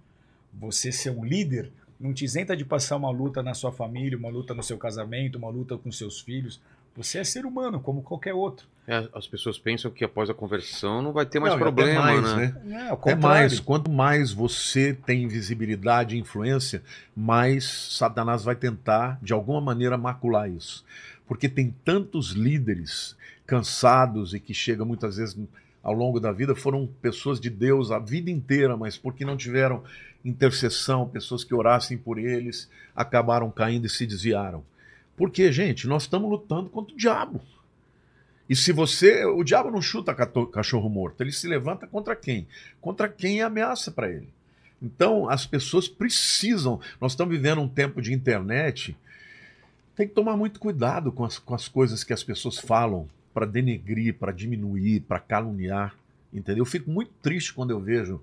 Você ser um líder não te isenta de passar uma luta na sua família, uma luta no seu casamento, uma luta com seus filhos. Você é ser humano, como qualquer outro. É, as pessoas pensam que após a conversão não vai ter mais Não, problema, mais, né? É, ao É contrário. mais, quanto mais você tem visibilidade e influência, mais Satanás vai tentar, de alguma maneira, macular isso. Porque tem tantos líderes cansados e que chegam muitas vezes ao longo da vida, foram pessoas de Deus a vida inteira, mas porque não tiveram intercessão, pessoas que orassem por eles, acabaram caindo e se desviaram. Porque, gente, nós estamos lutando contra o diabo. E se você. O diabo não chuta cachorro morto, ele se levanta contra quem? Contra quem é ameaça para ele. Então, as pessoas precisam. Nós estamos vivendo um tempo de internet. Tem que tomar muito cuidado com as, com as coisas que as pessoas falam para denegrir, para diminuir, para caluniar. Entendeu? Eu fico muito triste quando eu vejo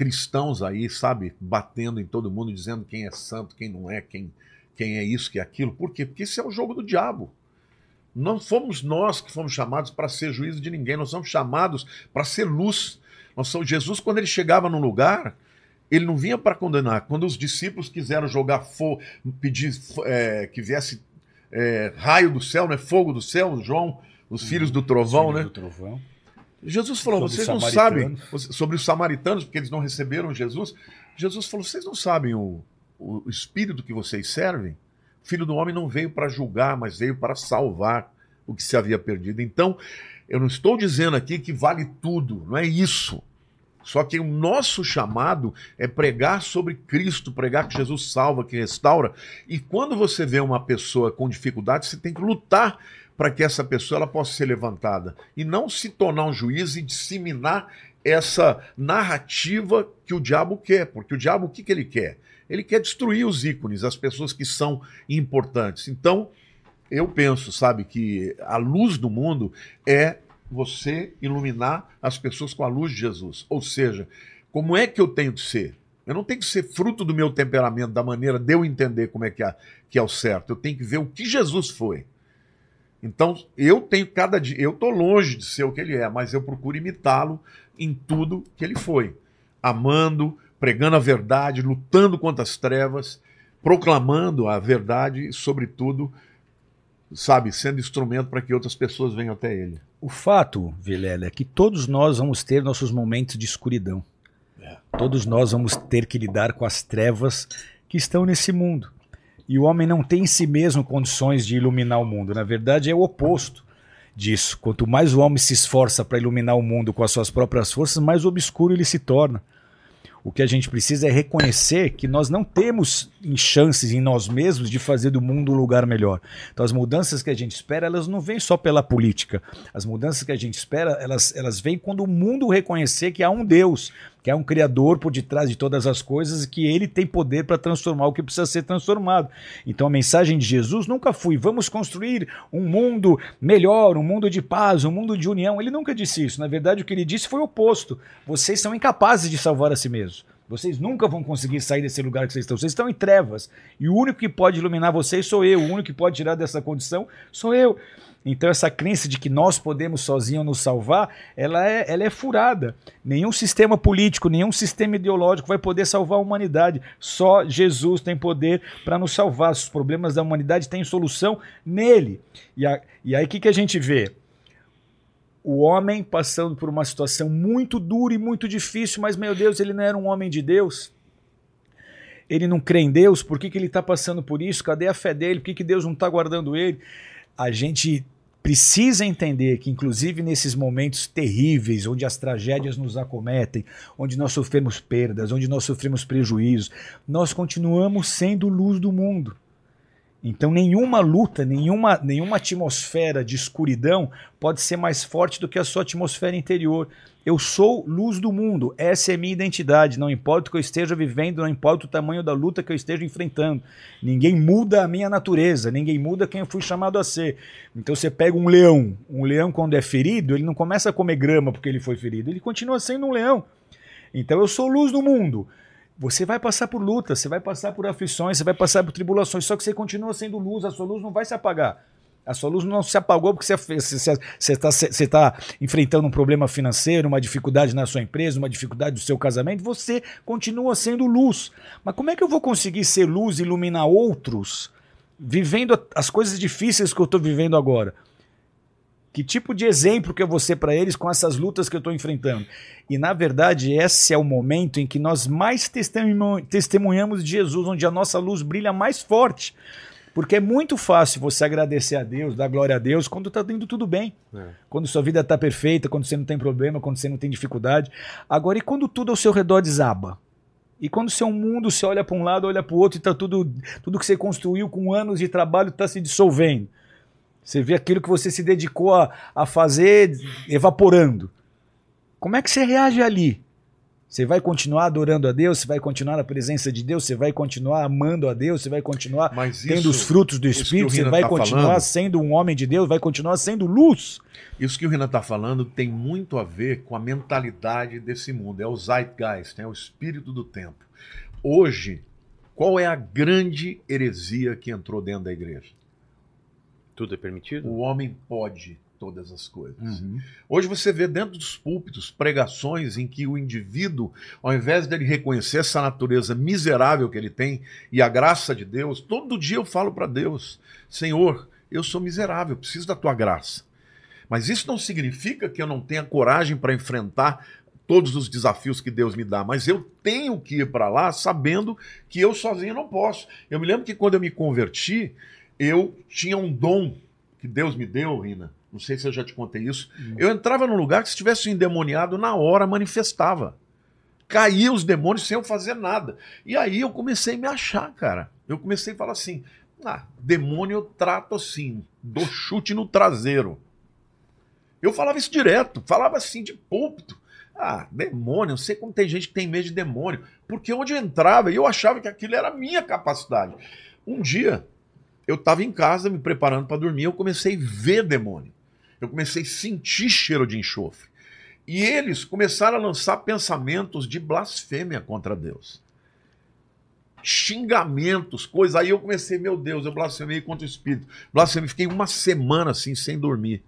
cristãos aí, sabe, batendo em todo mundo, dizendo quem é santo, quem não é, quem, quem é isso, quem é aquilo. Por quê? Porque isso é o jogo do diabo. Não fomos nós que fomos chamados para ser juízo de ninguém, nós somos chamados para ser luz. Nós somos, Jesus, quando ele chegava num lugar, ele não vinha para condenar. Quando os discípulos quiseram jogar fogo, pedir é, que viesse é, raio do céu, né, fogo do céu, João, os filhos do trovão, Filho né? do trovão. Jesus falou: Sobre vocês não sabem sobre os samaritanos, porque eles não receberam Jesus. Jesus falou: vocês não sabem o, o espírito que vocês servem? O filho do homem não veio para julgar, mas veio para salvar o que se havia perdido. Então, eu não estou dizendo aqui que vale tudo, não é isso. Só que o nosso chamado é pregar sobre Cristo, pregar que Jesus salva, que restaura. E quando você vê uma pessoa com dificuldade, você tem que lutar para que essa pessoa ela possa ser levantada e não se tornar um juiz e disseminar essa narrativa que o diabo quer, porque o diabo o que, que ele quer? Ele quer destruir os ícones, as pessoas que são importantes. Então, eu penso, sabe, que a luz do mundo é você iluminar as pessoas com a luz de Jesus. Ou seja, como é que eu tenho que ser? Eu não tenho que ser fruto do meu temperamento, da maneira de eu entender como é que é, que é o certo. Eu tenho que ver o que Jesus foi. Então, eu tenho cada dia, eu estou longe de ser o que ele é, mas eu procuro imitá-lo em tudo que ele foi. Amando, pregando a verdade, lutando contra as trevas, proclamando a verdade e, sobretudo, sabe, sendo instrumento para que outras pessoas venham até ele. O fato, Vilela, é que todos nós vamos ter nossos momentos de escuridão. É. Todos nós vamos ter que lidar com as trevas que estão nesse mundo. E o homem não tem em si mesmo condições de iluminar o mundo. Na verdade, é o oposto disso. Quanto mais o homem se esforça para iluminar o mundo com as suas próprias forças, mais obscuro ele se torna. O que a gente precisa é reconhecer que nós não temos chances em nós mesmos de fazer do mundo um lugar melhor. Então as mudanças que a gente espera, elas não vêm só pela política. As mudanças que a gente espera, elas, elas vêm quando o mundo reconhecer que há um Deus, que há um Criador por detrás de todas as coisas e que ele tem poder para transformar o que precisa ser transformado. Então a mensagem de Jesus nunca foi vamos construir um mundo melhor, um mundo de paz, um mundo de união. Ele nunca disse isso. Na verdade, o que ele disse foi o oposto. Vocês são incapazes de salvar a si mesmos. Vocês nunca vão conseguir sair desse lugar que vocês estão. Vocês estão em trevas. E o único que pode iluminar vocês sou eu. O único que pode tirar dessa condição sou eu. Então essa crença de que nós podemos sozinhos nos salvar, ela é, ela é furada. Nenhum sistema político, nenhum sistema ideológico vai poder salvar a humanidade. Só Jesus tem poder para nos salvar. Os problemas da humanidade têm solução nele. E, a, e aí o que, que a gente vê? O homem passando por uma situação muito dura e muito difícil, mas meu Deus, ele não era um homem de Deus. Ele não crê em Deus, por que, que ele está passando por isso? Cadê a fé dele? Por que, que Deus não está guardando ele? A gente precisa entender que, inclusive nesses momentos terríveis, onde as tragédias nos acometem, onde nós sofremos perdas, onde nós sofremos prejuízos, nós continuamos sendo luz do mundo. Então, nenhuma luta, nenhuma, nenhuma atmosfera de escuridão pode ser mais forte do que a sua atmosfera interior. Eu sou luz do mundo, essa é minha identidade. Não importa o que eu esteja vivendo, não importa o tamanho da luta que eu esteja enfrentando. Ninguém muda a minha natureza, ninguém muda quem eu fui chamado a ser. Então, você pega um leão, um leão, quando é ferido, ele não começa a comer grama porque ele foi ferido, ele continua sendo um leão. Então, eu sou luz do mundo. Você vai passar por lutas, você vai passar por aflições, você vai passar por tribulações, só que você continua sendo luz, a sua luz não vai se apagar. A sua luz não se apagou porque você está você tá enfrentando um problema financeiro, uma dificuldade na sua empresa, uma dificuldade do seu casamento. Você continua sendo luz. Mas como é que eu vou conseguir ser luz e iluminar outros vivendo as coisas difíceis que eu estou vivendo agora? Que tipo de exemplo que eu vou ser para eles com essas lutas que eu estou enfrentando? E na verdade, esse é o momento em que nós mais testemunhamos de Jesus, onde a nossa luz brilha mais forte. Porque é muito fácil você agradecer a Deus, dar glória a Deus quando está indo tudo bem. É. Quando sua vida está perfeita, quando você não tem problema, quando você não tem dificuldade. Agora, e quando tudo ao seu redor desaba? E quando o seu mundo você olha para um lado, olha para o outro e está tudo, tudo que você construiu com anos de trabalho está se dissolvendo. Você vê aquilo que você se dedicou a, a fazer evaporando. Como é que você reage ali? Você vai continuar adorando a Deus, você vai continuar na presença de Deus, você vai continuar amando a Deus, você vai continuar Mas tendo os frutos do Espírito, você vai tá continuar falando, sendo um homem de Deus, vai continuar sendo luz. Isso que o Renan está falando tem muito a ver com a mentalidade desse mundo, é o zeitgeist, é o espírito do tempo. Hoje, qual é a grande heresia que entrou dentro da igreja? Tudo é permitido? O homem pode todas as coisas. Uhum. Hoje você vê dentro dos púlpitos pregações em que o indivíduo, ao invés dele reconhecer essa natureza miserável que ele tem e a graça de Deus, todo dia eu falo para Deus: Senhor, eu sou miserável, preciso da tua graça. Mas isso não significa que eu não tenha coragem para enfrentar todos os desafios que Deus me dá, mas eu tenho que ir para lá sabendo que eu sozinho não posso. Eu me lembro que quando eu me converti, eu tinha um dom que Deus me deu, Rina, não sei se eu já te contei isso. Hum. Eu entrava num lugar que se tivesse endemoniado, na hora manifestava. Caía os demônios sem eu fazer nada. E aí eu comecei a me achar, cara. Eu comecei a falar assim: ah, demônio eu trato assim, dou chute no traseiro. Eu falava isso direto, falava assim de púlpito. Ah, demônio, eu sei como tem gente que tem medo de demônio. Porque onde eu entrava, eu achava que aquilo era a minha capacidade. Um dia, eu estava em casa me preparando para dormir, eu comecei a ver demônio eu comecei a sentir cheiro de enxofre. E eles começaram a lançar pensamentos de blasfêmia contra Deus. Xingamentos, coisas. Aí eu comecei, meu Deus, eu blasfemei contra o Espírito. Blasfemei, fiquei uma semana assim, sem dormir.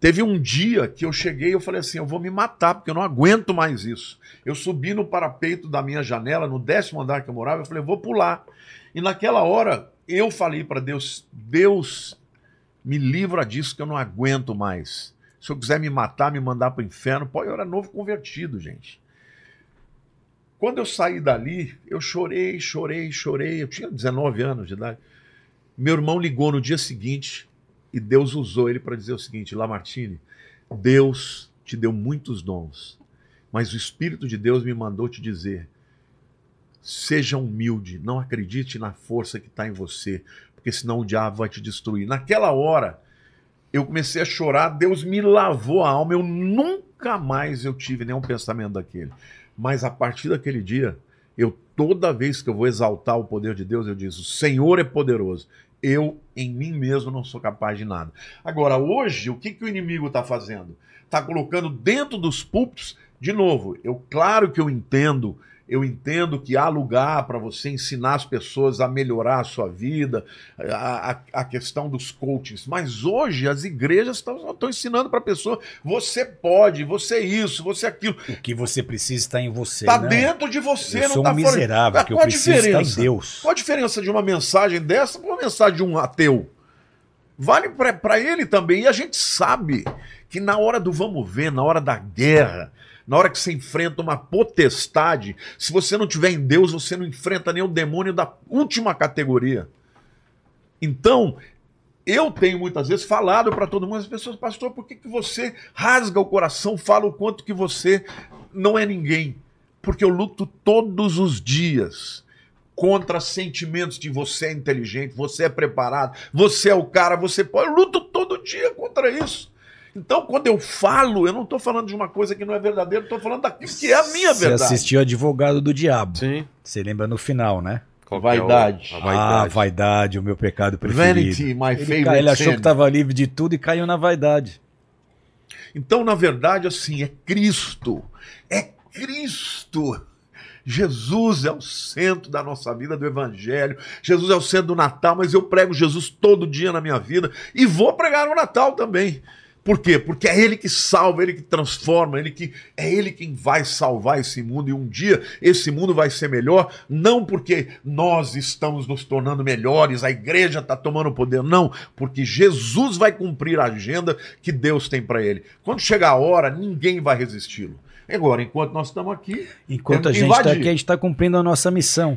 Teve um dia que eu cheguei e eu falei assim: eu vou me matar, porque eu não aguento mais isso. Eu subi no parapeito da minha janela, no décimo andar que eu morava, eu falei: eu vou pular. E naquela hora eu falei para Deus: Deus, me livra disso que eu não aguento mais. Se eu quiser me matar, me mandar para o inferno, pô, eu era novo convertido, gente. Quando eu saí dali, eu chorei, chorei, chorei. Eu tinha 19 anos de idade. Meu irmão ligou no dia seguinte e Deus usou ele para dizer o seguinte: Lamartine, Deus te deu muitos dons, mas o Espírito de Deus me mandou te dizer: seja humilde, não acredite na força que está em você, porque senão o diabo vai te destruir. Naquela hora, eu comecei a chorar, Deus me lavou a alma, eu nunca mais eu tive nenhum pensamento daquele. Mas a partir daquele dia, eu toda vez que eu vou exaltar o poder de Deus, eu digo: o Senhor é poderoso. Eu, em mim mesmo, não sou capaz de nada. Agora, hoje, o que, que o inimigo está fazendo? Está colocando dentro dos púlpitos, de novo, eu claro que eu entendo eu entendo que há lugar para você ensinar as pessoas a melhorar a sua vida, a, a, a questão dos coachings. Mas hoje as igrejas estão ensinando para a pessoa: você pode, você é isso, você é aquilo. O que você precisa está em você. Está né? dentro de você, eu não está um miserável, fora. Qual eu preciso estar em Deus. Qual a diferença de uma mensagem dessa para uma mensagem de um ateu? Vale para ele também. E a gente sabe que na hora do vamos ver, na hora da guerra, na hora que você enfrenta uma potestade, se você não tiver em Deus, você não enfrenta nem o demônio da última categoria. Então, eu tenho muitas vezes falado para todo mundo, as pessoas, pastor, por que, que você rasga o coração, fala o quanto que você não é ninguém? Porque eu luto todos os dias contra sentimentos de você é inteligente, você é preparado, você é o cara, você pode. Eu luto todo dia contra isso. Então, quando eu falo, eu não estou falando de uma coisa que não é verdadeira, estou falando daquilo que é a minha Você verdade. Você assistiu Advogado do Diabo. Sim. Você lembra no final, né? Qual vaidade. É o... vaidade. Ah, vaidade, o meu pecado preferido. Vanity, my ele, favorite ele achou que estava livre de tudo e caiu na vaidade. Então, na verdade, assim, é Cristo. É Cristo Jesus é o centro da nossa vida, do Evangelho. Jesus é o centro do Natal, mas eu prego Jesus todo dia na minha vida e vou pregar no Natal também. Por quê? Porque é Ele que salva, Ele que transforma, Ele que é Ele quem vai salvar esse mundo e um dia esse mundo vai ser melhor, não porque nós estamos nos tornando melhores, a igreja está tomando poder, não, porque Jesus vai cumprir a agenda que Deus tem para Ele. Quando chegar a hora, ninguém vai resisti-lo. Agora, enquanto nós estamos aqui, enquanto a gente está aqui, a gente está cumprindo a nossa missão.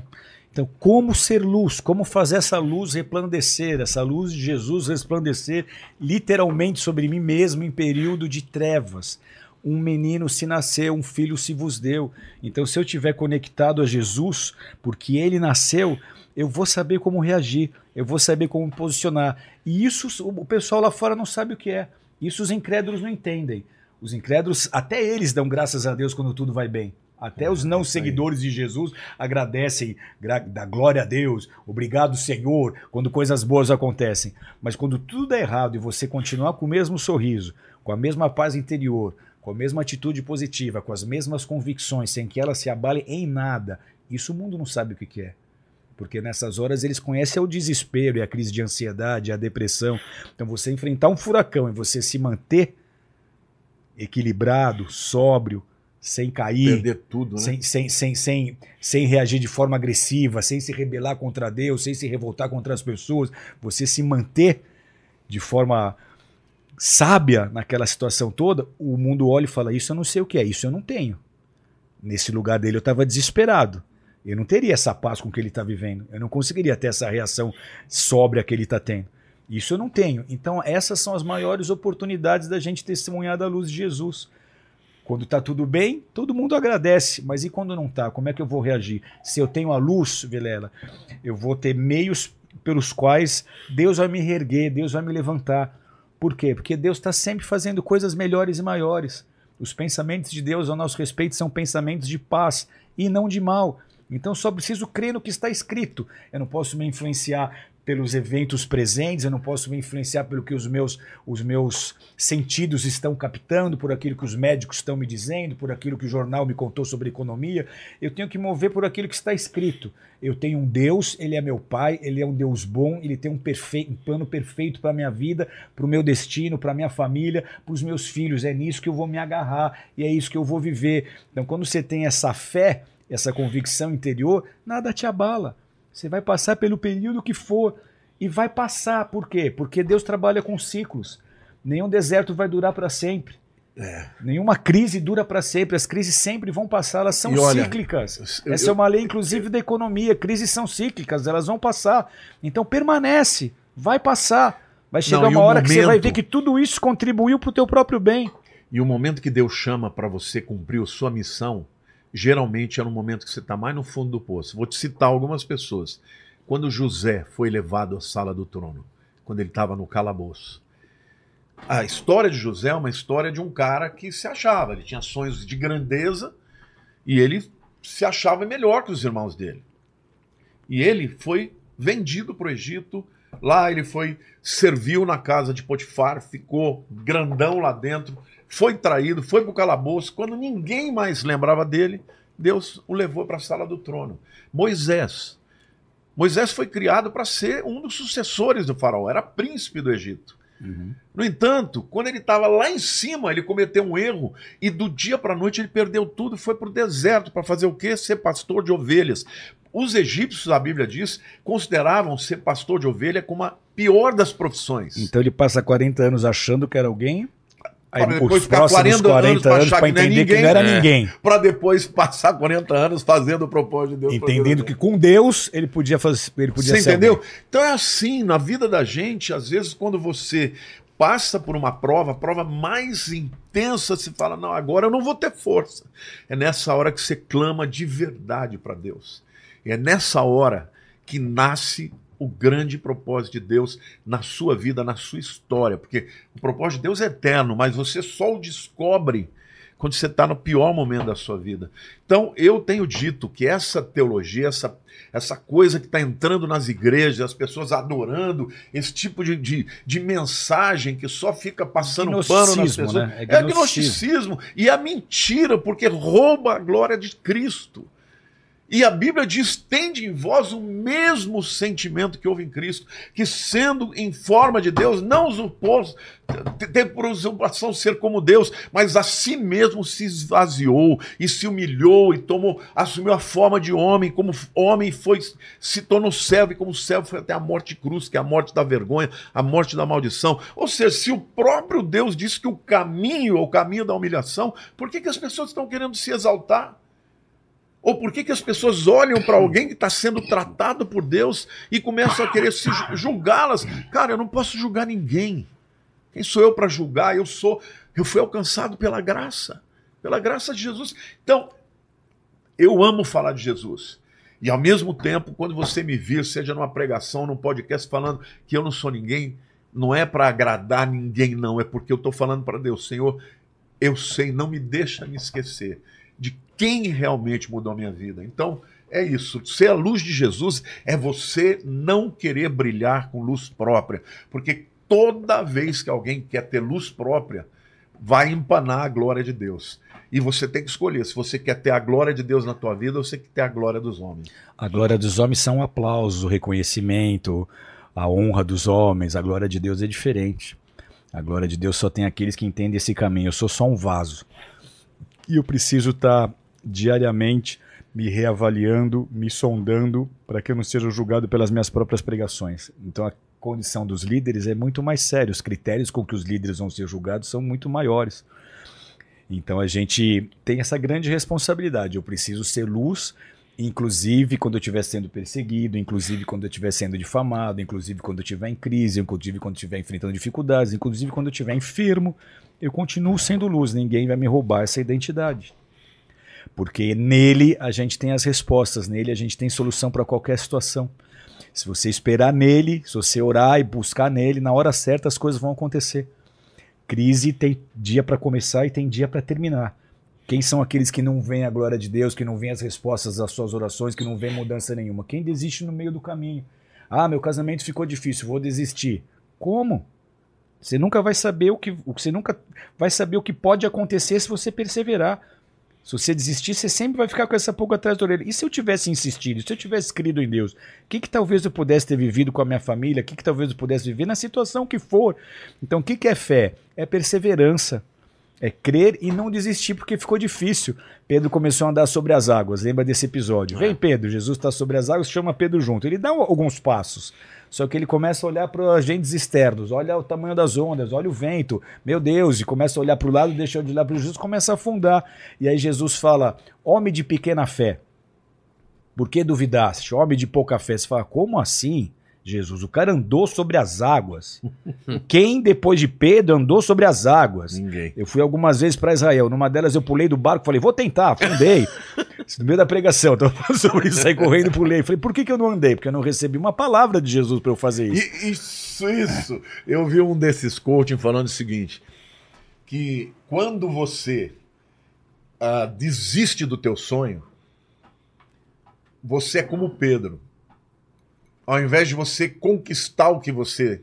Então, como ser luz? Como fazer essa luz resplandecer, essa luz de Jesus resplandecer literalmente sobre mim mesmo em período de trevas? Um menino se nasceu, um filho se vos deu. Então, se eu estiver conectado a Jesus, porque ele nasceu, eu vou saber como reagir, eu vou saber como me posicionar. E isso o pessoal lá fora não sabe o que é. Isso os incrédulos não entendem. Os incrédulos, até eles dão graças a Deus quando tudo vai bem. Até os não seguidores de Jesus agradecem, da glória a Deus, obrigado Senhor, quando coisas boas acontecem. Mas quando tudo é errado e você continuar com o mesmo sorriso, com a mesma paz interior, com a mesma atitude positiva, com as mesmas convicções, sem que ela se abale em nada, isso o mundo não sabe o que é. Porque nessas horas eles conhecem o desespero e a crise de ansiedade, a depressão. Então você enfrentar um furacão e você se manter equilibrado, sóbrio, sem cair, perder tudo, né? sem, sem, sem, sem, sem reagir de forma agressiva, sem se rebelar contra Deus, sem se revoltar contra as pessoas, você se manter de forma sábia naquela situação toda, o mundo olha e fala: Isso eu não sei o que é, isso eu não tenho. Nesse lugar dele eu estava desesperado. Eu não teria essa paz com que ele está vivendo. Eu não conseguiria ter essa reação sóbria que ele está tendo. Isso eu não tenho. Então, essas são as maiores oportunidades da gente testemunhar da luz de Jesus. Quando está tudo bem, todo mundo agradece. Mas e quando não está? Como é que eu vou reagir? Se eu tenho a luz, Vilela, eu vou ter meios pelos quais Deus vai me reerguer, Deus vai me levantar. Por quê? Porque Deus está sempre fazendo coisas melhores e maiores. Os pensamentos de Deus ao nosso respeito são pensamentos de paz e não de mal. Então só preciso crer no que está escrito. Eu não posso me influenciar pelos eventos presentes, eu não posso me influenciar pelo que os meus, os meus sentidos estão captando, por aquilo que os médicos estão me dizendo, por aquilo que o jornal me contou sobre economia. Eu tenho que mover por aquilo que está escrito. Eu tenho um Deus, ele é meu pai, ele é um Deus bom, ele tem um, um plano perfeito para a minha vida, para o meu destino, para a minha família, para os meus filhos. É nisso que eu vou me agarrar e é isso que eu vou viver. Então, quando você tem essa fé, essa convicção interior, nada te abala. Você vai passar pelo período que for e vai passar. Por quê? Porque Deus trabalha com ciclos. Nenhum deserto vai durar para sempre. É. Nenhuma crise dura para sempre. As crises sempre vão passar, elas são olha, cíclicas. Eu, Essa é uma lei, inclusive, da economia. Crises são cíclicas, elas vão passar. Então permanece, vai passar. Vai chegar Não, uma hora momento... que você vai ver que tudo isso contribuiu para o teu próprio bem. E o momento que Deus chama para você cumprir a sua missão, geralmente é no momento que você está mais no fundo do poço. Vou te citar algumas pessoas. Quando José foi levado à sala do trono, quando ele estava no calabouço. A história de José é uma história de um cara que se achava, ele tinha sonhos de grandeza e ele se achava melhor que os irmãos dele. E ele foi vendido para o Egito, lá ele foi, serviu na casa de Potifar, ficou grandão lá dentro, foi traído, foi para o calabouço. Quando ninguém mais lembrava dele, Deus o levou para a sala do trono. Moisés. Moisés foi criado para ser um dos sucessores do faraó, era príncipe do Egito. Uhum. No entanto, quando ele estava lá em cima, ele cometeu um erro e do dia para a noite ele perdeu tudo e foi para o deserto para fazer o quê? Ser pastor de ovelhas. Os egípcios, a Bíblia diz, consideravam ser pastor de ovelha como a pior das profissões. Então ele passa 40 anos achando que era alguém Aí, para depois ficar 40, 40 anos para entender ninguém, que não era é. ninguém. Para depois passar 40 anos fazendo o propósito de Deus. Entendendo que com Deus ele podia fazer. Ele podia você entendeu? Alguém. Então é assim, na vida da gente, às vezes, quando você passa por uma prova, a prova mais intensa, se fala: não, agora eu não vou ter força. É nessa hora que você clama de verdade para Deus. É nessa hora que nasce o grande propósito de Deus na sua vida, na sua história. Porque o propósito de Deus é eterno, mas você só o descobre quando você está no pior momento da sua vida. Então, eu tenho dito que essa teologia, essa, essa coisa que está entrando nas igrejas, as pessoas adorando, esse tipo de, de, de mensagem que só fica passando pano nas pessoas, né? é, é gnosticismo. E a mentira, porque rouba a glória de Cristo. E a Bíblia diz: tende em vós o mesmo sentimento que houve em Cristo, que sendo em forma de Deus, não usurpou, teve por usurpação ser como Deus, mas a si mesmo se esvaziou e se humilhou e tomou, assumiu a forma de homem, como homem foi, se tornou servo, e como servo foi até a morte cruz, que é a morte da vergonha, a morte da maldição. Ou seja, se o próprio Deus disse que o caminho é o caminho da humilhação, por que, que as pessoas estão querendo se exaltar? Ou por que, que as pessoas olham para alguém que está sendo tratado por Deus e começam a querer se julgá-las? Cara, eu não posso julgar ninguém. Quem sou eu para julgar? Eu sou, eu fui alcançado pela graça, pela graça de Jesus. Então, eu amo falar de Jesus. E ao mesmo tempo, quando você me vir, seja numa pregação, num podcast, falando que eu não sou ninguém, não é para agradar ninguém, não. É porque eu estou falando para Deus, Senhor, eu sei, não me deixa me esquecer quem realmente mudou a minha vida. Então, é isso. Ser a luz de Jesus é você não querer brilhar com luz própria. Porque toda vez que alguém quer ter luz própria, vai empanar a glória de Deus. E você tem que escolher se você quer ter a glória de Deus na tua vida ou você quer ter a glória dos homens. A glória dos homens são aplausos, o reconhecimento, a honra dos homens. A glória de Deus é diferente. A glória de Deus só tem aqueles que entendem esse caminho. Eu sou só um vaso. E eu preciso estar tá diariamente me reavaliando, me sondando, para que eu não seja julgado pelas minhas próprias pregações. Então a condição dos líderes é muito mais séria, os critérios com que os líderes vão ser julgados são muito maiores. Então a gente tem essa grande responsabilidade. Eu preciso ser luz, inclusive quando eu estiver sendo perseguido, inclusive quando eu estiver sendo difamado, inclusive quando eu estiver em crise, inclusive quando eu estiver enfrentando dificuldades, inclusive quando eu estiver enfermo eu continuo sendo luz, ninguém vai me roubar essa identidade. Porque nele a gente tem as respostas, nele a gente tem solução para qualquer situação. Se você esperar nele, se você orar e buscar nele, na hora certa as coisas vão acontecer. Crise tem dia para começar e tem dia para terminar. Quem são aqueles que não veem a glória de Deus, que não veem as respostas às suas orações, que não veem mudança nenhuma? Quem desiste no meio do caminho? Ah, meu casamento ficou difícil, vou desistir. Como? Você nunca vai saber o que. Você nunca vai saber o que pode acontecer se você perseverar. Se você desistir, você sempre vai ficar com essa pulga atrás da orelha. E se eu tivesse insistido, se eu tivesse crido em Deus, o que, que talvez eu pudesse ter vivido com a minha família? O que, que talvez eu pudesse viver na situação que for? Então, o que, que é fé? É perseverança. É crer e não desistir porque ficou difícil. Pedro começou a andar sobre as águas. Lembra desse episódio? Vem, é. Pedro. Jesus está sobre as águas, chama Pedro junto. Ele dá alguns passos. Só que ele começa a olhar para agentes externos, olha o tamanho das ondas, olha o vento, meu Deus, e começa a olhar para o lado, deixa de olhar para Jesus, começa a afundar. E aí Jesus fala: Homem de pequena fé, por que duvidaste? Homem de pouca fé. Você fala: Como assim? Jesus, o cara andou sobre as águas. Quem depois de Pedro andou sobre as águas? Ninguém. Eu fui algumas vezes para Israel. Numa delas eu pulei do barco, falei, vou tentar, afundei. no meio da pregação, tô falando sobre isso, saí correndo, pulei. Falei, por que, que eu não andei? Porque eu não recebi uma palavra de Jesus para eu fazer isso. Isso, isso. Eu vi um desses coaching falando o seguinte, que quando você uh, desiste do teu sonho, você é como Pedro ao invés de você conquistar o que você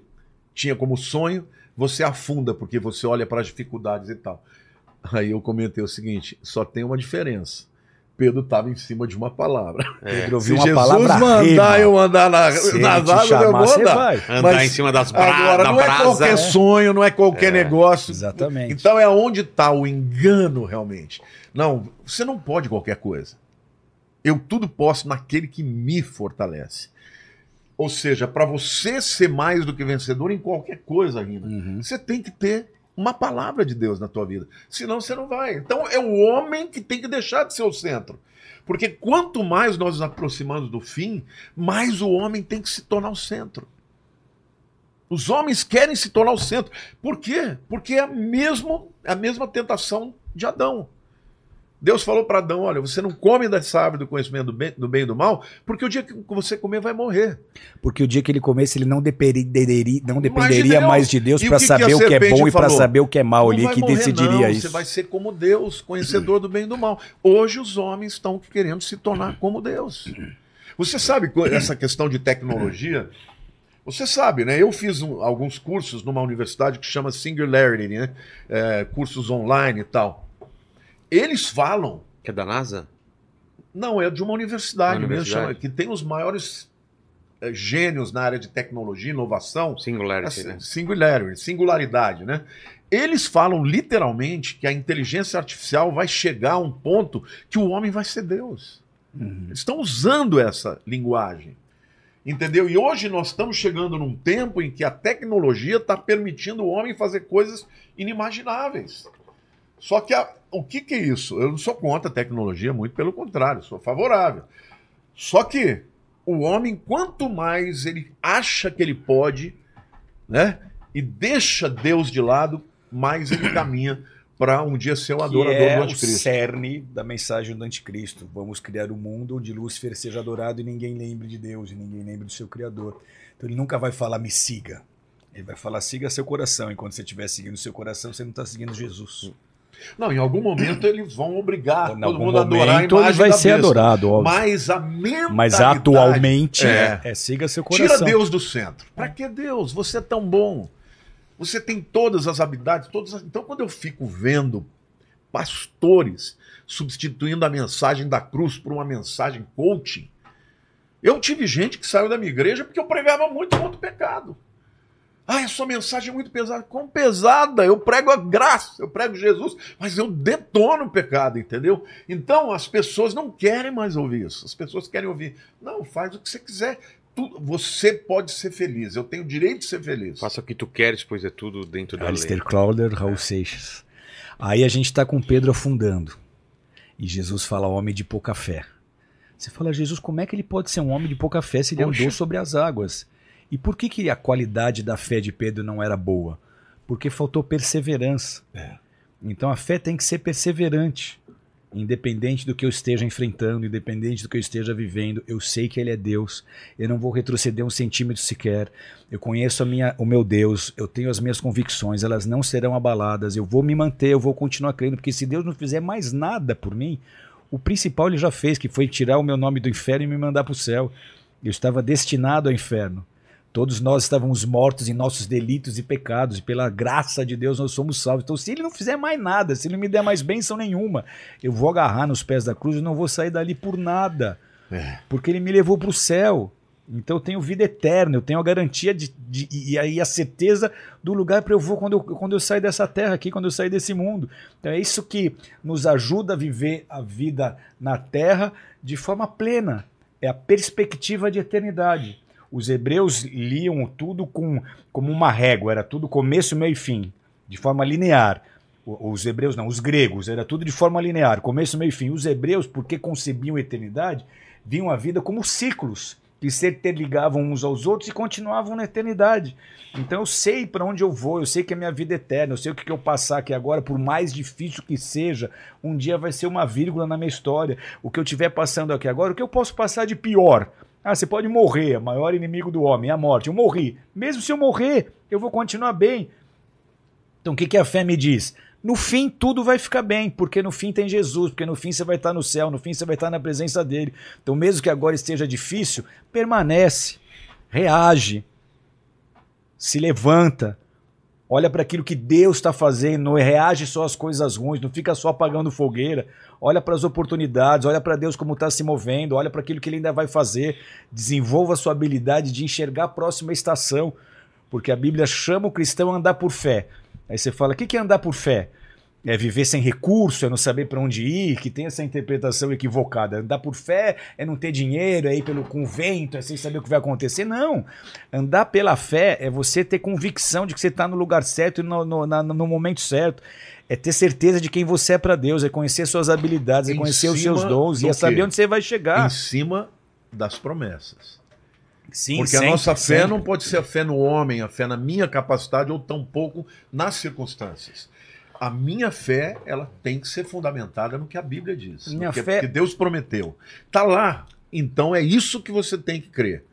tinha como sonho, você afunda porque você olha para as dificuldades e tal. Aí eu comentei o seguinte: só tem uma diferença. Pedro estava em cima de uma palavra. É. Pedro ouviu Se uma Jesus palavra mandar eu andar na, nas águas, eu vou andar. Andar Mas em cima das bra Agora, da não é brasa. qualquer né? sonho, não é qualquer negócio. Exatamente. Então é onde está o engano realmente. Não, você não pode qualquer coisa. Eu tudo posso naquele que me fortalece. Ou seja, para você ser mais do que vencedor em qualquer coisa, Rina, Uhum. você tem que ter uma palavra de Deus na tua vida. Senão você não vai. Então é o homem que tem que deixar de ser o centro. Porque quanto mais nós nos aproximamos do fim, mais o homem tem que se tornar o centro. Os homens querem se tornar o centro. Por quê? Porque é a, mesmo, a mesma tentação de Adão. Deus falou para Adão: olha, você não come dessa árvore do conhecimento do bem, do bem e do mal, porque o dia que você comer vai morrer. Porque o dia que ele comesse, ele não dependeria, não dependeria de mais de Deus para que que saber a o que é bom e para saber o que é mal. Não Ele que morrer, decidiria não. isso. Você vai ser como Deus, conhecedor do bem e do mal. Hoje os homens estão querendo se tornar como Deus. Você sabe essa questão de tecnologia? Você sabe, né? Eu fiz um- alguns cursos numa universidade que chama Singularity, né? É, cursos online e tal. Eles falam Que é da NASA? Não, é de uma universidade, Uma mesmo, universidade. chama- que tem os maiores eh, gênios na área de tecnologia, inovação. Singularity, Assim, né? Singularity, singularidade, né? Eles falam literalmente que a inteligência artificial vai chegar a um ponto que o homem vai ser Deus. Eles estão usando essa linguagem. Entendeu? E hoje nós estamos chegando num tempo em que a tecnologia está permitindo o homem fazer coisas inimagináveis. Só que a- o que, que é isso? Eu não sou contra a tecnologia, muito pelo contrário, sou favorável. Só que o homem, quanto mais ele acha que ele pode, né? E deixa Deus de lado, mais ele caminha para um dia ser o adorador é do o anticristo. cerne da mensagem do anticristo. Vamos criar um mundo onde Lúcifer seja adorado e ninguém lembre de Deus e ninguém lembre do seu Criador. Então ele nunca vai falar me siga. Ele vai falar siga seu coração. Enquanto você estiver seguindo seu coração, você não está seguindo Jesus. Não, em algum momento eles vão obrigar Em todo mundo a adorar a imagem ele vai ser besta. adorado, óbvio. Mas a mentalidade... Mas atualmente É. é, siga seu Tira coração. Deus do centro. Pra que Deus? Você é tão bom. Você tem todas as habilidades, todas as... Então, quando eu fico vendo pastores substituindo a mensagem da cruz por uma mensagem coaching, eu tive gente que saiu da minha igreja porque eu pregava muito contra o pecado. Ah, a sua mensagem é muito pesada. Quão pesada? Eu prego a graça, eu prego Jesus, mas eu detono o pecado, entendeu? Então as pessoas não querem mais ouvir isso. As pessoas querem ouvir. Não, faz o que você quiser. Tu- você pode ser feliz. Eu tenho o direito de ser feliz. Faça o que tu queres, pois é tudo dentro da Alistair lei. Crowder, Raul Seixas. Aí a gente está com Pedro afundando. E Jesus fala homem de pouca fé. Você fala, Jesus, como é que ele pode ser um homem de pouca fé se ele Poxa. andou sobre as águas? E por que, que a qualidade da fé de Pedro não era boa? Porque faltou perseverança. É. Então a fé tem que ser perseverante. Independente do que eu esteja enfrentando, independente do que eu esteja vivendo, eu sei que Ele é Deus. Eu não vou retroceder um centímetro sequer. Eu conheço a minha, o meu Deus, eu tenho as minhas convicções, elas não serão abaladas. Eu vou me manter, eu vou continuar crendo, porque se Deus não fizer mais nada por mim, o principal Ele já fez, que foi tirar o meu nome do inferno e me mandar para o céu. Eu estava destinado ao inferno. Todos nós estávamos mortos em nossos delitos e pecados, e pela graça de Deus nós somos salvos. Então, se ele não fizer mais nada, se ele não me der mais bênção nenhuma, eu vou agarrar nos pés da cruz e não vou sair dali por nada, É. porque ele me levou para o céu. Então eu tenho vida eterna, eu tenho a garantia de, de- e aí a certeza do lugar para eu vou quando eu, quando eu sair dessa terra aqui, quando eu sair desse mundo. Então é isso que nos ajuda a viver a vida na terra de forma plena. É a perspectiva de eternidade. Os hebreus liam tudo com, como uma régua, era tudo começo, meio e fim, de forma linear. Os hebreus não, os gregos, era tudo de forma linear, começo, meio e fim. Os hebreus, porque concebiam a eternidade, viam a vida como ciclos que se interligavam uns aos outros e continuavam na eternidade. Então eu sei para onde eu vou, eu sei que a minha vida é eterna, eu sei o que eu passar aqui agora, por mais difícil que seja, um dia vai ser uma vírgula na minha história. O que eu estiver passando aqui agora, o que eu posso passar de pior? Ah, você pode morrer, o maior inimigo do homem, é a morte. Eu morri. Mesmo se eu morrer, eu vou continuar bem. Então o que, que a fé me diz? No fim tudo vai ficar bem, porque no fim tem Jesus, porque no fim você vai estar no céu, no fim você vai estar na presença dele. Então mesmo que agora esteja difícil, permanece, reage, se levanta, olha para aquilo que Deus está fazendo, não reage só às coisas ruins, não fica só apagando fogueira, olha para as oportunidades, olha para Deus como está se movendo, olha para aquilo que Ele ainda vai fazer, desenvolva a sua habilidade de enxergar a próxima estação, porque a Bíblia chama o cristão a andar por fé. Aí você fala, o que que é andar por fé? É viver sem recurso, é não saber para onde ir, que tem essa interpretação equivocada. Andar por fé é não ter dinheiro, é ir pelo com vento, é sem saber o que vai acontecer. Não. Andar pela fé é você ter convicção de que você está no lugar certo e no, no, na- no momento certo. É ter certeza de quem você é para Deus, é conhecer suas habilidades, é Em conhecer os seus dons e é saber onde você vai chegar. Em cima das promessas. Sim, Porque sempre, a nossa fé sempre. não pode ser a fé no homem, a fé na minha capacidade ou tampouco nas circunstâncias. A minha fé, ela tem que ser fundamentada no que a Bíblia diz. Minha no que, fé- que Deus prometeu. Tá lá. Então é isso que você tem que crer.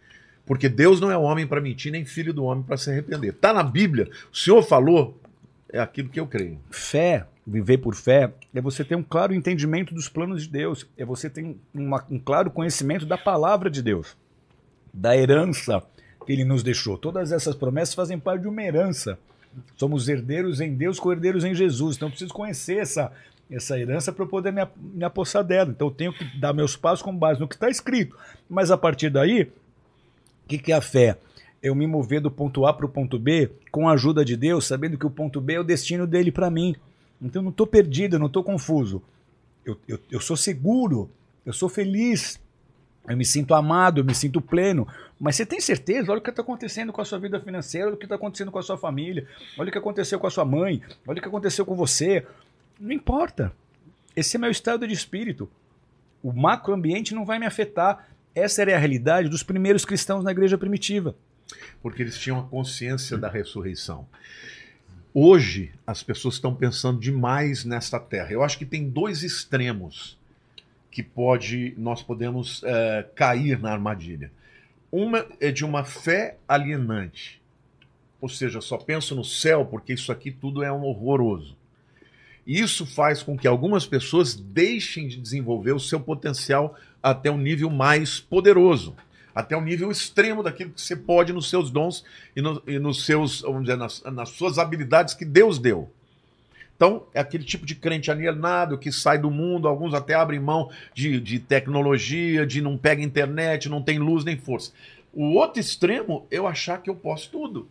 Porque Deus não é homem para mentir, nem filho do homem para se arrepender. Tá na Bíblia. O Senhor falou, é aquilo que eu creio. Fé, viver por fé, é você ter um claro entendimento dos planos de Deus, é você ter uma- um claro conhecimento da palavra de Deus, da herança que ele nos deixou. Todas essas promessas fazem parte de uma herança. Somos herdeiros em Deus, co-herdeiros em Jesus. Então eu preciso conhecer essa, essa herança para eu poder me, me apossar dela. Então eu tenho que dar meus passos com base no que está escrito. Mas a partir daí, o que, que é a fé? Eu me mover do ponto A para o ponto B com a ajuda de Deus, sabendo que o ponto B é o destino dele para mim. Então eu não estou perdido, eu não estou confuso. Eu, eu, eu sou seguro, eu sou feliz, eu me sinto amado, eu me sinto pleno. Mas você tem certeza? Olha o que está acontecendo com a sua vida financeira, olha o que está acontecendo com a sua família, olha o que aconteceu com a sua mãe, olha o que aconteceu com você. Não importa. Esse é meu estado de espírito. O macroambiente não vai me afetar. Essa era a realidade dos primeiros cristãos na igreja primitiva. Porque eles tinham a consciência da ressurreição. Hoje, as pessoas estão pensando demais nesta terra. Eu acho que tem dois extremos que pode nós podemos é, cair na armadilha. Uma é de uma fé alienante, ou seja, só penso no céu porque isso aqui tudo é um horroroso. Isso faz com que algumas pessoas deixem de desenvolver o seu potencial até um nível mais poderoso até o nível extremo daquilo que você pode nos seus dons e, no, e nos seus, vamos dizer, nas, nas, suas habilidades que Deus deu. Então, é aquele tipo de crente alienado que sai do mundo, alguns até abrem mão de, de tecnologia, de não pega internet, não tem luz nem força. O outro extremo, eu achar que eu posso tudo.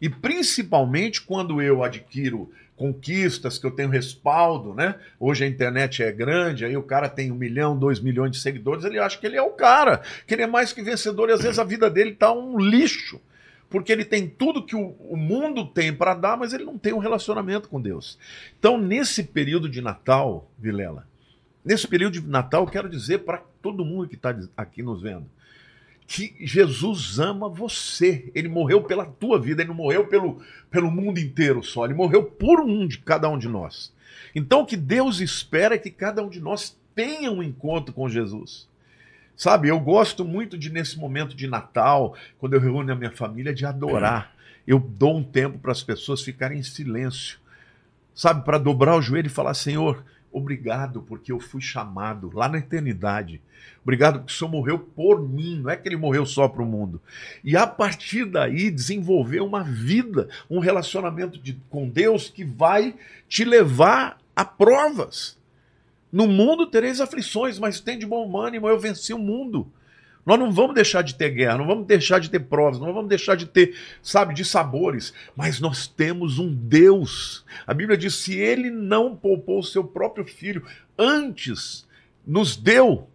E principalmente quando eu adquiro conquistas, que eu tenho respaldo, né? Hoje a internet é grande, aí o cara tem um milhão, dois milhões de seguidores, ele acha que ele é o cara, que ele é mais que vencedor, e às vezes a vida dele tá um lixo. Porque ele tem tudo que o, o mundo tem para dar, mas ele não tem um relacionamento com Deus. Então, nesse período de Natal, Vilela, nesse período de Natal, eu quero dizer para todo mundo que está aqui nos vendo, que Jesus ama você. Ele morreu pela tua vida, ele não morreu pelo, pelo mundo inteiro só, ele morreu por um de cada um de nós. Então o que Deus espera é que cada um de nós tenha um encontro com Jesus. Sabe, eu gosto muito de nesse momento de Natal, quando eu reúno a minha família, de adorar. Eu dou um tempo para as pessoas ficarem em silêncio. Sabe, para dobrar o joelho e falar: Senhor, Obrigado porque eu fui chamado lá na eternidade. Obrigado porque o Senhor morreu por mim, não é que ele morreu só para o mundo. E a partir daí desenvolver uma vida, um relacionamento de, com Deus que vai te levar a provas. No mundo tereis aflições, mas tem de bom ânimo, eu venci o mundo. Nós não vamos deixar de ter guerra, não vamos deixar de ter provas, não vamos deixar de ter, sabe, de sabores, mas nós temos um Deus. A Bíblia diz: se ele não poupou o seu próprio filho, antes nos deu,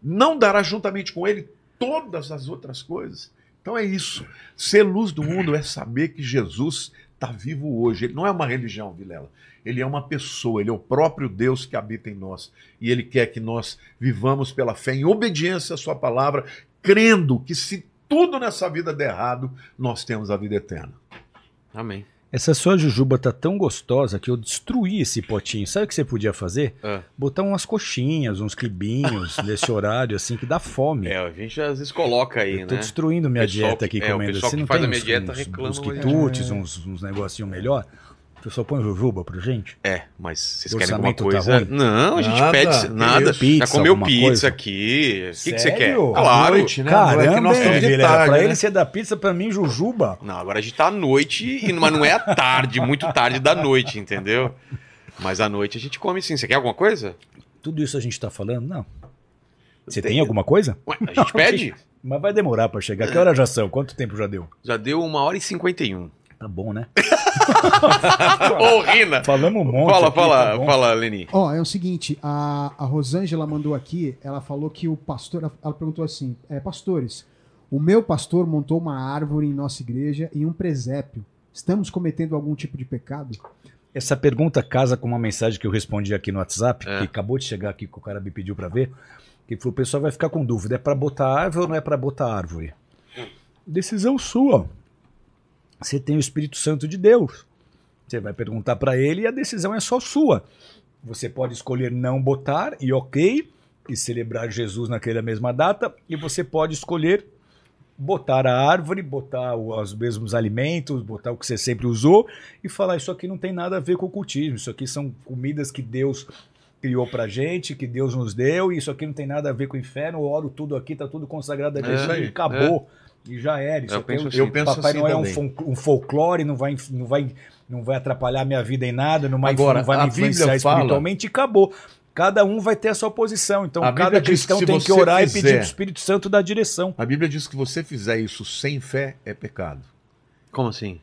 não dará juntamente com ele todas as outras coisas. Então é isso. Ser luz do mundo é saber que Jesus está vivo hoje. Ele não é uma religião, Vilela. Ele é uma pessoa, ele é o próprio Deus que habita em nós. E ele quer que nós vivamos pela fé, em obediência à sua palavra, crendo que se tudo nessa vida der errado, nós temos a vida eterna. Amém. Essa sua jujuba tá tão gostosa que eu destruí esse potinho. Sabe o que você podia fazer? É. Botar umas coxinhas, uns quibinhos nesse horário, assim, que dá fome. É, a gente às vezes coloca aí, eu tô né? destruindo minha Pessoal dieta aqui que- é, o comendo pessoal assim. que Não faz tem a minha uns, dieta uns, reclama, uns quitutes, uns, uns negocinho melhor. O pessoal põe jujuba pra gente. É, mas vocês O querem alguma tá coisa? ruim? não, a gente Nada, pede nada. isso? Já Pizza, comeu pizza coisa? aqui. O que, que você quer? Claro. noite, né? Não é que Caramba, tarde, Pra né? ele você dá pizza, pra mim jujuba. Não, agora a gente tá à noite, e- mas não é à tarde, muito tarde da noite, entendeu? Mas à noite a gente come sim. Você quer alguma coisa? Tudo isso a gente tá falando? Não. Você Tem. tem alguma coisa? Ué, a gente pede? Mas vai demorar pra chegar. Que horas já são? Quanto tempo já deu? Já deu uma hora e cinquenta e um. Tá bom, né? Ô, Rina! Falamos um monte. Fala, aqui, fala, tá fala, Leni. Ó, é o seguinte, a, a Rosângela mandou aqui, ela falou que o pastor, ela- perguntou assim, é, pastores, o meu pastor montou uma árvore em nossa igreja e um presépio. Estamos cometendo algum tipo de pecado? Essa pergunta casa com uma mensagem que eu respondi aqui no WhatsApp, É. que acabou de chegar aqui, que o cara me pediu pra ver. Que falou: o pessoal vai ficar com dúvida: é pra botar árvore ou não é pra botar árvore? Decisão sua. Você tem o Espírito Santo de Deus. Você vai perguntar pra ele e a decisão é só sua. Você pode escolher não botar e ok, e celebrar Jesus naquela mesma data, e você pode escolher botar a árvore, botar o- os mesmos alimentos, botar o que você sempre usou e falar isso aqui não tem nada a ver com ocultismo, isso aqui são comidas que Deus criou pra gente, que Deus nos deu, e isso aqui não tem nada a ver com o inferno, eu oro tudo aqui, tá tudo consagrado a É, Jesus, aí, e acabou. E já era. Isso Eu é penso um- assim. Eu penso Papai assim Noel é um, um folclore, não vai, não, vai, não vai atrapalhar minha vida em nada, não vai, Agora, não vai me influenciar Bíblia fala- espiritualmente e acabou. Cada um vai ter a sua posição. Então, A cada que cristão se tem que orar e fizer- pedir pro Espírito Santo dar direção. A Bíblia diz que você fizer isso sem fé é pecado. Como assim?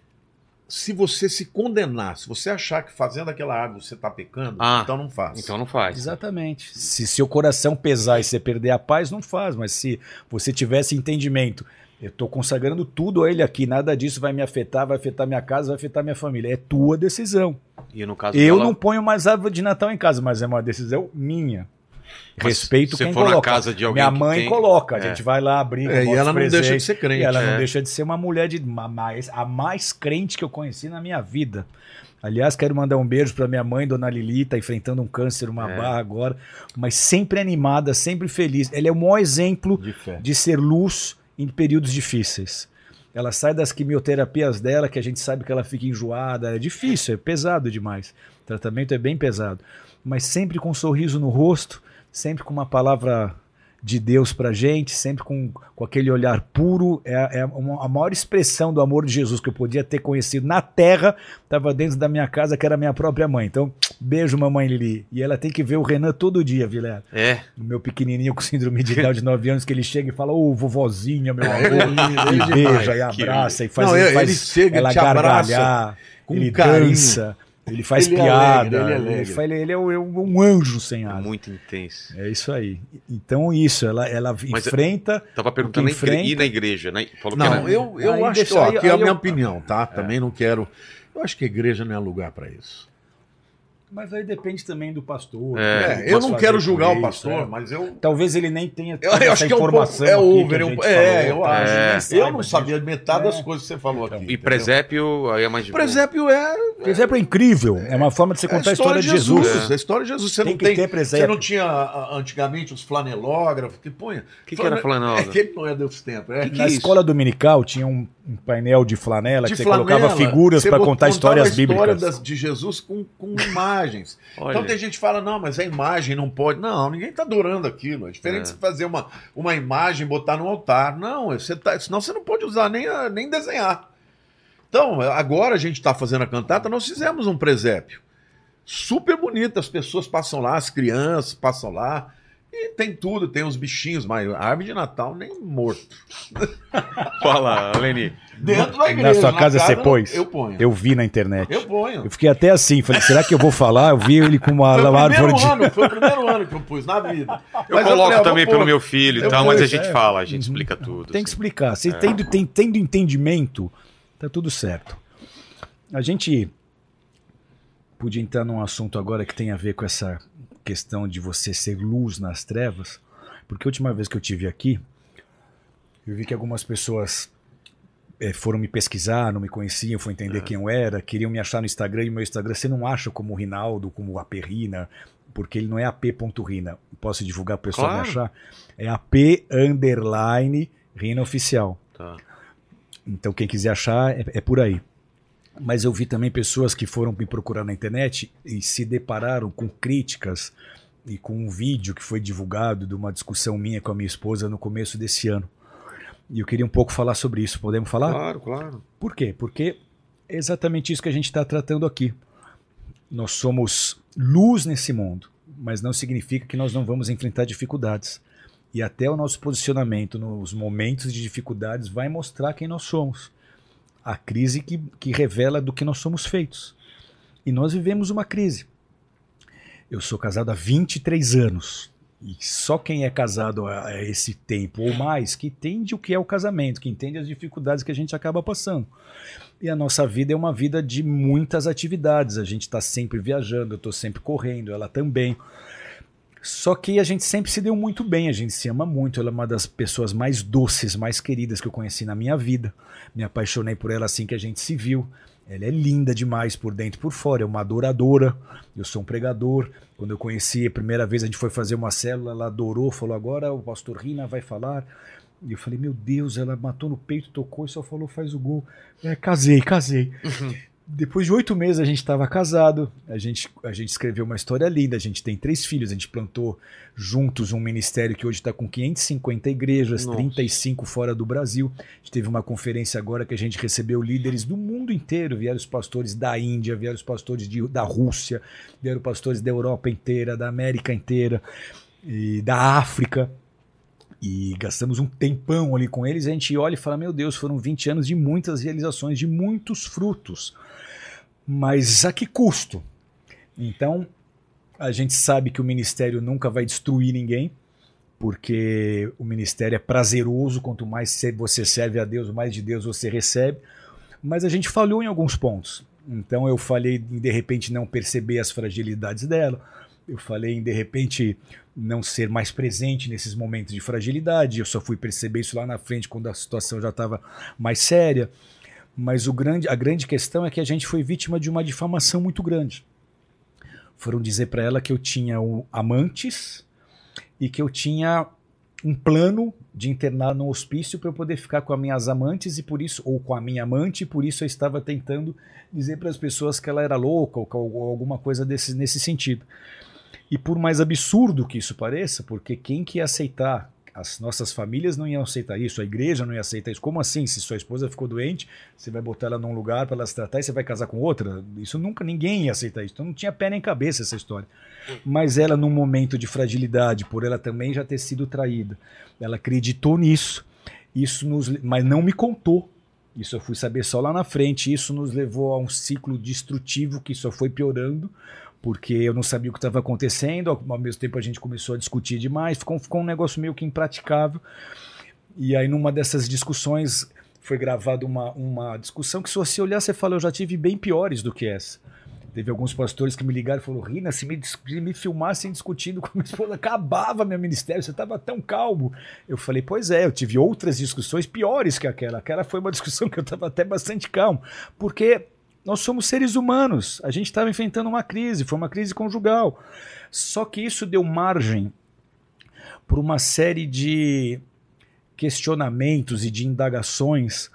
Se você se condenar, se você achar que fazendo aquela árvore você está pecando, Ah, então não faça. Então não faz. Exatamente. Se seu coração pesar e você perder a paz, não faz. Mas se você tivesse entendimento, eu estou consagrando tudo a ele aqui, nada disso vai me afetar, vai afetar minha casa, vai afetar minha família. É tua decisão. E no caso Eu dela, não ponho mais árvore de Natal em casa, mas é uma decisão minha. Mas Respeito se quem for na coloca. casa de alguém Minha mãe tem- coloca, a É. gente vai lá, brinca, É, e ela não deixa de ser crente. E ela é. não deixa de ser uma mulher de uma mais, a mais crente que eu conheci na minha vida. Aliás, quero mandar um beijo para minha mãe, Dona Lili, tá enfrentando um câncer, uma É. barra agora, mas sempre animada, sempre feliz. Ela é o maior exemplo De de ser luz em períodos difíceis. Ela sai das quimioterapias dela, que a gente sabe que ela fica enjoada, é difícil, é pesado demais. O tratamento é bem pesado. Mas sempre com um sorriso no rosto, sempre com uma palavra de Deus pra gente, sempre com, com aquele olhar puro. É, é uma- a maior expressão do amor de Jesus que eu podia ter conhecido na terra, estava dentro da minha casa, que era a minha própria mãe. Então, beijo, mamãe Lili. E ela tem que ver o Renan todo dia, Vilela. É. O meu pequenininho com síndrome de Down de 9 anos, que ele chega e fala, ô vovozinha, meu amor, ele é lindo, e ele beija, e abraça, e faz, Não, ele ele faz chega, ela te abraça gargalhar, com ele carinho. dança, ele faz Ele é piada, alegre, ele é ele, ele é um, é um anjo sem É asa. muito intenso. É isso aí. Então, isso, ela, ela Mas- enfrenta. Tava perguntando enfrenta- e na igreja, né? Falou Não, que era... eu, eu Aí acho deixa- que, ó, aqui é a minha eu- opinião, tá? Também não quero. Eu acho que a igreja não é lugar para isso. Mas aí depende também do pastor. É, É, eu não quero julgar com o isso, pastor, é. mas eu. Talvez ele nem tenha Eu, eu acho que é um pouco. informação É aqui que a over. é um- gente é, eu acho. Nem Eu não sabia metade das É. coisas que você falou aqui. E entendeu? presépio, aí é mais. Presépio é. Presépio é incrível. É uma forma de você contar a história de Jesus. A história de Jesus. Você Tem não que tem. ter Você não tinha antigamente os flanelógrafos que punha. O que, que era É flanelógrafo? que não é desse tempo. É. Que Na é isso? escola dominical tinha um, um painel de flanela De que você flanela, colocava figuras para contar histórias a história bíblicas. das- de Jesus com, com imagens. Olha. Então tem gente que fala, não, mas a imagem não pode. Não, ninguém está adorando aquilo. É diferente É. de fazer uma, uma imagem botar no altar. Não, você tá, senão você não pode usar nem, a- nem desenhar. Então, agora a gente está fazendo a cantata, nós fizemos um presépio. Super bonito, as pessoas passam lá, as crianças passam lá. E tem tudo, tem os bichinhos, mas a árvore de Natal nem morto. Fala, Leni. Dentro da Na igreja. sua casa você pôs? Eu ponho. Eu vi na internet. Eu ponho. Eu fiquei até assim, falei, será que eu vou falar? Eu vi ele com uma Foi o uma árvore primeiro de. ano, foi o primeiro ano que eu pus na vida. Eu Mas coloco falei, ah, também vou pelo pôr. meu filho e Eu tal, mas a gente é. fala, a gente explica tudo. Tem que assim. explicar. Se tendo, tem- tendo entendimento, tá tudo certo. A gente podia entrar num assunto agora que tem a ver com essa questão de você ser luz nas trevas, porque a última vez que eu tive aqui, eu vi que algumas pessoas eh, foram me pesquisar, não me conheciam, foram entender quem eu era, queriam me achar no Instagram e meu Instagram você não acha como o Rinaldo, como o AP Rina, porque ele não é ap.rina. Posso divulgar para o pessoal me Claro. achar? É ap underline Rina Oficial. Tá. Então quem quiser achar é, é por aí. Mas eu vi também pessoas que foram me procurar na internet e se depararam com críticas e com um vídeo que foi divulgado de uma discussão minha com a minha esposa no começo desse ano. E eu queria um pouco falar sobre isso. Podemos falar? Claro, claro. Por quê? Porque é exatamente isso que a gente está tratando aqui. Nós somos luz nesse mundo, mas não significa que nós não vamos enfrentar dificuldades. E até o nosso posicionamento nos momentos de dificuldades vai mostrar quem nós somos. A crise que, que revela do que nós somos feitos. E nós vivemos uma crise. Eu sou casado há 23 anos. E só quem é casado há esse tempo ou mais que entende o que é o casamento, que entende as dificuldades que a gente acaba passando. E a nossa vida é uma vida de muitas atividades. A gente está sempre viajando, eu estou sempre correndo, ela também. Só que a gente sempre se deu muito bem, a gente se ama muito. Ela é uma das pessoas mais doces, mais queridas que eu conheci na minha vida. Me apaixonei por ela assim que a gente se viu. Ela é linda demais por dentro e por fora, é uma adoradora. Eu sou um pregador. Quando eu conheci a primeira vez, a gente foi fazer uma célula, ela adorou, falou: agora o pastor Rina vai falar. E eu falei: meu Deus, ela matou no peito, tocou e só falou: faz o gol. É, casei, casei. Depois de oito meses a gente estava casado, a gente, a gente escreveu uma história linda, a gente tem três filhos, a gente plantou juntos um ministério que hoje está com 550 igrejas, Nossa. 35 fora do Brasil. A gente teve uma conferência agora que a gente recebeu líderes do mundo inteiro, vieram os pastores da Índia, vieram os pastores de, da Rússia, vieram pastores da Europa inteira, da América inteira e da África. E gastamos um tempão ali com eles, a gente olha e fala: Meu Deus, foram 20 anos de muitas realizações, de muitos frutos. Mas a que custo? Então, a gente sabe que o ministério nunca vai destruir ninguém, porque o ministério é prazeroso, quanto mais você serve a Deus, mais de Deus você recebe. Mas a gente falhou em alguns pontos. Então eu falei em de repente não perceber as fragilidades dela. Eu falei em de repente não ser mais presente nesses momentos de fragilidade. Eu só fui perceber isso lá na frente quando a situação já estava mais séria. Mas o grande, a grande questão é que a gente foi vítima de uma difamação muito grande. Foram dizer para ela que eu tinha amantes e que eu tinha um plano de internar no hospício para eu poder ficar com as minhas amantes e por isso ou com a minha amante e por isso eu estava tentando dizer para as pessoas que ela era louca ou, ou alguma coisa desse, nesse sentido. E por mais absurdo que isso pareça, porque quem que ia aceitar? As nossas famílias não iam aceitar isso, a igreja não ia aceitar isso. Como assim? Se sua esposa ficou doente, você vai botar ela num lugar para ela se tratar e você vai casar com outra? Isso nunca ninguém ia aceitar isso. Então não tinha pé nem cabeça essa história. Mas ela, num momento de fragilidade, por ela também já ter sido traída, ela acreditou nisso. Isso nos, mas não me contou. Isso eu fui saber só lá na frente. Isso nos levou a um ciclo destrutivo que só foi piorando porque eu não sabia o que estava acontecendo, ao, mesmo tempo a gente começou a discutir demais, ficou, ficou um negócio meio que impraticável. E aí, numa dessas discussões, foi gravada uma, uma discussão que, se você olhar, você fala, eu já tive bem piores do que essa. Teve alguns pastores que me ligaram e falaram, Rina, se me, se me filmassem discutindo com minha esposa, acabava meu ministério, você estava tão calmo. Eu falei, pois é, eu tive outras discussões piores que aquela. Aquela foi uma discussão que eu estava até bastante calmo, porque nós somos seres humanos. A gente estava enfrentando uma crise, foi uma crise conjugal. Só que isso deu margem para uma série de questionamentos e de indagações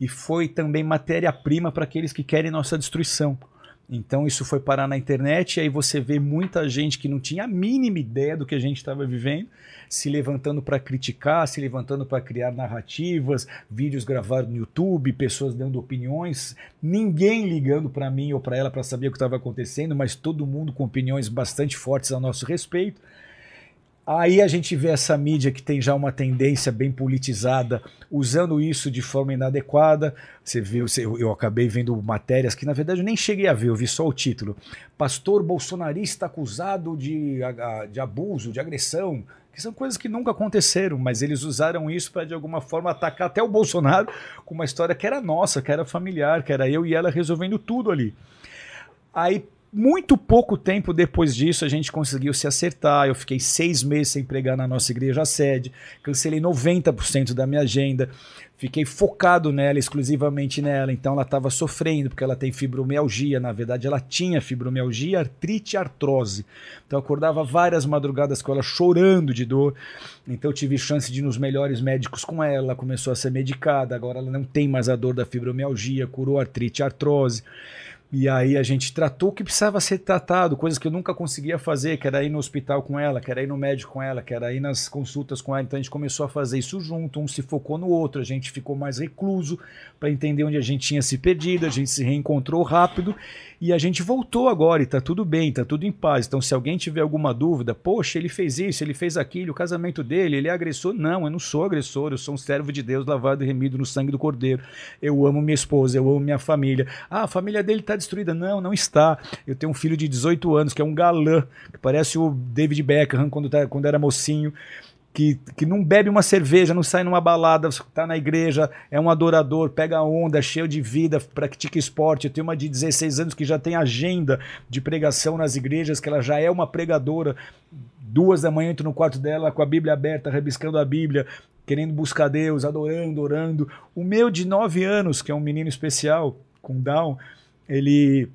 e foi também matéria-prima para aqueles que querem nossa destruição. Então isso foi parar na internet e aí você vê muita gente que não tinha a mínima ideia do que a gente estava vivendo, se levantando para criticar, se levantando para criar narrativas, vídeos gravados no YouTube, pessoas dando opiniões, ninguém ligando para mim ou para ela para saber o que estava acontecendo, mas todo mundo com opiniões bastante fortes a nosso respeito. Aí a gente vê essa mídia que tem já uma tendência bem politizada, usando isso de forma inadequada. Você viu, eu acabei vendo matérias que na verdade eu nem cheguei a ver, eu vi só o título. Pastor bolsonarista acusado de, de abuso, de agressão, que são coisas que nunca aconteceram, mas eles usaram isso para de alguma forma atacar até o Bolsonaro com uma história que era nossa, que era familiar, que era eu e ela resolvendo tudo ali. Aí muito pouco tempo depois disso, a gente conseguiu se acertar. Eu fiquei seis meses sem pregar na nossa igreja sede, cancelei 90% da minha agenda, fiquei focado nela, exclusivamente nela. Então ela estava sofrendo, porque ela tem fibromialgia. Na verdade, ela tinha fibromialgia, artrite e artrose. Então eu acordava várias madrugadas com ela chorando de dor. Então eu tive chance de ir nos melhores médicos com ela. Ela começou a ser medicada, agora ela não tem mais a dor da fibromialgia, curou artrite e artrose. E aí a gente tratou o que precisava ser tratado, coisas que eu nunca conseguia fazer, que era ir no hospital com ela, que era ir no médico com ela, que era ir nas consultas com ela. Então a gente começou a fazer isso junto, um se focou no outro, a gente ficou mais recluso para entender onde a gente tinha se perdido, a gente se reencontrou rápido e a gente voltou agora e tá tudo bem, tá tudo em paz. Então se alguém tiver alguma dúvida, poxa, ele fez isso, ele fez aquilo, o casamento dele, ele é agressor? Não, eu não sou agressor, eu sou um servo de Deus lavado e remido no sangue do Cordeiro. Eu amo minha esposa, eu amo minha família. Ah, a família dele tá destruída. Não, não está. Eu tenho um filho de 18 anos, que é um galã, que parece o David Beckham quando, tá, quando era mocinho. Que, que não bebe uma cerveja, não sai numa balada, está na igreja, é um adorador, pega onda, cheio de vida, pratica esporte. Eu tenho uma de 16 anos que já tem agenda de pregação nas igrejas, que ela já é uma pregadora. Duas da manhã entro no quarto dela com a Bíblia aberta, rabiscando a Bíblia, querendo buscar Deus, adorando, orando. O meu de 9 anos, que é um menino especial, com Down, ele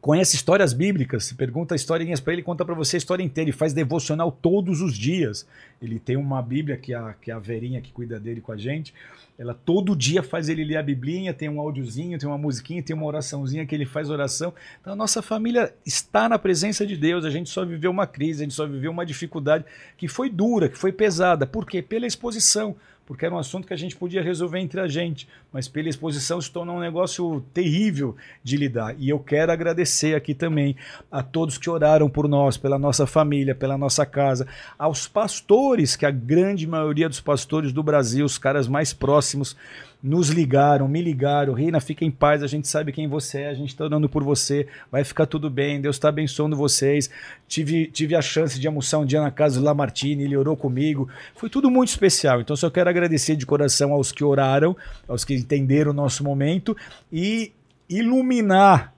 conhece histórias bíblicas, pergunta historinhas para ele, conta para você a história inteira, ele faz devocional todos os dias. Ele tem uma Bíblia que a, que a Verinha que cuida dele com a gente, ela todo dia faz ele ler a Biblinha, tem um áudiozinho, tem uma musiquinha, tem uma oraçãozinha que ele faz oração. Então a nossa família está na presença de Deus, a gente só viveu uma crise, a gente só viveu uma dificuldade que foi dura, que foi pesada. Por quê? Pela exposição porque era um assunto que a gente podia resolver entre a gente, mas pela exposição se tornou um negócio terrível de lidar. E eu quero agradecer aqui também a todos que oraram por nós, pela nossa família, pela nossa casa, aos pastores, que a grande maioria dos pastores do Brasil, os caras mais próximos, nos ligaram, me ligaram, Reina, fica em paz, a gente sabe quem você é, a gente está orando por você, vai ficar tudo bem, Deus está abençoando vocês. Tive, tive a chance de almoçar um dia na casa do Lamartine, ele orou comigo, foi tudo muito especial. Então só quero agradecer de coração aos que oraram, aos que entenderam o nosso momento e iluminar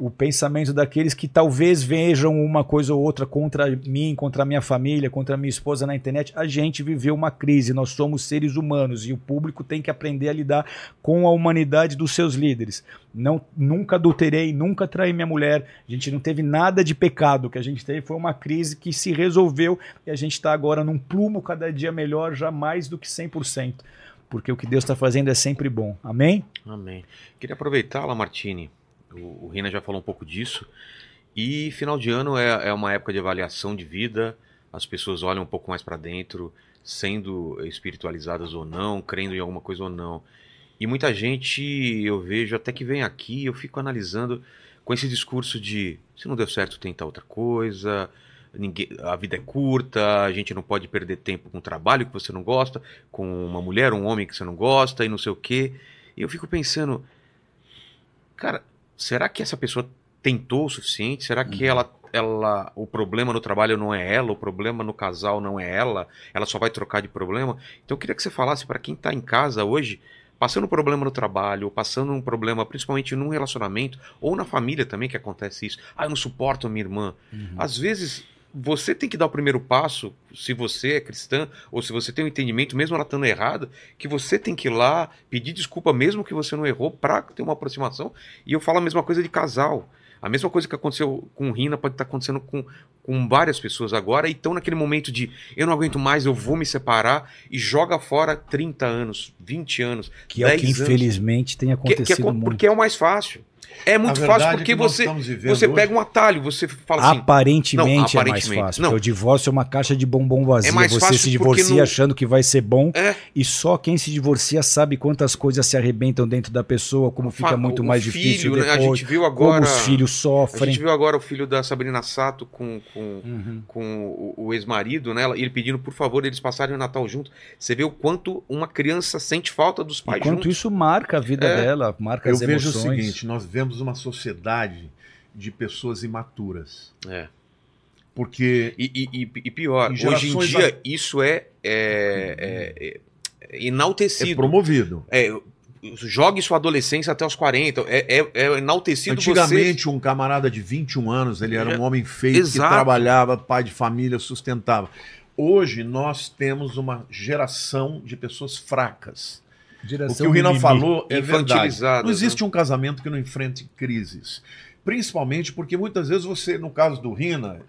o pensamento daqueles que talvez vejam uma coisa ou outra contra mim, contra minha família, contra minha esposa na internet. A gente viveu uma crise, nós somos seres humanos e o público tem que aprender a lidar com a humanidade dos seus líderes. Não, nunca adulterei, nunca traí minha mulher, a gente não teve nada de pecado, o que a gente teve foi uma crise que se resolveu e a gente está agora num plumo cada dia melhor, já mais do que 100%. Porque o que Deus está fazendo é sempre bom. Amém? Amém. Queria aproveitar, Lamartine, o, o Rina já falou um pouco disso. E final de ano é, é uma época de avaliação de vida. As pessoas olham um pouco mais para dentro, sendo espiritualizadas ou não, crendo em alguma coisa ou não. E muita gente eu vejo até que vem aqui, eu fico analisando com esse discurso de se não deu certo, tenta outra coisa, ninguém, a vida é curta, a gente não pode perder tempo com um trabalho que você não gosta, com uma mulher, um homem que você não gosta e não sei o quê. E eu fico pensando, cara, será que essa pessoa tentou o suficiente? Será que uhum. ela, ela, o problema no trabalho não é ela, o problema no casal não é ela? Ela só vai trocar de problema? Então eu queria que você falasse para quem está em casa hoje, passando um problema no trabalho, ou passando um problema principalmente num relacionamento, ou na família também que acontece isso. Ah, eu não suporto a minha irmã. Uhum. Às vezes você tem que dar o primeiro passo, se você é cristã, ou se você tem um entendimento, mesmo ela estando errada, que você tem que ir lá pedir desculpa, mesmo que você não errou, para ter uma aproximação. E eu falo a mesma coisa de casal. A mesma coisa que aconteceu com o Rina pode estar acontecendo com, com várias pessoas agora e estão naquele momento de eu não aguento mais, eu vou me separar e joga fora 30 anos, 20 anos. Que é o que anos. infelizmente tem acontecido que, que é, muito. Porque é o mais fácil. É muito fácil é porque você, você pega um atalho, você fala assim. Aparentemente, não, aparentemente é mais fácil. Não. o divórcio é uma caixa de bombom vazia. É mais você se divorcia no... achando que vai ser bom. É. E só quem se divorcia sabe quantas coisas se arrebentam dentro da pessoa, como fica muito mais filho, difícil depois. Né? A gente viu agora, como os filhos sofrem. A gente viu agora o filho da Sabrina Sato com, com, uhum. com o, o ex-marido, né? Ele pedindo, por favor, eles passarem o Natal junto. Você vê o quanto uma criança sente falta dos pais. Quanto isso marca a vida é. dela, marca Eu as emoções. Eu vejo o seguinte: nós vemos uma sociedade de pessoas imaturas. É. Porque. E, e, e pior, em hoje em dia a... isso é, é, é, é, enaltecido. É promovido. É, jogue sua adolescência até os 40. É, é, é enaltecido Antigamente, você... um camarada de 21 anos, ele era um homem feito Exato. que trabalhava, pai de família, sustentava. Hoje nós temos uma geração de pessoas fracas Direção o que o Rina falou é verdade. Não né? existe né? um casamento que não enfrente crises. Principalmente porque muitas vezes você, no caso do Rina,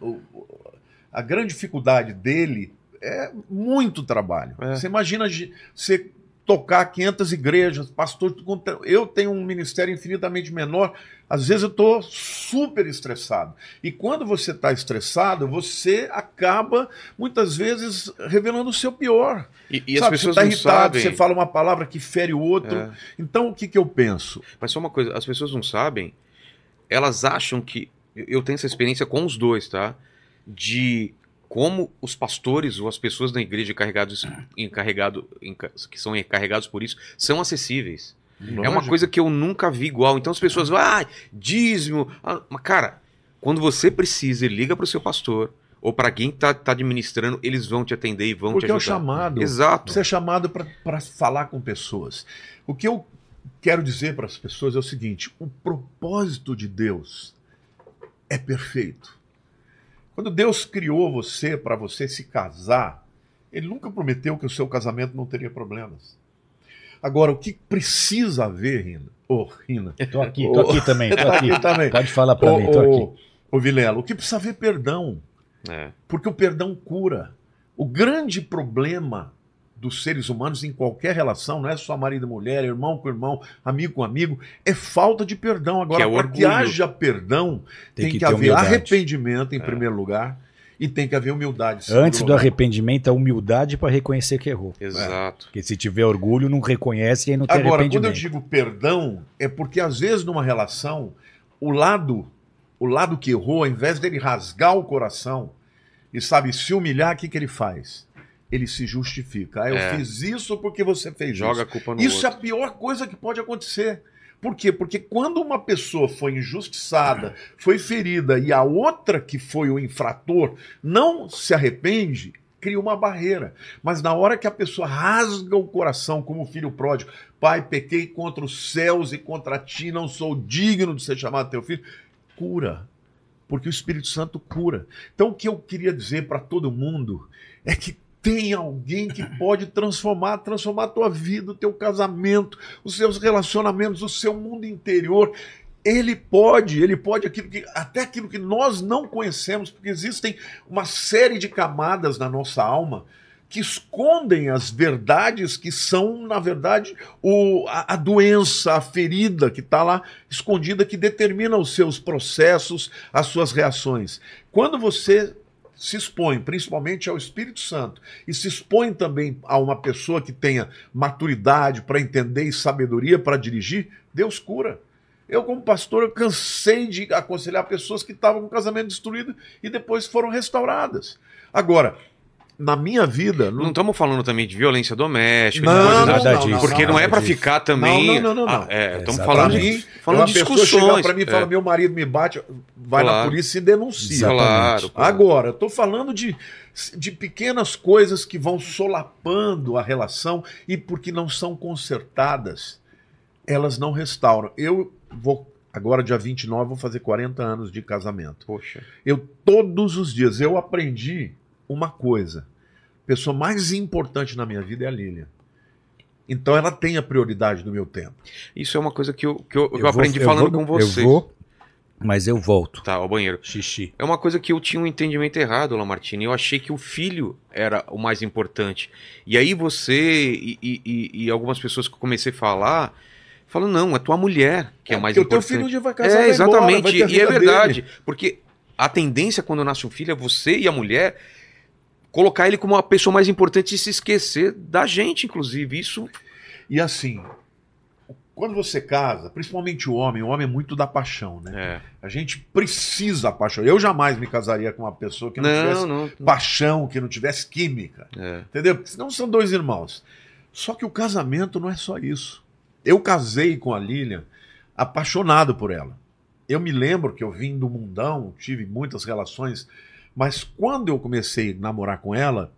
a grande dificuldade dele é muito trabalho. É. Você imagina você tocar 500 igrejas, pastor. Eu tenho um ministério infinitamente menor. Às vezes eu estou super estressado. E quando você está estressado, você acaba, muitas vezes, revelando o seu pior. E, e Sabe, as pessoas você está irritado, sabem. você fala uma palavra que fere o outro. É. Então, o que, que eu penso? Mas só uma coisa, as pessoas não sabem, elas acham que. Eu tenho essa experiência com os dois, tá? De como os pastores ou as pessoas da igreja encarregados, encarregado, que são encarregados por isso são acessíveis. Lógico. É uma coisa que eu nunca vi igual. Então as pessoas vão, ah, dízimo. Ah, mas, cara, quando você precisa, liga para o seu pastor ou para quem está tá administrando, eles vão te atender e vão Porque te ajudar. Porque é o chamado. Exato. Você é chamado para falar com pessoas. O que eu quero dizer para as pessoas é o seguinte: o propósito de Deus é perfeito. Quando Deus criou você para você se casar, Ele nunca prometeu que o seu casamento não teria problemas. Agora, o que precisa haver, Rina, Ô, Rina. Tô aqui, tô aqui também, tô Tá aqui. aqui também. Pode falar pra Ô, mim, tô ô, aqui. ô, Vilela, o que precisa ver perdão. É. Porque o perdão cura. O grande problema dos seres humanos em qualquer relação, não é só marido e mulher, irmão com irmão, amigo com amigo, é falta de perdão. Agora, Que é para que orgulho. haja perdão, tem, Tem que que, haver humildade. arrependimento em primeiro lugar e tem que haver humildade. Antes do arrependimento, a humildade pra reconhecer que errou. Exato. Porque se tiver orgulho, não reconhece e aí não tem Agora, quando eu arrependimento. digo perdão, é porque às vezes numa relação, o lado, o lado que errou, ao invés dele rasgar o coração e sabe se humilhar, o que, que ele faz? Ele se justifica. Ah, eu É. fiz isso porque você fez Joga a isso. culpa no Isso é a outro. pior coisa que pode acontecer. Por quê? Porque quando uma pessoa foi injustiçada, foi ferida e a outra que foi o infrator não se arrepende, cria uma barreira. Mas na hora que a pessoa rasga o coração, como o filho pródigo, pai, pequei contra os céus e contra ti, não sou digno de ser chamado teu filho, cura. Porque o Espírito Santo cura. Então o que eu queria dizer para todo mundo é que tem alguém que pode transformar, transformar a tua vida, o teu casamento, os seus relacionamentos, o seu mundo interior. Ele pode, ele pode aquilo que até aquilo que nós não conhecemos, porque existem uma série de camadas na nossa alma que escondem as verdades que são, na verdade, o, a, a doença, a ferida que está lá escondida, que determina os seus processos, as suas reações. Quando você se expõe principalmente ao Espírito Santo e se expõe também a uma pessoa que tenha maturidade para entender e sabedoria para dirigir, Deus cura. Eu, como pastor, cansei de aconselhar pessoas que estavam com o casamento destruído e depois foram restauradas. Agora, na minha vida. Não estamos falando também de violência doméstica, de Não, coisas nada assim, disso, porque não, nada é para ficar também. Não, não, não, não, Ah, não. é, estamos Exatamente. falando de, falando de discussões. para mim e fala: É, meu marido me bate, vai Claro. na polícia e denuncia. Claro, claro. Agora, estou falando de, de pequenas coisas que vão solapando a relação e porque não são consertadas, elas não restauram. Eu vou, agora dia 29, vou fazer 40 anos de casamento. Poxa. Eu, todos os dias, eu aprendi uma coisa. A pessoa mais importante na minha vida é a Lília. Então ela tem a prioridade do meu tempo. Isso é uma coisa que eu, que eu, que eu vou- aprendi eu falando vou- com você. Eu vou, mas eu volto. Tá, ao banheiro. Xixi. É uma coisa que eu tinha um entendimento errado, Lamartine. Eu achei que o filho era o mais importante. E aí você e, e- e- algumas pessoas que eu comecei a falar, falam, não, é tua mulher que é, mais porque o teu importante. filho vai casar, É, vai embora, exatamente. vai ter a e é verdade. dele. Porque a tendência quando nasce um filho é você e a mulher colocar ele como a pessoa mais importante e se esquecer da gente, inclusive. Isso E assim, quando você casa, principalmente o homem, o homem é muito da paixão, né? é. A gente precisa da paixão. Eu jamais me casaria com uma pessoa que não, tivesse Não, não. paixão, que não tivesse química. É. Entendeu? Porque senão são dois irmãos. Só que o casamento não é só isso. Eu casei com a Lilian apaixonado por ela. Eu me lembro que eu vim do mundão, tive muitas relações, mas quando eu comecei a namorar com ela,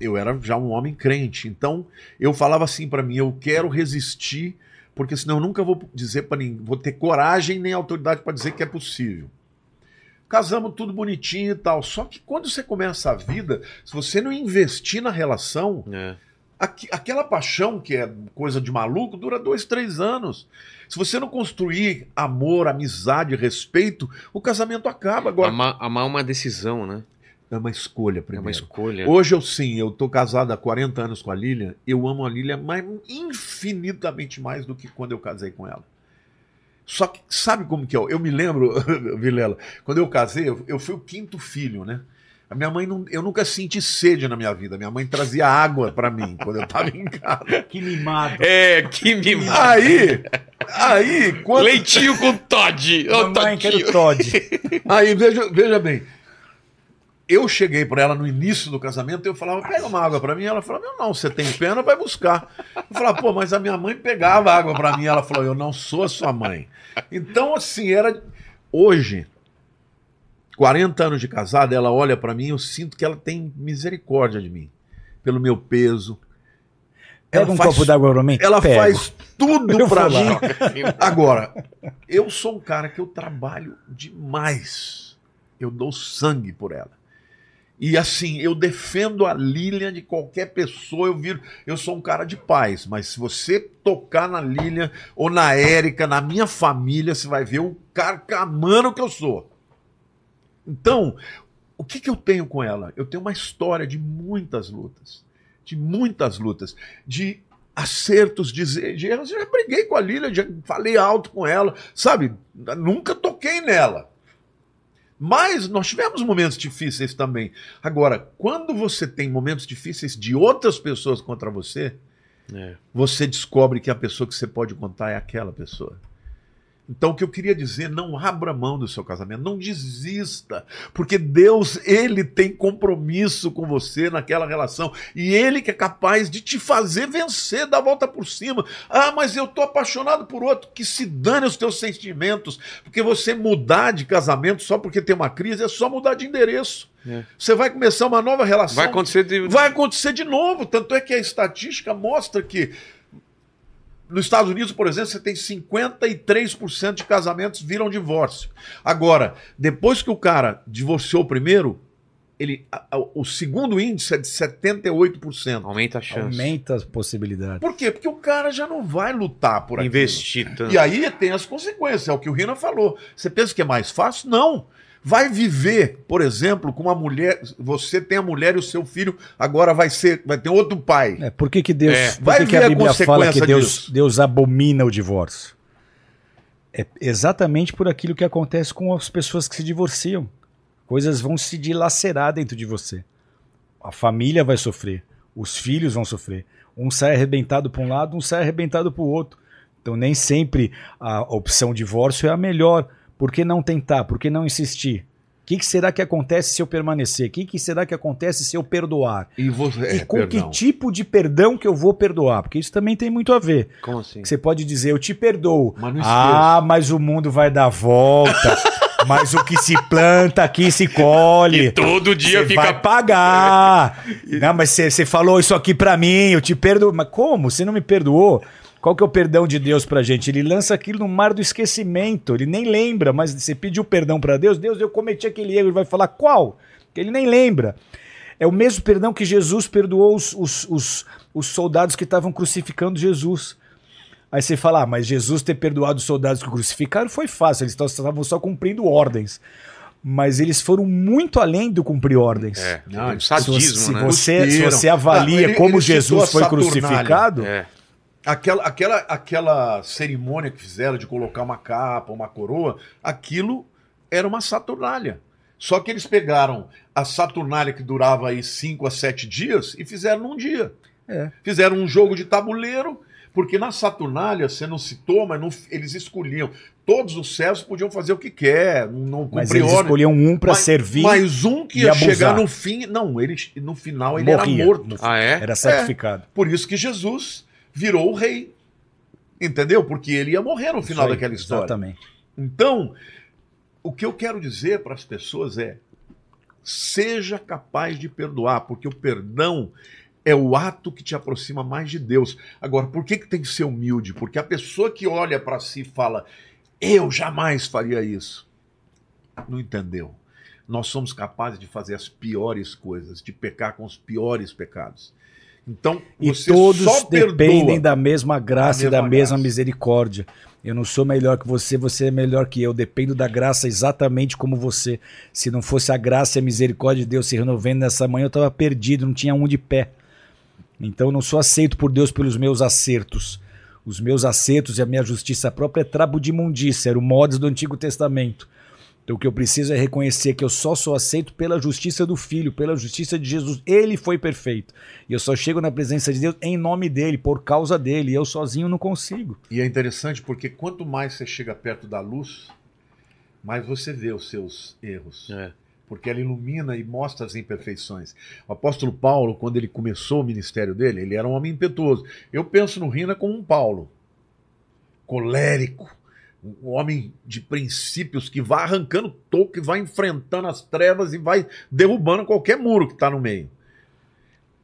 eu era já um homem crente. Então eu falava assim pra mim: eu quero resistir, porque senão eu nunca vou dizer para ninguém, vou ter coragem nem autoridade para dizer que é possível. Casamos tudo bonitinho e tal. Só que quando você começa a vida, se você não investir na relação, É. Aqui- aquela paixão que é coisa de maluco dura dois, três anos. Se você não construir amor, amizade, respeito, o casamento acaba. Agora, Amar, amar é uma decisão, né? é uma escolha É primeiro. uma escolha. Hoje eu sim, eu tô casado há 40 anos com a Lilian, eu amo a Lilian mais, infinitamente mais do que quando eu casei com ela. Só que sabe como que é? Eu me lembro, Vilela, quando eu casei, eu, eu fui o quinto filho, né? A minha mãe, não, eu nunca senti sede na minha vida. Minha mãe trazia água para mim quando eu tava em casa. Que mimado. É, que mimado. Aí, aí, quando, Leitinho com Todd. Mamãe, Todinho. quero Todd. aí veja, veja bem. Eu cheguei para ela no início do casamento e eu falava, pega uma água para mim. Ela falava, não, não, você tem pena, vai buscar. Eu falava, pô, mas a minha mãe pegava água para mim. Ela falou, eu não sou a sua mãe. Então, assim, era. Hoje, 40 anos de casada, ela olha para mim, eu sinto que ela tem misericórdia de mim, pelo meu peso. Pega Ela um faz- copo d'água pra mim. Ela Pego. faz tudo pra mim. Agora, eu sou um cara que eu trabalho demais. Eu dou sangue por ela. E assim, eu defendo a Lilian de qualquer pessoa. Eu viro, eu sou um cara de paz, mas se você tocar na Lilian ou na Érica, na minha família, você vai ver o carcamano que eu sou. Então, o que, que eu tenho com ela? Eu tenho uma história de muitas lutas. De muitas lutas. De acertos, de, de erros. Eu já briguei com a Lilian, já falei alto com ela, sabe? Nunca toquei nela. Mas nós tivemos momentos difíceis também. Agora, quando você tem momentos difíceis de outras pessoas contra você, É. você descobre que a pessoa que você pode contar é aquela pessoa. Então, o que eu queria dizer, não abra mão do seu casamento, não desista, porque Deus, Ele tem compromisso com você naquela relação, e Ele que é capaz de te fazer vencer, dar a volta por cima. Ah, mas eu tô apaixonado por outro, que se dane os teus sentimentos, porque você mudar de casamento só porque tem uma crise é só mudar de endereço. É. Você vai começar uma nova relação. Vai acontecer de. Vai acontecer de novo. Tanto é que a estatística mostra que nos Estados Unidos, por exemplo, você tem 53% de casamentos viram divórcio. Agora, depois que o cara divorciou primeiro, ele, a- a- o segundo índice é de 78%. Aumenta a chance. Aumenta as possibilidades. Por quê? Porque o cara já não vai lutar por aquilo. Investir tanto. E aí tem as consequências, é o que o Rina falou. Você pensa que é mais fácil? Não. Vai viver, por exemplo, com uma mulher. Você tem a mulher e o seu filho, agora vai ser, vai ter outro pai. É, por que, que Deus. É. Por Vai que, que ver a a Bíblia fala que Deus, disso. Deus abomina o divórcio? É exatamente por aquilo que acontece com as pessoas que se divorciam. Coisas vão se dilacerar dentro de você. A família vai sofrer, os filhos vão sofrer. Um sai arrebentado para um lado, um sai arrebentado para o outro. Então nem sempre a opção divórcio é a melhor. Por que não tentar? Por que não insistir? O que, que será que acontece se eu permanecer? O que, que será que acontece se eu perdoar? E você. e é, com perdão. que tipo de perdão que eu vou perdoar? Porque isso também tem muito a ver. Como assim? Você pode dizer, eu te perdoo. Mas não ah, mas o mundo vai dar volta. mas o que se planta aqui se colhe. E todo dia fica. vai pagar. não, mas você você falou isso aqui pra mim, eu te perdoo. Mas como? Você não me perdoou? Qual que é o perdão de Deus pra gente? Ele lança aquilo no mar do esquecimento. Ele nem lembra, mas você pediu perdão pra Deus. Deus, eu cometi aquele erro. Ele vai falar qual? Que ele nem lembra. É o mesmo perdão que Jesus perdoou os, os, os, os soldados que estavam crucificando Jesus. Aí você fala, ah, mas Jesus ter perdoado os soldados que o crucificaram foi fácil, eles estavam só cumprindo ordens. Mas eles foram muito além do cumprir ordens. É, Não, um eles- sadismo, se, né? você, se você avalia Não, ele- como ele Jesus foi crucificado, É. Aquela, aquela, aquela cerimônia que fizeram de colocar uma capa, uma coroa, aquilo era uma Saturnália. Só que eles pegaram a Saturnália que durava aí 5 a 7 dias e fizeram num dia. É. Fizeram um jogo de tabuleiro, porque na Saturnália, você não citou, mas não- eles escolhiam. Todos os céus podiam fazer o que quer, não mas eles ordem. escolhiam um pra Mas- servir, Mas um que ia abusar. chegar no fim. Não, ele, no final ele morria. era morto. Ah, é? Era sacrificado. Por isso que Jesus virou o rei. Entendeu? Porque ele ia morrer no final aí, daquela história. Exatamente. Então, o que eu quero dizer para as pessoas é: seja capaz de perdoar, porque o perdão é o ato que te aproxima mais de Deus. Agora, por que, que tem que ser humilde? Porque a pessoa que olha para si e fala, eu jamais faria isso, não entendeu. Nós somos capazes de fazer as piores coisas, de pecar com os piores pecados. Então, E todos dependem da mesma graça Da e da mesma mesma graça. misericórdia. Eu não sou melhor que você, você é melhor que eu. Dependo da graça exatamente como você. Se não fosse a graça e a misericórdia de Deus se renovando nessa manhã, eu estava perdido, não tinha um de pé. Então eu não sou aceito por Deus pelos meus acertos. Os meus acertos e a minha justiça própria é trabo de imundícia, era o modos do Antigo Testamento. Então o que eu preciso é reconhecer que eu só sou aceito pela justiça do Filho, pela justiça de Jesus. Ele foi perfeito. E eu só chego na presença de Deus em nome dele, por causa dele. E eu sozinho não consigo. E é interessante porque quanto mais você chega perto da luz, mais você vê os seus erros. É. Porque ela ilumina e mostra as imperfeições. O apóstolo Paulo, quando ele começou o ministério dele, ele era um homem impetuoso. Eu penso no Rina como um Paulo. Colérico. Um homem de princípios que vai arrancando toco, que vai enfrentando as trevas e vai derrubando qualquer muro que está no meio.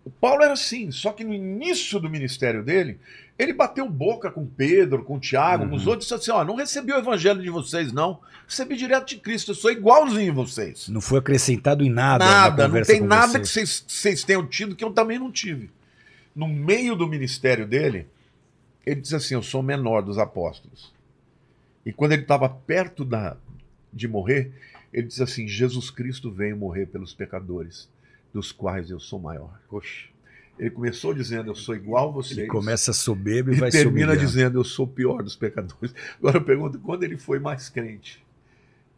O Paulo era assim, só que no início do ministério dele, ele bateu boca com Pedro, com Tiago, Uhum. com os outros, e disse assim: ó, não recebi o evangelho de vocês, não. Recebi direto de Cristo, eu sou igualzinho a vocês. Não foi acrescentado em nada. na Nada, não tem nada você. que vocês, vocês tenham tido que eu também não tive. No meio do ministério dele, ele disse assim: Eu sou o menor dos apóstolos. E quando ele estava perto da, de morrer, ele disse assim: Jesus Cristo veio morrer pelos pecadores, dos quais eu sou maior. Poxa. Ele começou dizendo: Eu sou igual a vocês. Ele começa soberbo e e vai termina dizendo: Eu sou o pior dos pecadores. Agora eu pergunto: quando ele foi mais crente?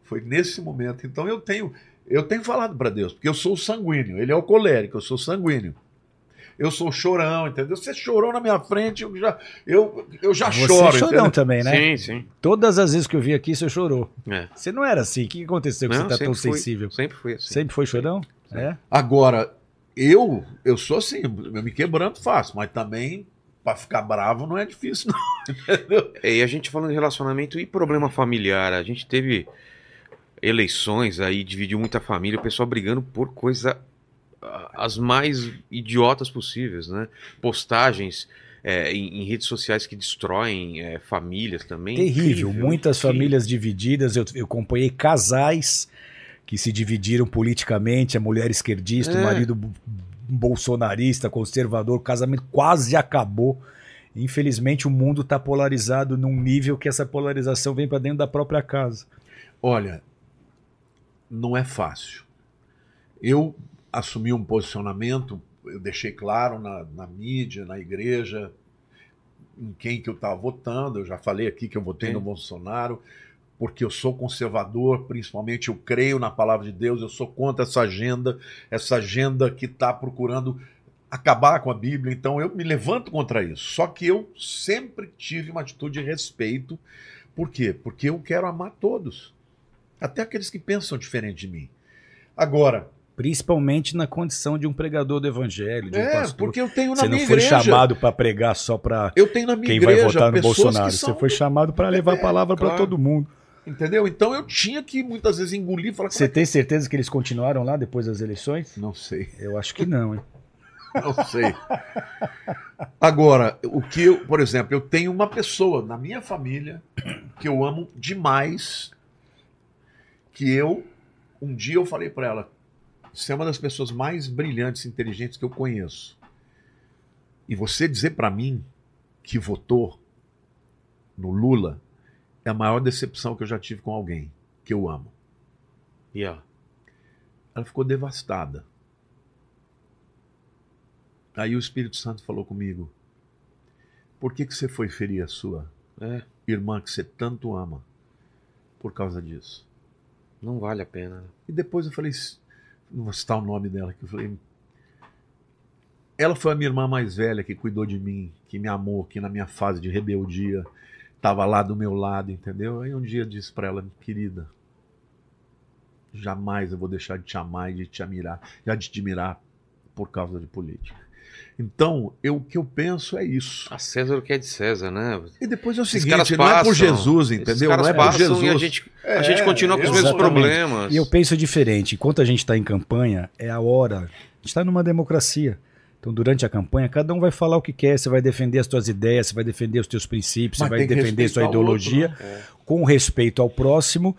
Foi nesse momento. Então eu tenho, eu tenho falado para Deus, porque eu sou o sanguíneo. Ele é o colérico, eu sou sanguíneo. Eu sou chorão, entendeu? Você chorou na minha frente, eu já, eu, eu já Você choro. é chorão entendeu? também, né? Sim, sim. Todas as vezes que eu vi aqui, você chorou. É. Você não era assim. O que aconteceu que Não, você tá tão fui- sensível? Sempre fui assim. Sempre foi chorão? É? Agora, eu, eu sou assim, eu me quebrando fácil, mas também para ficar bravo não é difícil, não. Entendeu? É, E a gente falando de relacionamento e problema familiar, a gente teve eleições aí, dividiu muita família, o pessoal brigando por coisa as mais idiotas possíveis, né? Postagens é, em, em redes sociais que destroem é, famílias também. Terrível. Incrível, Muitas incrível. famílias divididas. Eu, eu acompanhei casais que se dividiram politicamente, a mulher esquerdista, o É. marido bo- bolsonarista, conservador, o casamento quase acabou. Infelizmente, o mundo está polarizado num nível que essa polarização vem para dentro da própria casa. Olha, não é fácil. Eu assumi um posicionamento, eu deixei claro na, na mídia, na igreja, em quem que eu estava votando. Eu já falei aqui que eu votei Sim. no Bolsonaro, porque eu sou conservador, principalmente eu creio na palavra de Deus, eu sou contra essa agenda, essa agenda que está procurando acabar com a Bíblia. Então eu me levanto contra isso. Só que eu sempre tive uma atitude de respeito. Por quê? Porque eu quero amar todos. Até aqueles que pensam diferente de mim. Agora, Principalmente na condição de um pregador do evangelho, de um é, pastor. porque eu tenho na Você não minha foi igreja. chamado para pregar só para quem vai votar no Bolsonaro. que são, Você foi chamado para levar a palavra para claro. todo mundo. entendeu? Então eu tinha que muitas vezes engolir e falar Você é tem certeza que eles continuaram lá depois das eleições? que- Não sei, Eu acho que não, hein? não sei. Agora, o que eu, por exemplo, eu tenho uma pessoa na minha família que eu amo demais, que eu um dia eu falei para ela, você é uma das pessoas mais brilhantes e inteligentes que eu conheço. E você dizer para mim que votou no Lula é a maior decepção que eu já tive com alguém que eu amo. E, ó, Ela ficou devastada. Aí o Espírito Santo falou comigo: Por que, que você foi ferir a sua é, irmã que você tanto ama? Por causa disso. não vale a pena. né? E depois eu falei: vou citar o nome dela, que eu falei. Ela foi a minha irmã mais velha que cuidou de mim, que me amou, que na minha fase de rebeldia estava lá do meu lado, entendeu? Aí um dia eu disse para ela, querida, jamais eu vou deixar de te amar e de te admirar, de te admirar por causa de política. Então, eu, o que eu penso é isso. A César o que é de César, né? E depois é o Esses seguinte, caras não é por passam, Jesus, entendeu? caras Não é por passam Jesus. E a gente, a É, gente continua com os mesmos problemas. E eu penso diferente. Enquanto a gente está em campanha, é a hora. A gente está numa democracia. Então, durante a campanha, cada um vai falar o que quer, você vai defender as suas ideias, você vai defender os teus princípios, Mas você vai defender sua ideologia, outro, né? com respeito ao próximo,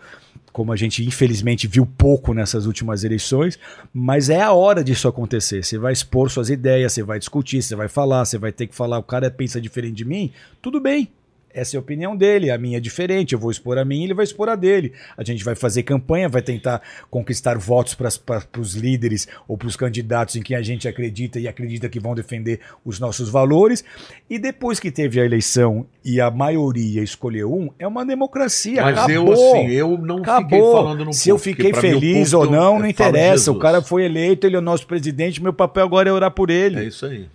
como a gente infelizmente viu pouco nessas últimas eleições, mas é a hora disso acontecer. Você vai expor suas ideias, você vai discutir, você vai falar, você vai ter que falar, o cara pensa diferente de mim, tudo bem. Essa é a opinião dele, a minha é diferente. Eu vou expor a minha, ele vai expor a dele. A gente vai fazer campanha, vai tentar conquistar votos para os líderes ou para os candidatos em quem a gente acredita e acredita que vão defender os nossos valores. E depois que teve a eleição e a maioria escolheu um, é uma democracia. Mas acabou. eu, assim, eu não fiquei Acabou. falando no Se eu fiquei feliz ou não, eu- não interessa. O cara foi eleito, ele é o nosso presidente. Meu papel agora é orar por ele. É isso aí.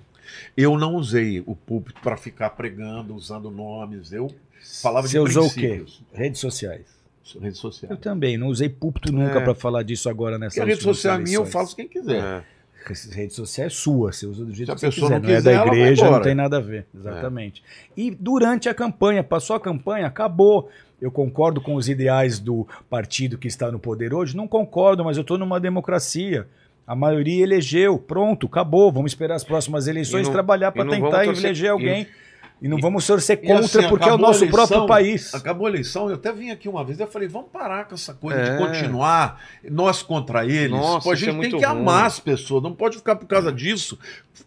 Eu não usei o púlpito para ficar pregando, usando nomes. Eu falava Você de usou o quê? princípios. Redes sociais. Redes sociais. Eu também, não usei púlpito nunca É. para falar disso agora nessa Porque a rede social minha eu faço quem quiser. É. Rede social é sua, você usa do jeito que você pessoa quiser, não não, é quiser, da igreja, não tem nada a ver. Exatamente. E durante a campanha, passou a campanha, acabou. Eu concordo com os ideais do partido que está no poder hoje? Não concordo, mas eu estou numa democracia. A maioria elegeu, pronto, acabou. Vamos esperar as próximas eleições E não- trabalhar para tentar torcer- eleger alguém. E, não vamos torcer E contra assim, porque é o nosso eleição, próprio país. Acabou a eleição, eu até vim aqui uma vez, eu falei, vamos parar com essa coisa É. de continuar nós contra eles. Nossa, Pô, a isso gente é tem que ruim. amar as pessoas, não pode ficar por causa disso,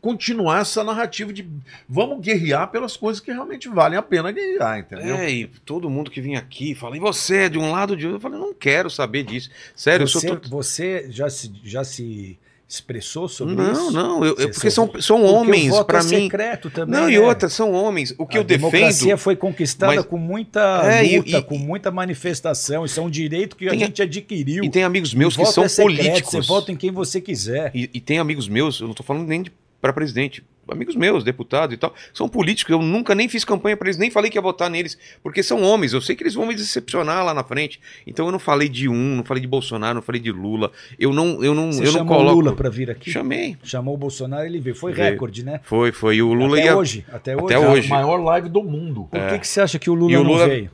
continuar essa narrativa de vamos guerrear pelas coisas que realmente valem a pena guerrear, entendeu? É, e todo mundo que vinha aqui fala, e você é de um lado de outro? Eu falei, não quero saber disso. Sério, você, eu sou. você já se, já se expressou sobre Não, isso? não, eu- eu- Você porque são, são homens, pra é mim. secreto também. Não, e né? outra, são homens. O que a eu defendo. democracia foi conquistada mas- com muita É, e- luta, e- com muita manifestação. Isso é um direito que a gente adquiriu. E tem amigos meus que são é secreto, políticos. Você vota em quem você quiser. E, e tem amigos meus, eu não tô falando nem para presidente, amigos meus, deputados e tal, são políticos. Eu nunca nem fiz campanha para eles, nem falei que ia votar neles, porque são homens. Eu sei que eles vão me decepcionar lá na frente. Então eu não falei de um, não falei de Bolsonaro, não falei de Lula. Eu não, eu não, Você eu não chamou o coloco. Lula para vir aqui? Chamei. Chamou o Bolsonaro, ele veio. Foi Veio. recorde, né? Foi, foi. E o Lula até ia. hoje. Até hoje. Até É a hoje. maior live do mundo. Por que, que você acha que o Lula E o não Lula- veio?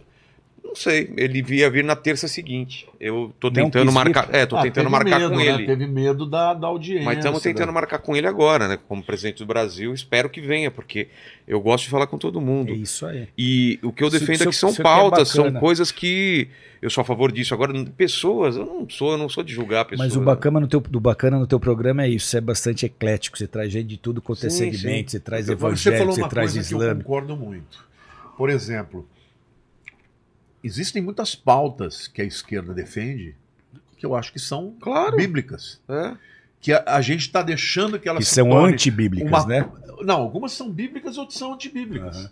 Não sei. Ele ia vir na terça seguinte. Eu tô tentando marcar. É, tô Ah, tentando marcar medo, com né? ele. Teve medo da, da audiência. Mas estamos tentando né? marcar com ele agora, né? Como presidente do Brasil, espero que venha, porque eu gosto de falar com todo mundo. É isso aí. E o que eu defendo isso- é que são que é pautas, são bacana. coisas que eu sou a favor disso. Agora, pessoas, eu não sou, eu não sou de julgar pessoas. Mas o bacana no teu, do bacana no teu programa é isso, você é bastante eclético, você traz gente de tudo quanto é Sim, segmento, você traz Você evangélico, você uma traz que eu islâmico. concordo muito. Por exemplo, existem muitas pautas que a esquerda defende que eu acho que são Claro. bíblicas. É. Que a, a gente está deixando que elas Que se são tornem antibíblicas, uma- né? Não, algumas são bíblicas, outras são antibíblicas. Aham.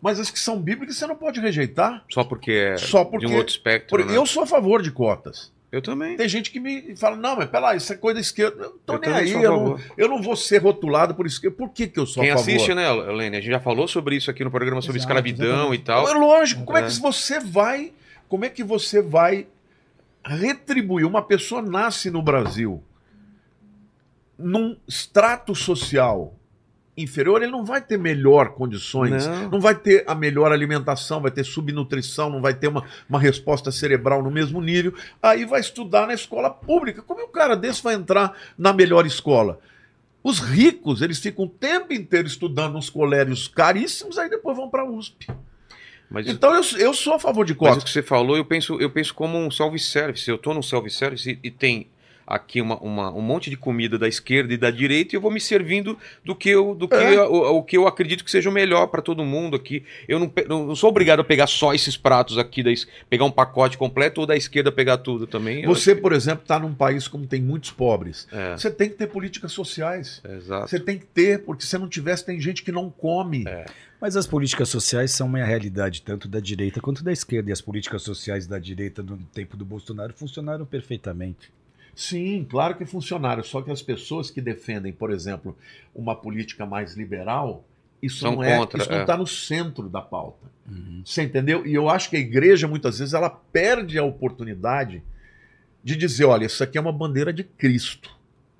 Mas as que são bíblicas você não pode rejeitar. Só porque é Só porque- de um outro espectro. Por- né? Eu sou a favor de cotas. Eu também. Tem gente que me fala, não, mas pera lá, isso é coisa da esquerda. Eu tô Eu nem aí, eu não, eu não vou ser rotulado por esquerda. Por que, que eu sou Quem a favor? assiste, né, Helene? A gente já falou sobre isso aqui no programa sobre Exato, escravidão exatamente. e tal. É lógico, como é. É. que você vai. Como é que você vai retribuir? Uma pessoa nasce no Brasil num extrato social inferior, ele não vai ter melhor condições, Não. não, vai ter a melhor alimentação, vai ter subnutrição, não vai ter uma, uma resposta cerebral no mesmo nível. Aí vai estudar na escola pública. Como é um cara desse vai entrar na melhor escola? Os ricos, eles ficam o tempo inteiro estudando nos colégios caríssimos, aí depois vão para a USP. Mas, Então eu, eu sou a favor de mas cotas. o que você falou, eu penso, eu penso como um self-service. Eu tô num self-service e, e tem aqui uma, uma- um monte de comida da esquerda e da direita e eu vou me servindo do que eu, do que É. o, o que eu acredito que seja o melhor para todo mundo aqui. Eu não, não sou obrigado a pegar só esses pratos aqui, da, pegar um pacote completo ou da esquerda pegar tudo também. Você, por exemplo, está num país como tem muitos pobres. É, Você tem que ter políticas sociais. exato. Você tem que ter, porque se não tivesse, tem gente que não come. É. Mas as políticas sociais são uma realidade tanto da direita quanto da esquerda. E as políticas sociais da direita no tempo do Bolsonaro funcionaram perfeitamente. Sim, claro que funcionaram. Só que as pessoas que defendem, por exemplo, uma política mais liberal, isso São não é, contra, isso não é. está no centro da pauta. Você entendeu? E eu acho que a igreja, muitas vezes, ela perde a oportunidade de dizer: olha, isso aqui é uma bandeira de Cristo.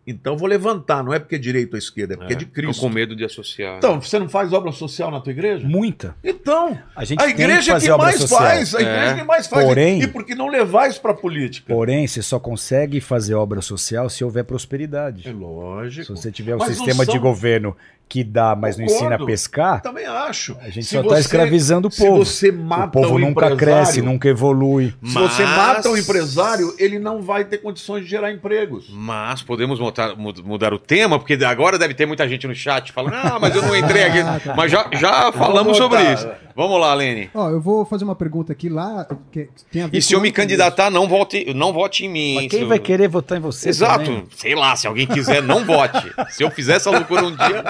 Então eu vou levantar, não é porque é direito ou esquerda, é porque é, de Ficam Cristo. com medo de associar. Então, você não faz obra social na tua igreja? Muita. Então, A gente a tem que igreja fazer que obra mais social. faz, a É. igreja que mais faz. Porém- e por que não levar isso para a política? Porém, você só consegue fazer obra social se houver prosperidade. É lógico. Se você tiver um Mas sistema de são- governo que dá, mas não ensina a Concordo. pescar, Também acho. a gente Se só está escravizando o Se povo. você mata O povo o nunca cresce, nunca evolui. Se você Mas- mata o empresário, ele não vai ter condições de gerar empregos. Mas podemos mudar, mud- mudar o tema, porque agora deve ter muita gente no chat falando, ah, mas eu não entrei aqui. Ah, tá. Mas já, já falamos sobre isso. Vamos lá, Lene. Ó, eu vou fazer uma pergunta aqui lá. Que tem a ver E se eu me candidatar, não vote, não vote em mim. Mas quem Isso- vai querer votar em você? Exato. também? Sei lá, se alguém quiser, não vote. Se eu fizer essa loucura um dia,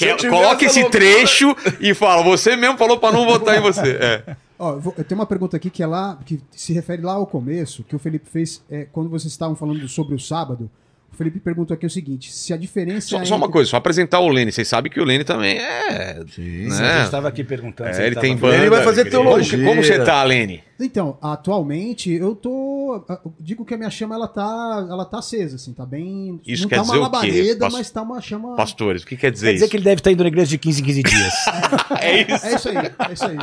Eu coloque essa esse loucura- trecho e fala, você mesmo falou pra não votar em você. É. Ó, eu, eu tenho uma pergunta aqui que é lá, que se refere lá ao começo, que o Felipe fez é, quando vocês estavam falando sobre o sábado. O Felipe perguntou aqui o seguinte: se a diferença Só, é só uma entre- coisa, só apresentar o Lene. Vocês sabem que o Lene também é. Sim. né? Sim, gente estava aqui perguntando. É, se ele tava tem banda. Ele vai fazer Como, teologia. como você tá, Lene? Então, atualmente eu tô eu, digo que a minha chama ela tá, ela tá acesa, assim, tá bem. Isso não quer tá dizer uma labareda, mas tá uma chama. Pastores, o que quer dizer Quer dizer isso? que ele deve estar indo na igreja de 15 em 15 dias. É isso. É isso aí, é isso aí.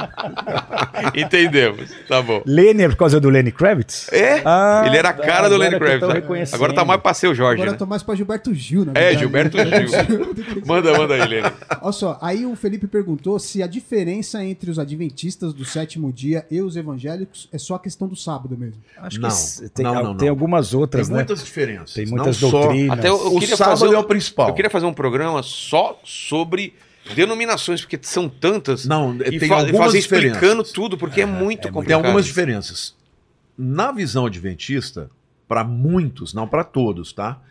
Entendemos. Tá bom. Lenny é por causa do Lenny Kravitz? É? Ah, ele era a tá, cara do Lenny Kravitz. né? Agora tá mais pra ser o Jorge, Agora né? eu tô mais pra Gilberto Gil, né? É, Gilberto Gil. Manda, manda aí, Lene. Olha só, aí o Felipe perguntou se a diferença entre os adventistas do sétimo dia e os evangélicos é só a questão do sábado mesmo. Acho Não, que tem, não, não, tem não. algumas Tem outras, né? muitas diferenças. Tem não muitas só- doutrinas. Até eu, eu O queria sábado fazer, é o principal. Eu queria fazer um programa só sobre denominações, porque são tantas. Não, e tem fa- algumas fazer diferenças. explicando tudo, porque é, muito é muito- Tem complicado. algumas diferenças. Na visão adventista, para muitos, não para todos, tá?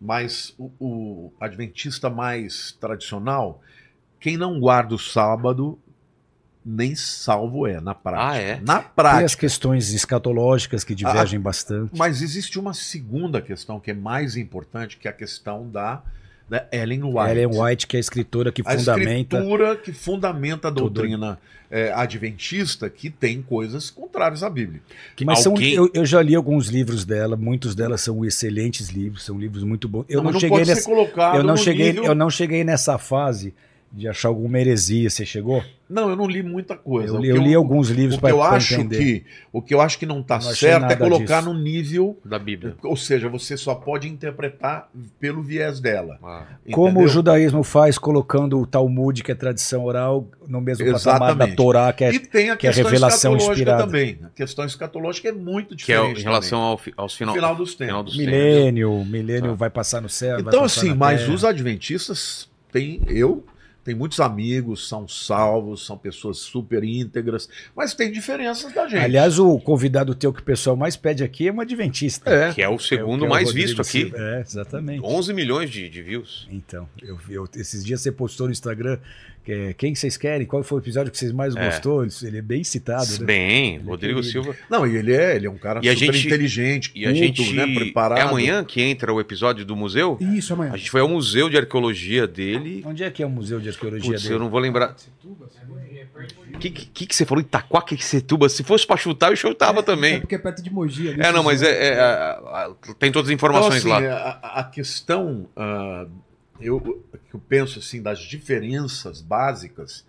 Mas o, o adventista mais tradicional, quem não guarda o sábado, nem salvo é, na prática. Ah, é? Na Tem prática. as questões escatológicas que divergem bastante. Mas existe uma segunda questão que é mais importante, que é a questão da, da Ellen White. Ellen White, que é a escritora que a fundamenta. escritura que fundamenta a Tudo. doutrina é, adventista, que tem coisas contrárias à Bíblia. Mas são, Alguém- eu, eu já li alguns livros dela, muitos delas são excelentes livros, são livros muito bons. Eu não, mas não cheguei pode nessa, ser colocado eu não no cheguei, nível- eu não cheguei nessa fase de achar alguma heresia. Você chegou? Não, eu não li muita coisa. Eu li, eu li alguns o livros para eu acho entender. que o que eu acho que não está Eu certo é colocar disso. no nível, Da Bíblia. ou seja, você só pode interpretar pelo viés dela. Ah. Como o judaísmo faz, colocando o Talmud, que é tradição oral, no mesmo patamar da Exatamente. Torá, que é E tem a que é questão revelação escatológica inspirada. também. A questão escatológica é muito Que é diferente. em relação ao, fi- aos final, final dos final tempos. dos tempos. milênio, milênio Tá. vai passar no céu. Então, assim, na mas terra. os adventistas têm. Eu tenho muitos amigos, são salvos, são pessoas super íntegras, mas tem diferenças da gente. Aliás, o convidado teu que o pessoal mais pede aqui é um adventista. é. Que é o segundo é o mais Rodrigo visto aqui. Silva. É, exatamente. 11 milhões de, de views. Então, eu, eu- esses dias você postou no Instagram é, quem que vocês querem, qual foi o episódio que vocês mais É. gostou. Ele é bem citado, né? Bem, é Rodrigo querido. Silva. Não, e ele é, ele é um cara E a super gente- inteligente, E a culto, gente. né, preparado. É amanhã que entra o episódio do museu? Isso, amanhã. A gente foi ao museu de arqueologia dele. Onde é que é o Museu de Arqueologia Putz, dele? eu não vou lembrar. O que, que, que você falou? Itaquaquecetuba? Se fosse pra chutar, eu chutava É também. porque é perto de Mogi. ali, É, não, mas é, é, tem todas as informações então, assim, lá. A, a questão, ah, eu, eu penso assim, das diferenças básicas,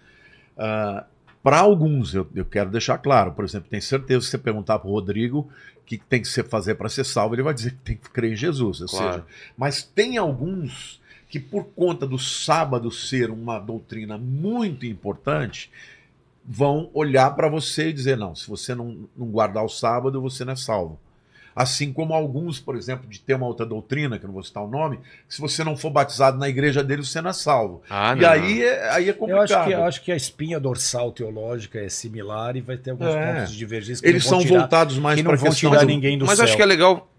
para alguns, eu, eu quero deixar claro, por exemplo, tenho certeza que se você perguntar para o Rodrigo o que tem que ser fazer para ser salvo, ele vai dizer que tem que crer em Jesus. Ou Claro. seja, mas tem alguns que, por conta do sábado ser uma doutrina muito importante, vão olhar para você e dizer: não, se você não, não guardar o sábado, você não é salvo. Assim como alguns, por exemplo, de ter uma outra doutrina, que eu não vou citar o nome, que se você não for batizado na igreja dele, você não é salvo. Ah, e não. aí é, aí é Eu complicado. acho, que, eu acho que a espinha dorsal teológica é similar e vai ter alguns É. pontos de divergência que Eles não vão são tirar, voltados mais que não para vão questão tirar do- ninguém do Mas céu. acho que é legal.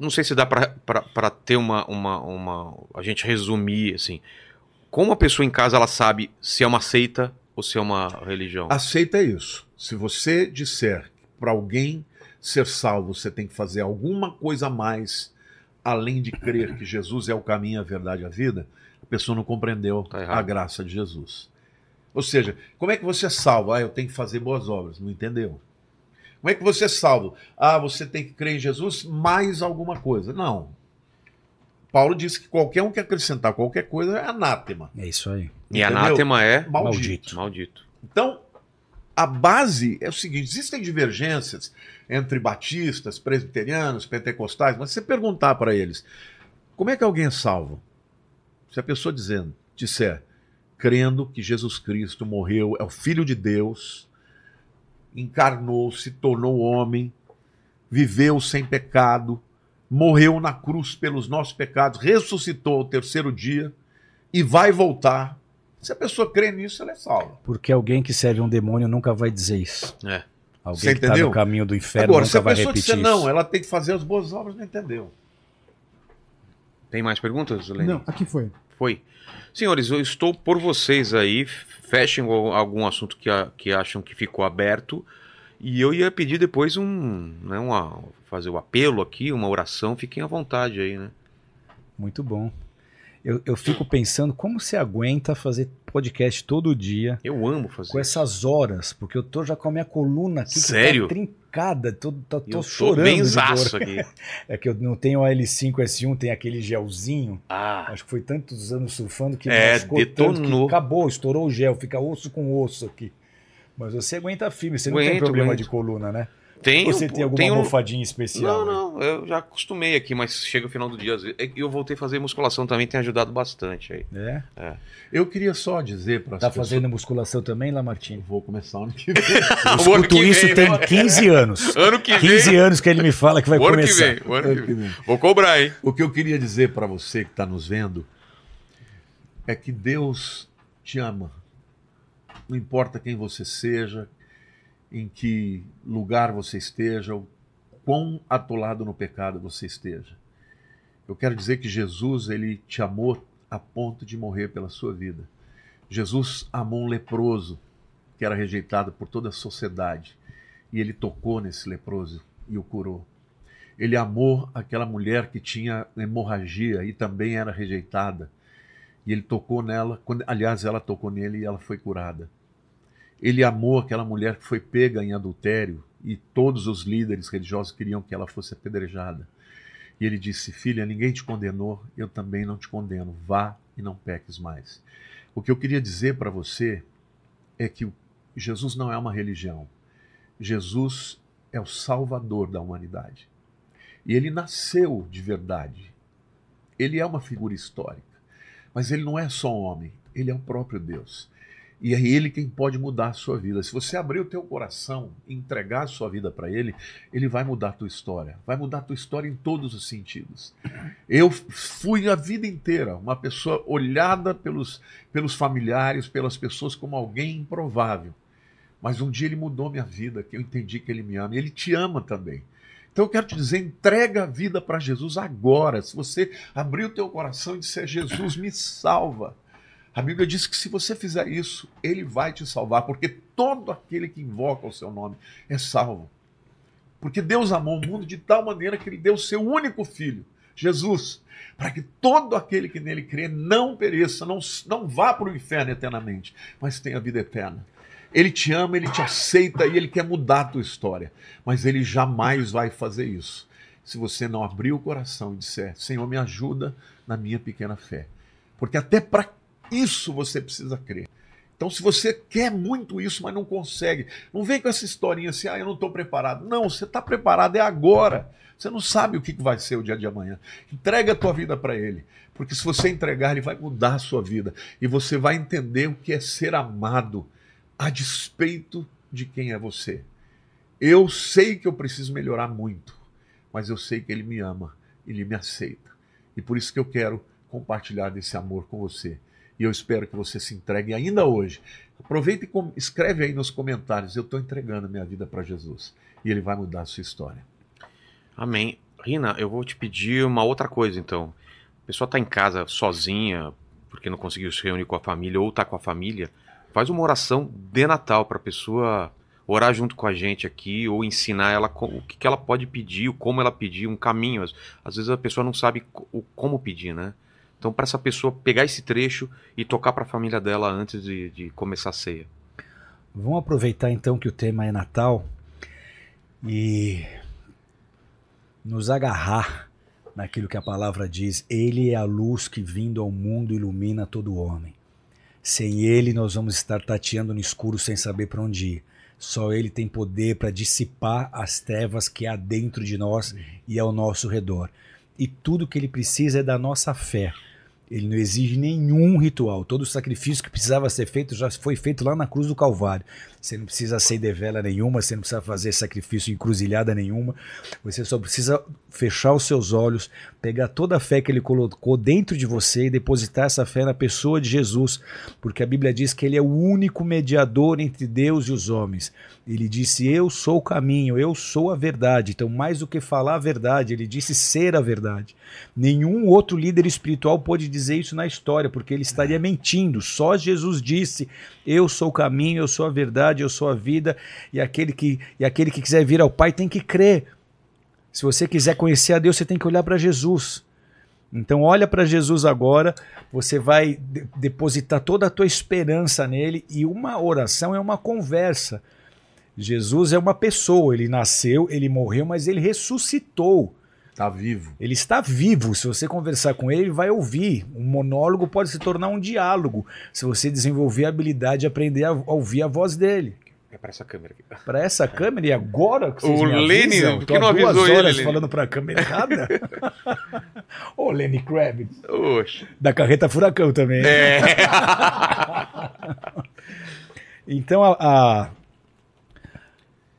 Não sei se dá pra ter uma, uma, uma. A gente resumir, assim. Como a pessoa em casa ela sabe se é uma seita ou se é uma religião? Aceita isso. Se você disser para alguém ser salvo, você tem que fazer alguma coisa a mais, além de crer que Jesus é o caminho, a verdade e a vida, a pessoa não compreendeu Tá a graça de Jesus. Ou seja, como é que você é salvo? Ah, eu tenho que fazer boas obras. Não entendeu? Como é que você é salvo? Ah, você tem que crer em Jesus mais alguma coisa. Não. Paulo disse que qualquer um que acrescentar qualquer coisa é anátema. É isso aí. e entendeu? anátema é Maldito. Maldito. maldito. Então, a base é o seguinte: existem divergências entre batistas, presbiterianos, pentecostais, mas se você perguntar para eles como é que alguém é salvo? Se a pessoa dizendo, disser, crendo que Jesus Cristo morreu, é o Filho de Deus, encarnou, se tornou homem, viveu sem pecado, morreu na cruz pelos nossos pecados, ressuscitou ao terceiro dia e vai voltar. Se a pessoa crê nisso, ela é salva. Porque alguém que serve um demônio nunca vai dizer isso. É. Alguém Você que está entendeu? no caminho do inferno Agora, se nunca a vai pessoa repetir disser isso. não, ela tem que fazer as boas obras, não entendeu. Tem mais perguntas, Lenin? Não, aqui foi. Foi. Senhores, eu estou por vocês aí. Fechem algum assunto que, a- que acham que ficou aberto. E eu ia pedir depois um. Né, uma, fazer o apelo aqui, uma oração. Fiquem à vontade aí, né? Muito bom. Eu, eu fico pensando como você aguenta fazer podcast todo dia Eu amo fazer. com essas horas, porque eu tô já com a minha coluna aqui que Sério? tá trincada, tô, tô, tô Eu tô chorando dor. aqui. É que eu não tenho o L5, S1, tem aquele gelzinho. Ah, Acho que foi tantos anos surfando que É, detonou. que acabou, estourou o gel, fica osso com osso aqui. Mas você aguenta firme, você não tem Aguento, problema aguento. de coluna, né? Tem. Você tem alguma tenho- almofadinha especial? Não, né? não, eu já acostumei aqui, mas chega o final do dia. E eu voltei a fazer musculação também, tem ajudado bastante aí. É? Eu queria só dizer para as Tá pessoas. fazendo musculação também, Lamartine? Vou começar ano que vem. Eu O ano escuto que isso vem, tem né? 15 anos. Ano que 15 vem. anos que ele me fala que vai o ano que começar. vem. O ano que Ano que vem. vem. Vou cobrar, hein? O que eu queria dizer para você que está nos vendo é que Deus te ama. Não importa quem você seja, em que lugar você esteja, o quão atolado no pecado você esteja. Eu quero dizer que Jesus, ele te amou a ponto de morrer pela sua vida. Jesus amou um leproso que era rejeitado por toda a sociedade e ele tocou nesse leproso e o curou. Ele amou aquela mulher que tinha hemorragia e também era rejeitada. E ele tocou nela, aliás, ela tocou nele e ela foi curada. Ele amou aquela mulher que foi pega em adultério e todos os líderes religiosos queriam que ela fosse apedrejada. E ele disse: Filha, ninguém te condenou, eu também não te condeno. Vá e não peques mais. O que eu queria dizer para você é que Jesus não é uma religião. Jesus é o salvador da humanidade. E ele nasceu de verdade. Ele é uma figura histórica. Mas ele não é só um homem, ele é o próprio Deus. E é ele quem pode mudar a sua vida. Se você abrir o teu coração e entregar a sua vida para ele, ele vai mudar a tua história. Vai mudar a tua história em todos os sentidos. Eu fui a vida inteira uma pessoa olhada pelos, pelos familiares, pelas pessoas como alguém improvável. Mas um dia ele mudou minha vida, que eu entendi que ele me ama. E ele te ama também. Então eu quero te dizer, entrega a vida para Jesus agora. Se você abrir o teu coração e disser, Jesus, me salva. A Bíblia diz que se você fizer isso, ele vai te salvar, porque todo aquele que invoca o seu nome é salvo. Porque Deus amou o mundo de tal maneira que ele deu o seu único filho, Jesus, para que todo aquele que nele crê não pereça, não, não vá para o inferno eternamente, mas tenha vida eterna. Ele te ama, ele te aceita e ele quer mudar a tua história, mas ele jamais vai fazer isso se você não abrir o coração e disser: Senhor, me ajuda na minha pequena fé. Porque até para isso você precisa crer. Então, se você quer muito isso, mas não consegue, não vem com essa historinha assim, ah, eu não estou preparado. Não, você está preparado, é agora. Você não sabe o que vai ser o dia de amanhã. Entrega a tua vida para Ele. Porque se você entregar, Ele vai mudar a sua vida. E você vai entender o que é ser amado a despeito de quem é você. Eu sei que eu preciso melhorar muito, mas eu sei que Ele me ama, Ele me aceita. E por isso que eu quero compartilhar desse amor com você. E eu espero que você se entregue ainda hoje. Aproveita e escreve aí nos comentários: eu estou entregando minha vida para Jesus. E Ele vai mudar a sua história. Amém. Rina, eu vou te pedir uma outra coisa, então. A pessoa tá em casa sozinha, porque não conseguiu se reunir com a família, ou tá com a família, faz uma oração de Natal pra pessoa orar junto com a gente aqui, ou ensinar ela o que, ela pode pedir, como ela pedir, um caminho. Às, vezes a pessoa não sabe o como pedir, né? Então, para essa pessoa pegar esse trecho e tocar para a família dela antes de, de começar a ceia. Vamos aproveitar então que o tema é Natal e nos agarrar naquilo que a palavra diz. Ele é a luz que vindo ao mundo ilumina todo homem. Sem ele nós vamos estar tateando no escuro sem saber para onde ir. Só ele tem poder para dissipar as trevas que há dentro de nós e ao nosso redor. E tudo que ele precisa é da nossa fé. Ele não exige nenhum ritual. Todo o sacrifício que precisava ser feito já foi feito lá na cruz do Calvário. Você não precisa acender vela nenhuma, você não precisa fazer sacrifício encruzilhada nenhuma. Você só precisa fechar os seus olhos, pegar toda a fé que ele colocou dentro de você e depositar essa fé na pessoa de Jesus, porque a Bíblia diz que ele é o único mediador entre Deus e os homens. Ele disse: Eu sou o caminho, eu sou a verdade. Então, mais do que falar a verdade, ele disse ser a verdade. Nenhum outro líder espiritual pode dizer isso na história, porque ele estaria mentindo. Só Jesus disse: Eu sou o caminho, eu sou a verdade, eu sou a vida, e aquele que, e aquele que quiser vir ao Pai tem que crer. Se você quiser conhecer a Deus, você tem que olhar para Jesus. Então olha para Jesus agora, você vai de depositar toda a tua esperança nele e uma oração é uma conversa. Jesus é uma pessoa, ele nasceu, ele morreu, mas ele ressuscitou. Está vivo. Ele está vivo. Se você conversar com ele, ele vai ouvir. Um monólogo pode se tornar um diálogo. Se você desenvolver a habilidade de aprender a ouvir a voz dele. É para essa câmera aqui. Para essa câmera e agora que vocês O me Lenny, avisam, por tô que há não duas avisou ele, horas falando para a câmera errada. Ô, Lenny Kravitz. Oxe. Da carreta furacão também. É. Então a, a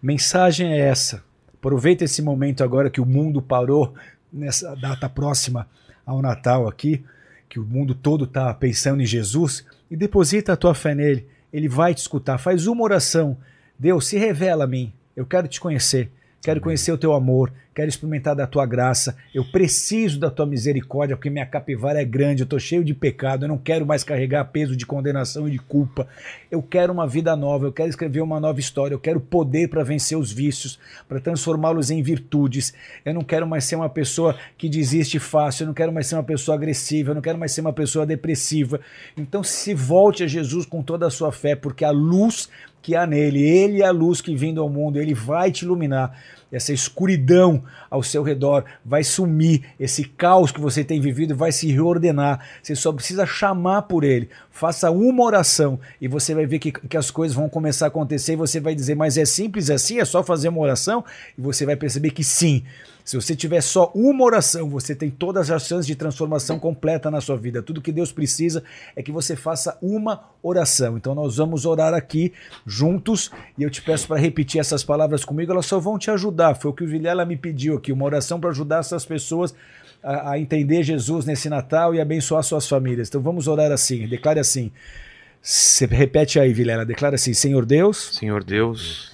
mensagem é essa. Aproveita esse momento agora que o mundo parou nessa data próxima ao Natal aqui, que o mundo todo está pensando em Jesus e deposita a tua fé nele. Ele vai te escutar. Faz uma oração. Deus, se revela a mim. Eu quero te conhecer. Quero conhecer o teu amor, quero experimentar da tua graça. Eu preciso da tua misericórdia, porque minha capivara é grande, eu estou cheio de pecado, eu não quero mais carregar peso de condenação e de culpa. Eu quero uma vida nova, eu quero escrever uma nova história, eu quero poder para vencer os vícios, para transformá-los em virtudes. Eu não quero mais ser uma pessoa que desiste fácil, eu não quero mais ser uma pessoa agressiva, eu não quero mais ser uma pessoa depressiva. Então se volte a Jesus com toda a sua fé, porque a luz que há nele, ele é a luz que vindo ao mundo, ele vai te iluminar. Essa escuridão ao seu redor vai sumir, esse caos que você tem vivido vai se reordenar. Você só precisa chamar por ele. Faça uma oração e você vai ver que, que as coisas vão começar a acontecer e você vai dizer, mas é simples assim? É só fazer uma oração? E você vai perceber que sim. Se você tiver só uma oração, você tem todas as chances de transformação completa na sua vida. Tudo que Deus precisa é que você faça uma oração. Então nós vamos orar aqui juntos e eu te peço para repetir essas palavras comigo, elas só vão te ajudar. Foi o que o Vilela me pediu aqui, uma oração para ajudar essas pessoas a, a entender Jesus nesse Natal e abençoar suas famílias. Então vamos orar assim, declare assim. Você repete aí, Vilela, declara assim: Senhor Deus, Senhor Deus,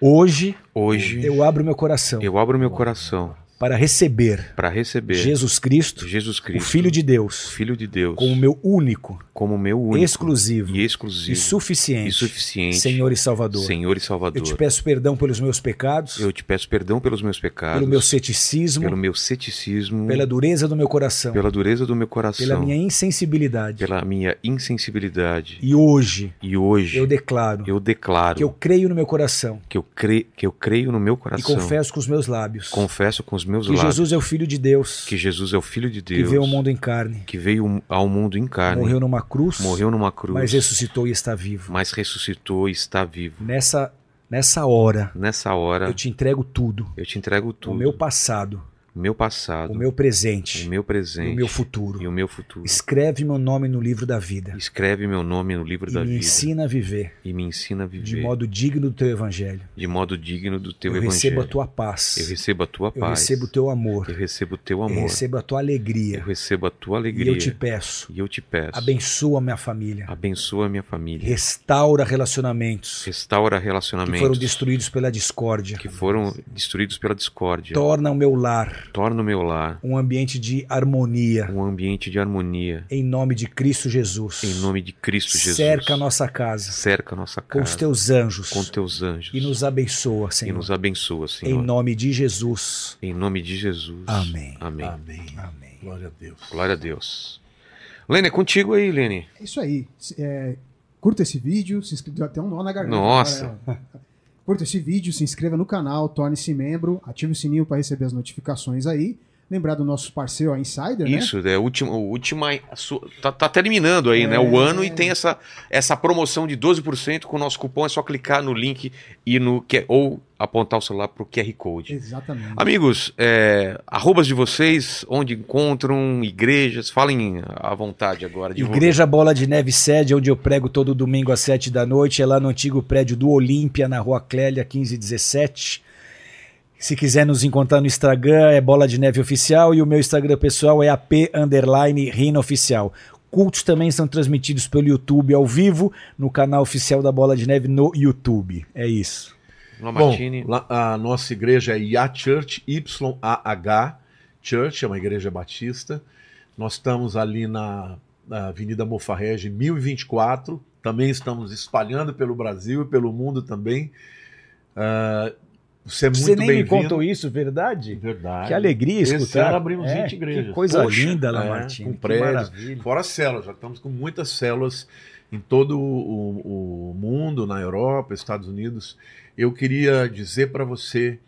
hoje hoje eu abro meu coração. eu abro meu coração para receber para receber Jesus Cristo, Jesus o Cristo, Filho de Deus, Filho de Deus, como meu único, como meu único exclusivo e e exclusivo suficiente, e suficiente Senhor e Salvador. Senhor e Salvador. Eu te peço perdão pelos meus pecados, Eu te peço perdão pelos meus pecados, pelo meu ceticismo, pelo meu ceticismo, pela dureza do meu coração, pela dureza do meu coração, pela minha insensibilidade. pela minha insensibilidade. E hoje E hoje eu declaro eu declaro que eu creio no meu coração que eu, cre... que eu creio no meu e coração, confesso com os meus lábios confesso com os meus que lábios Jesus é o Filho de Deus que Jesus é o Filho de que Deus, veio ao mundo em carne, que veio ao mundo em carne, morreu numa cruz, morreu numa cruz, mas ressuscitou e está vivo. mas ressuscitou e está vivo. Nessa, nessa hora, Nessa hora eu te entrego tudo. eu te entrego tudo, O meu passado, meu passado, o meu presente o meu e presente o meu futuro. e o meu futuro. Escreve meu nome no livro da vida Escreve meu nome no livro e da me vida ensina a viver e me ensina a viver de modo digno do teu evangelho. de modo digno do teu eu evangelho. recebo a tua paz. Eu recebo a tua Eu paz. recebo o teu amor. Eu recebo o teu Eu amor. recebo a tua alegria. Eu recebo a tua E alegria. eu te peço, E eu te peço. abençoa minha família. Abençoa minha família. Restaura relacionamentos Restaura que relacionamentos foram destruídos pela discórdia. que foram destruídos pela discórdia. Torna o meu lar Torna o meu lar um ambiente de harmonia. um ambiente de harmonia. Em nome de Cristo Jesus. Em nome de Cristo Jesus. Cerca a nossa casa Cerca a nossa com casa os teus anjos com teus anjos. e nos abençoa, E Senhor. nos abençoa, Em Senhor. nome de Jesus. Em nome de Jesus. Amém. Amém. Amém. Amém. Glória a Deus. Glória a Deus. Lene, é contigo aí, Lene. É isso aí. É, curta esse vídeo, se inscreva. Deu até um nó na garganta. Nossa. é. Curta esse vídeo, se inscreva no canal, torne-se membro, ative o sininho para receber as notificações aí. Lembrar do nosso parceiro, a Insider, né? Isso, é última, o última tá, tá terminando aí, né? É. O ano e tem essa, essa promoção de 12% com o nosso cupom. É só clicar no link e no que- ou apontar o celular pro QR Code. Exatamente. Amigos, é, arrobas de vocês, onde encontram igrejas, falem à vontade agora. divulguem. Igreja Bola de Neve sede, onde eu prego todo domingo às 7 da noite, é lá no antigo prédio do Olímpia, na Rua Clélia, 1517. Se quiser nos encontrar no Instagram, é Bola de Neve Oficial e o meu Instagram pessoal é AP Underline Rino Oficial. Cultos também são transmitidos pelo YouTube ao vivo, no canal oficial da Bola de Neve no YouTube. É isso. Bom, lá- a nossa igreja é YA Church, Y-A-H Church, é uma igreja batista. Nós estamos ali na, na Avenida Mofarrege, 1024. Também estamos espalhando pelo Brasil e pelo mundo também. Ah, Você é muito Você nem me contou isso, verdade? Verdade. Que alegria Esse escutar. ano abrimos É, 20 igrejas. Que coisa Poxa, linda, é, Lamartine. com que prédios. Fora células, já estamos com muitas células em todo o, o mundo, na Europa, Estados Unidos. Eu queria dizer para você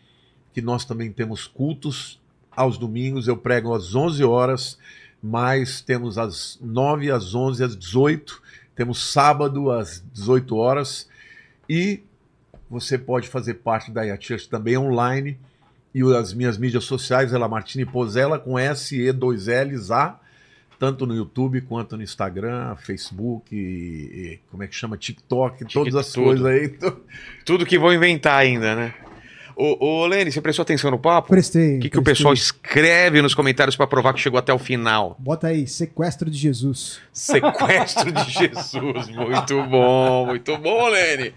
que nós também temos cultos aos domingos. Eu prego às 11 horas, mas temos às 9, às 11, às 18. Temos sábado às 18 horas. E você pode fazer parte da IA Church também online. E as minhas mídias sociais é Lamartine Pozella com S-E-2-Ls A tanto no YouTube quanto no Instagram, Facebook, e- e como é que chama? TikTok, todas as tudo. coisas aí. Tudo que vão inventar ainda, né? Ô, ô Lene, você prestou atenção no papo? Prestei. O que, que o pessoal escreve nos comentários pra provar que chegou até o final? Bota aí, sequestro de Jesus. Sequestro de Jesus. Muito bom, muito bom, Lene.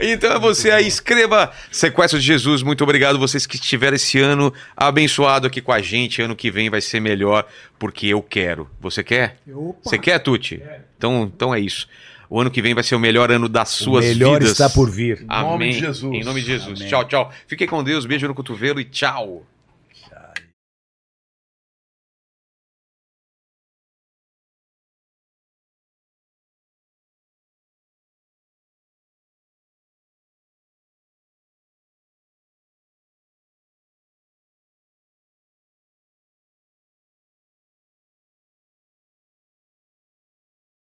Então é você aí, escreva Sequestro de Jesus. Muito obrigado vocês que estiveram esse ano abençoado aqui com a gente. Ano que vem vai ser melhor, porque eu quero. Você quer? Opa. Você quer, Tuti? Então, então é isso. O ano que vem vai ser o melhor ano das O suas melhor vidas. está por vir. Em nome Amém. de Jesus. Em nome de Jesus. Amém. Tchau, tchau. Fiquem com Deus. Beijo no cotovelo e tchau.